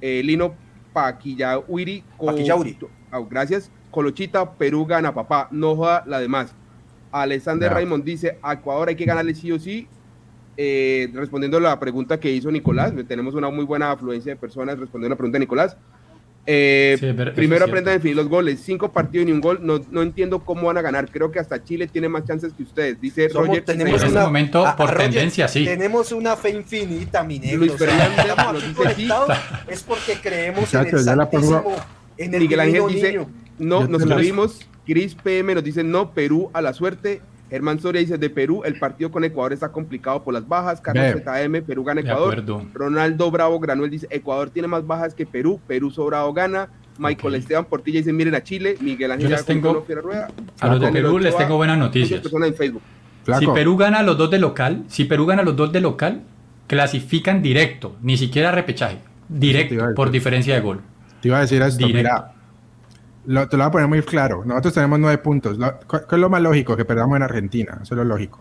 Eh, Lino Paquillauri, Paquillauri. Ah, gracias, Colochita, Perú gana papá, no joda la demás. Alexander. Raymond dice a Ecuador hay que ganarle sí o sí. Eh, respondiendo a la pregunta que hizo Nicolás, tenemos una muy buena afluencia de personas respondiendo a la pregunta de Nicolás. Eh, Sí, primero aprendan a definir los goles. Cinco partidos y ni un gol. No, no entiendo cómo van a ganar. Creo que hasta Chile tiene más chances que ustedes. Dice Somos- Roger. tenemos En este momento, a- por a Roger, tendencia, sí. Tenemos una fe infinita, mi negro. Luis O sea, dice sí. es porque creemos en el santísimo, en el Miguel Ángel dice niño. no, nos te las- perdimos. Chris PM nos dice no, Perú a la suerte. Germán Soria dice de Perú, el partido con Ecuador está complicado por las bajas. Carlos. ZM, Perú gana Ecuador. Ronaldo Bravo Granuel dice Ecuador tiene más bajas que Perú, Perú sobrado gana. Michael. Esteban Portilla dice miren a Chile, Miguel Ángel Yo les tengo- Rueda. A los de Perú les tengo buenas noticias. en Facebook. Si Perú gana los dos de local, si Perú gana los dos de local, clasifican directo, ni siquiera repechaje, directo por diferencia de gol. te iba a decir esto, Directo. mira, lo- te lo voy a poner muy claro. Nosotros tenemos nueve puntos. Lo- ¿cu- ¿Qué es lo más lógico? Que perdamos en Argentina. Eso es lo lógico.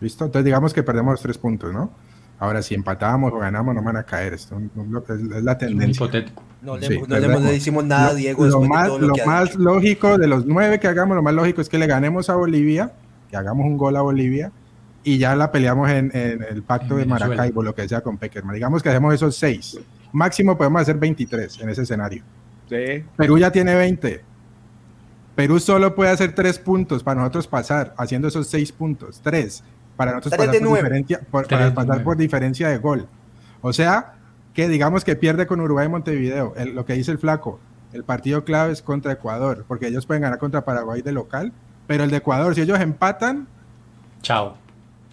¿Listo? Entonces digamos que perdemos los tres puntos, ¿no? Ahora, si empatamos o ganamos, no van a caer. Esto no- no- es, es la tendencia. hipotético. No le, Sí, no le- hicimos nada, Lo- Diego, Lo, más, lo, lo más dicho. lógico de los nueve que hagamos, lo más lógico es que le ganemos a Bolivia, que hagamos un gol a Bolivia y ya la peleamos en, en el pacto En de Venezuela. Maracaibo, lo que sea con Peckerman. Digamos que hacemos esos seis. Máximo podemos hacer 23 en ese escenario. Sí. Perú ya tiene 20. Perú solo puede hacer tres puntos para nosotros pasar, haciendo esos seis puntos. Tres. Para nosotros pasar, de por diferencia, por- para de pasar por diferencia de gol. O sea, que digamos que pierde con Uruguay y Montevideo. El- lo que dice el flaco, el partido clave es contra Ecuador, porque ellos pueden ganar contra Paraguay de local, pero el de Ecuador, si ellos empatan, Chao.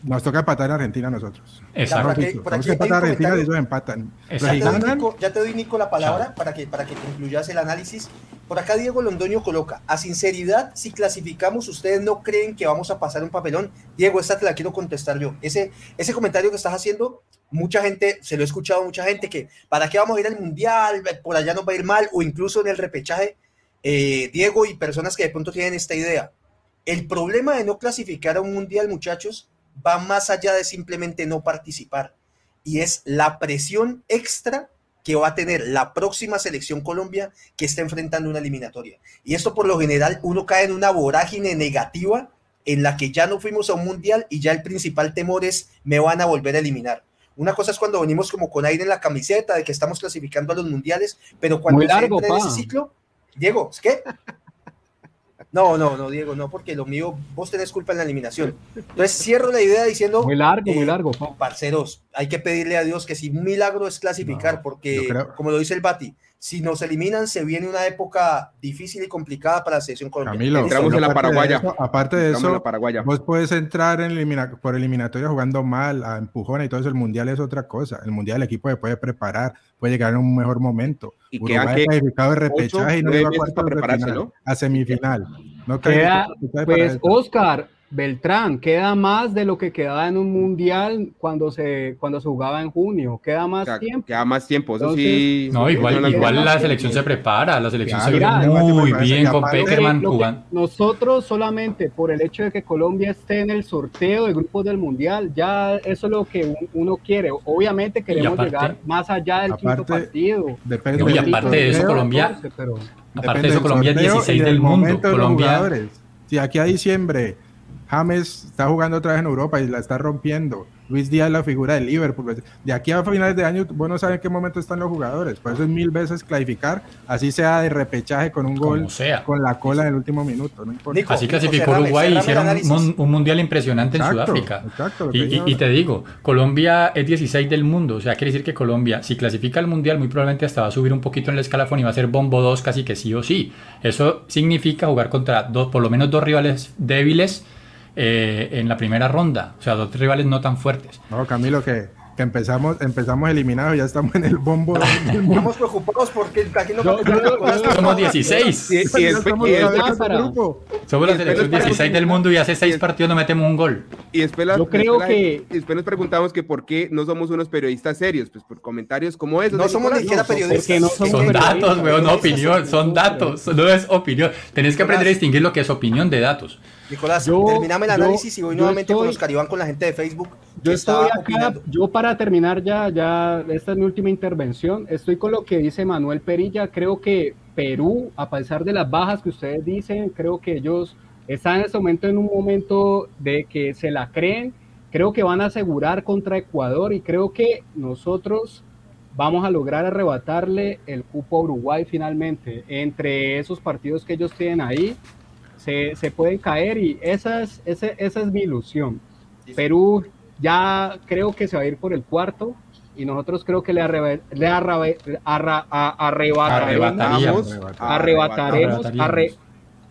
nos toca empatar a Argentina a nosotros. Exacto. que empatar Argentina y ellos empatan. Ya te, doy, Nico, ya te doy, Nico, la palabra para que, para que concluyas el análisis. Por acá Diego Londoño coloca, a sinceridad, si clasificamos, ¿ustedes no creen que vamos a pasar un papelón? Diego, esta te la quiero contestar yo. Ese, ese comentario que estás haciendo, mucha gente, se lo he escuchado a mucha gente, que ¿para qué vamos a ir al Mundial? Por allá nos va a ir mal, o incluso en el repechaje. Eh, Diego y personas que de pronto tienen esta idea. El problema de no clasificar a un Mundial, muchachos, va más allá de simplemente no participar y es la presión extra que va a tener la próxima selección Colombia que está enfrentando una eliminatoria. Y esto por lo general uno cae en una vorágine negativa en la que ya no fuimos a un mundial y ya el principal temor es me van a volver a eliminar. Una cosa es cuando venimos como con aire en la camiseta de que estamos clasificando a los mundiales, pero cuando Muy se largo, entra en ese ciclo, Diego, ¿es qué? No, no, no, Diego, no, porque lo mío, vos tenés culpa en la eliminación. Entonces cierro la idea diciendo, Muy largo, muy eh, largo. pa. parceros, hay que pedirle a Dios que si un milagro es clasificar, No, porque creo- como lo dice el Bati, si nos eliminan se viene una época difícil y complicada para la selección colombiana. Camilo, Entramos en la aparte de paraguaya. eso- aparte de eso, paraguaya. Vos puedes entrar en elimina- por eliminatoria jugando mal, a empujones y todo eso. El mundial es otra cosa. El mundial el equipo se puede preparar, puede llegar en un mejor momento. Y Uruguay que clasificado de repechaje y no llegó a prepararse, ¿no? a semifinal. No Queda, pues, eso. Oscar, Beltrán, queda más de lo que quedaba en un mundial cuando se, cuando se jugaba en junio, queda más O sea, tiempo. Queda más tiempo, eso Entonces, sí. No, igual, la selección se prepara, la selección Claro, se mira, se muy bien con. Peckerman jugando. Nosotros solamente por el hecho de que Colombia esté en el sorteo de grupos del mundial, ya eso es lo que un- uno quiere. Obviamente queremos aparte- llegar más allá del quinto partido. Depende No, y del aparte de eso, Colombia- 14, pero- Aparte de eso, del Colombia es sorteo y 16 del mundo. momento de los Colombia. Si aquí a diciembre James está jugando otra vez en Europa y la está rompiendo. Luis Díaz la figura del Liverpool. pues, De aquí a finales de año, vos no sabes en qué momento están los jugadores. Por eso es mil veces clasificar, así sea de repechaje con un Como gol sea. con la cola en el último minuto. No importa. Nico, Así Nico, clasificó cerrame, Uruguay y hicieron un, un mundial impresionante en Sudáfrica. exacto, Y, y- te digo, Colombia es 16 del mundo, o sea, quiere decir que Colombia, si clasifica al mundial, muy probablemente hasta va a subir un poquito en el escalafón y va a ser bombo 2 casi que sí o sí. Eso significa jugar contra dos, por lo menos dos rivales débiles eh, en la primera ronda, o sea, dos rivales no tan fuertes. No, Camilo, que, que empezamos, empezamos eliminados, ya estamos en el bombo. Estamos preocupados porque aquí no yo- Somos 16, Y, después, estamos y en para- el grupo. somos la selección nos 16 del mundo y hace 6 partidos no metemos un gol. y después la- Yo creo después la- que- después nos preguntamos que por qué no somos unos periodistas serios, pues por comentarios como esos. No somos ni siquiera no, periodistas. no somos Son periodistas, datos, weón, no opinión, son son datos, no es opinión. Tenés que aprender a distinguir lo que es opinión de datos. Nicolás, Yo- terminame el yo- análisis y voy yo nuevamente con estoy- los Caribán con la gente de Facebook. Yo estoy acá, opinando. yo para terminar ya, ya, esta es mi última intervención, estoy con lo que dice Manuel Perilla, creo que Perú, a pesar de las bajas que ustedes dicen, creo que ellos están en este momento en un momento de que se la creen, creo que van a asegurar contra Ecuador y creo que nosotros vamos a lograr arrebatarle el cupo a Uruguay finalmente, entre esos partidos que ellos tienen ahí, se, se pueden caer y esa es, ese- esa es mi ilusión. Perú ya creo que se va a ir por el cuarto y nosotros creo que le, arrebe- le arrabe- arra- a- arrebataremos, Arrebataríamos. arrebataremos, Arrebataríamos. arre-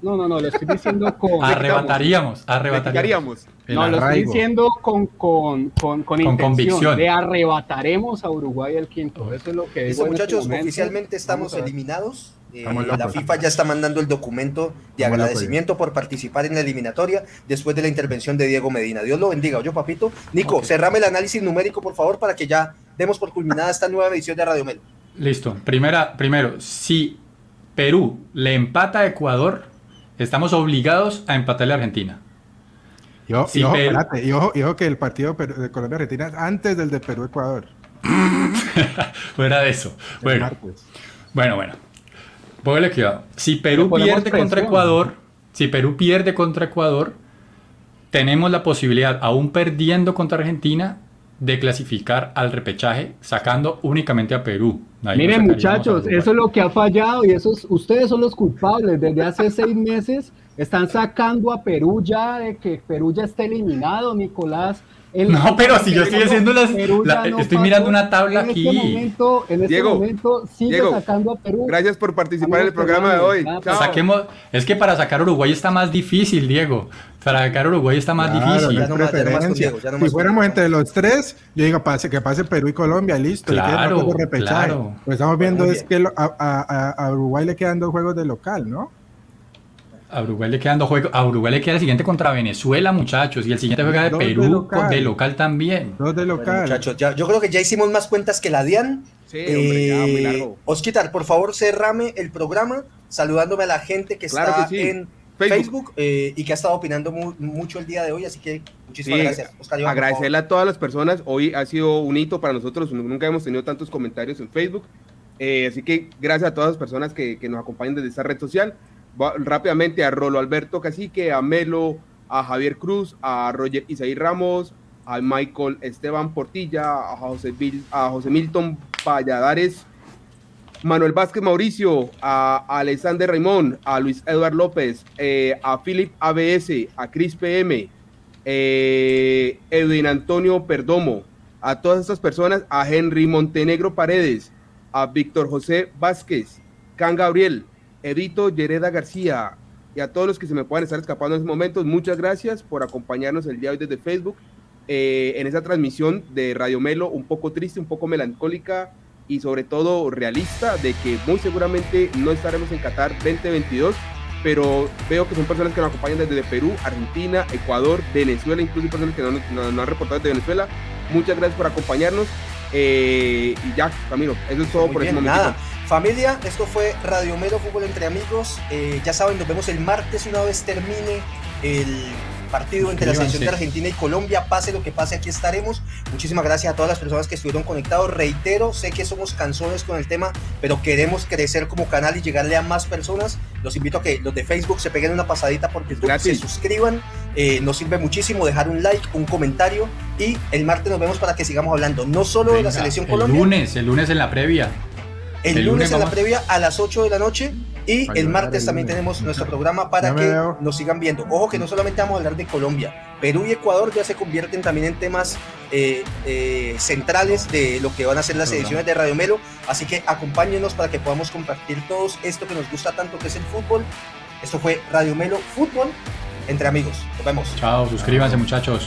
no, no, no, lo estoy diciendo con, Arrebataríamos, arrebataríamos. no, lo estoy diciendo con, con, con, con, convicción. Le arrebataremos a Uruguay el quinto. Eso es lo que digo. este muchachos, momento. oficialmente estamos eliminados. Eh, la. FIFA ya está mandando el documento de Estamos agradecimiento por participar en la eliminatoria después de la intervención de Diego Medina. Dios lo bendiga. Yo, papito. Nico, cerrame el análisis numérico, por favor, para que ya demos por culminada esta nueva edición de Radio Melo. Listo. Primera, primero, si Perú le empata a Ecuador, estamos obligados a empatarle a Argentina. Y ojo, y ojo, pero- espérate, y ojo- y ojo que el partido de Colombia-Argentina es antes del de Perú-Ecuador. Fuera de eso. Bueno, bueno, bueno. Póngale cuidado. Si Perú pierde contra. Ecuador, si Perú pierde contra Ecuador, tenemos la posibilidad, aún perdiendo contra Argentina, de clasificar al repechaje, sacando únicamente a Perú. Ahí Miren muchachos, eso es lo que ha fallado y esos, ustedes son los culpables. Desde hace seis meses están sacando a Perú ya de que Perú ya está eliminado, Nicolás. El- No, pero si yo estoy haciendo las- la- no estoy pasó. mirando una tabla en aquí. Este momento, en este Diego, momento sigue Diego, sacando a Perú. Gracias por participar en el programa de hoy. peruanos, Chao. Saquemos, es que para sacar Uruguay está más difícil, Diego. Para sacar Uruguay está más Claro, difícil. Ya no más, ya no más. Diego, ya no si fuéramos entre los tres, yo digo pase, que pase Perú y Colombia y listo. y Claro, repechaje. claro. Lo que estamos viendo es que lo- a, a- a- a Uruguay le quedan dos juegos de local, ¿no? A Uruguay le quedan dos juegos. A Uruguay le queda el siguiente contra Venezuela, muchachos. Y el siguiente juega de Dos de Perú local. de local también. Dos de Bueno, local. muchachos, ya, yo creo que ya hicimos más cuentas que la DIAN. Sí, hombre, ya, muy Eh, largo. Osquitar, por favor, cerrame el programa saludándome a la gente que Claro está que sí. en Facebook. Facebook, eh, y que ha estado opinando mu- mucho el día de hoy, así que muchísimas Sí, gracias. Oscar Iván, agradecerle a todas las personas. Hoy ha sido un hito para nosotros. Nunca hemos tenido tantos comentarios en Facebook. Eh, así que gracias a todas las personas que, que nos acompañan desde esta red social. Rápidamente a Rolo Alberto Cacique, a Melo, a Javier Cruz, a Roger Isaí Ramos, a Michael Esteban Portilla, a José, Vil- a José Milton Valladares, Manuel Vázquez Mauricio, a Alexander Raimón, a Luis Eduard López, eh, a Philip ABS, a Cris PM, eh, Edwin Antonio Perdomo, a todas estas personas, a Henry Montenegro Paredes, a Víctor José Vázquez, Can Gabriel, Edito Yereda García y a todos los que se me puedan estar escapando en estos momentos, muchas gracias por acompañarnos el día de hoy desde Facebook eh, en esa transmisión de Radio Melo, un poco triste, un poco melancólica y sobre todo realista de que muy seguramente no estaremos en Qatar 2022, pero veo que son personas que nos acompañan desde Perú, Argentina, Ecuador, Venezuela, incluso personas que no, no- no han reportado desde Venezuela. Muchas gracias por acompañarnos. eh, y ya, Camilo, eso es todo Muy por bien, este momento. nada. Familia, esto fue Radio Melo Fútbol entre amigos. Eh, ya saben, nos vemos el martes una vez termine el partido entre la selección de. Argentina y Colombia. Pase lo que pase, aquí estaremos. Muchísimas gracias a todas las personas que estuvieron conectados. Reitero, sé que somos canzones con el tema, pero queremos crecer como canal y llegarle a más personas. Los invito a que los de Facebook se peguen una pasadita por YouTube, se suscriban. Eh, nos sirve muchísimo dejar un like, un comentario y el martes nos vemos para que sigamos hablando no solo de la selección el Colombia, lunes, el lunes en la previa. El, El lunes, lunes en la previa a las 8 de la noche y Ay, el martes también tenemos nuestro programa para que veo. nos sigan viendo. Ojo que no solamente vamos a hablar de Colombia, Perú y Ecuador ya se convierten también en temas eh, eh, centrales de lo que van a ser las ediciones de Radio Melo, así que acompáñenos para que podamos compartir todos esto que nos gusta tanto que es el fútbol. Esto fue Radio Melo Fútbol entre amigos. Nos vemos. Chao, suscríbanse muchachos.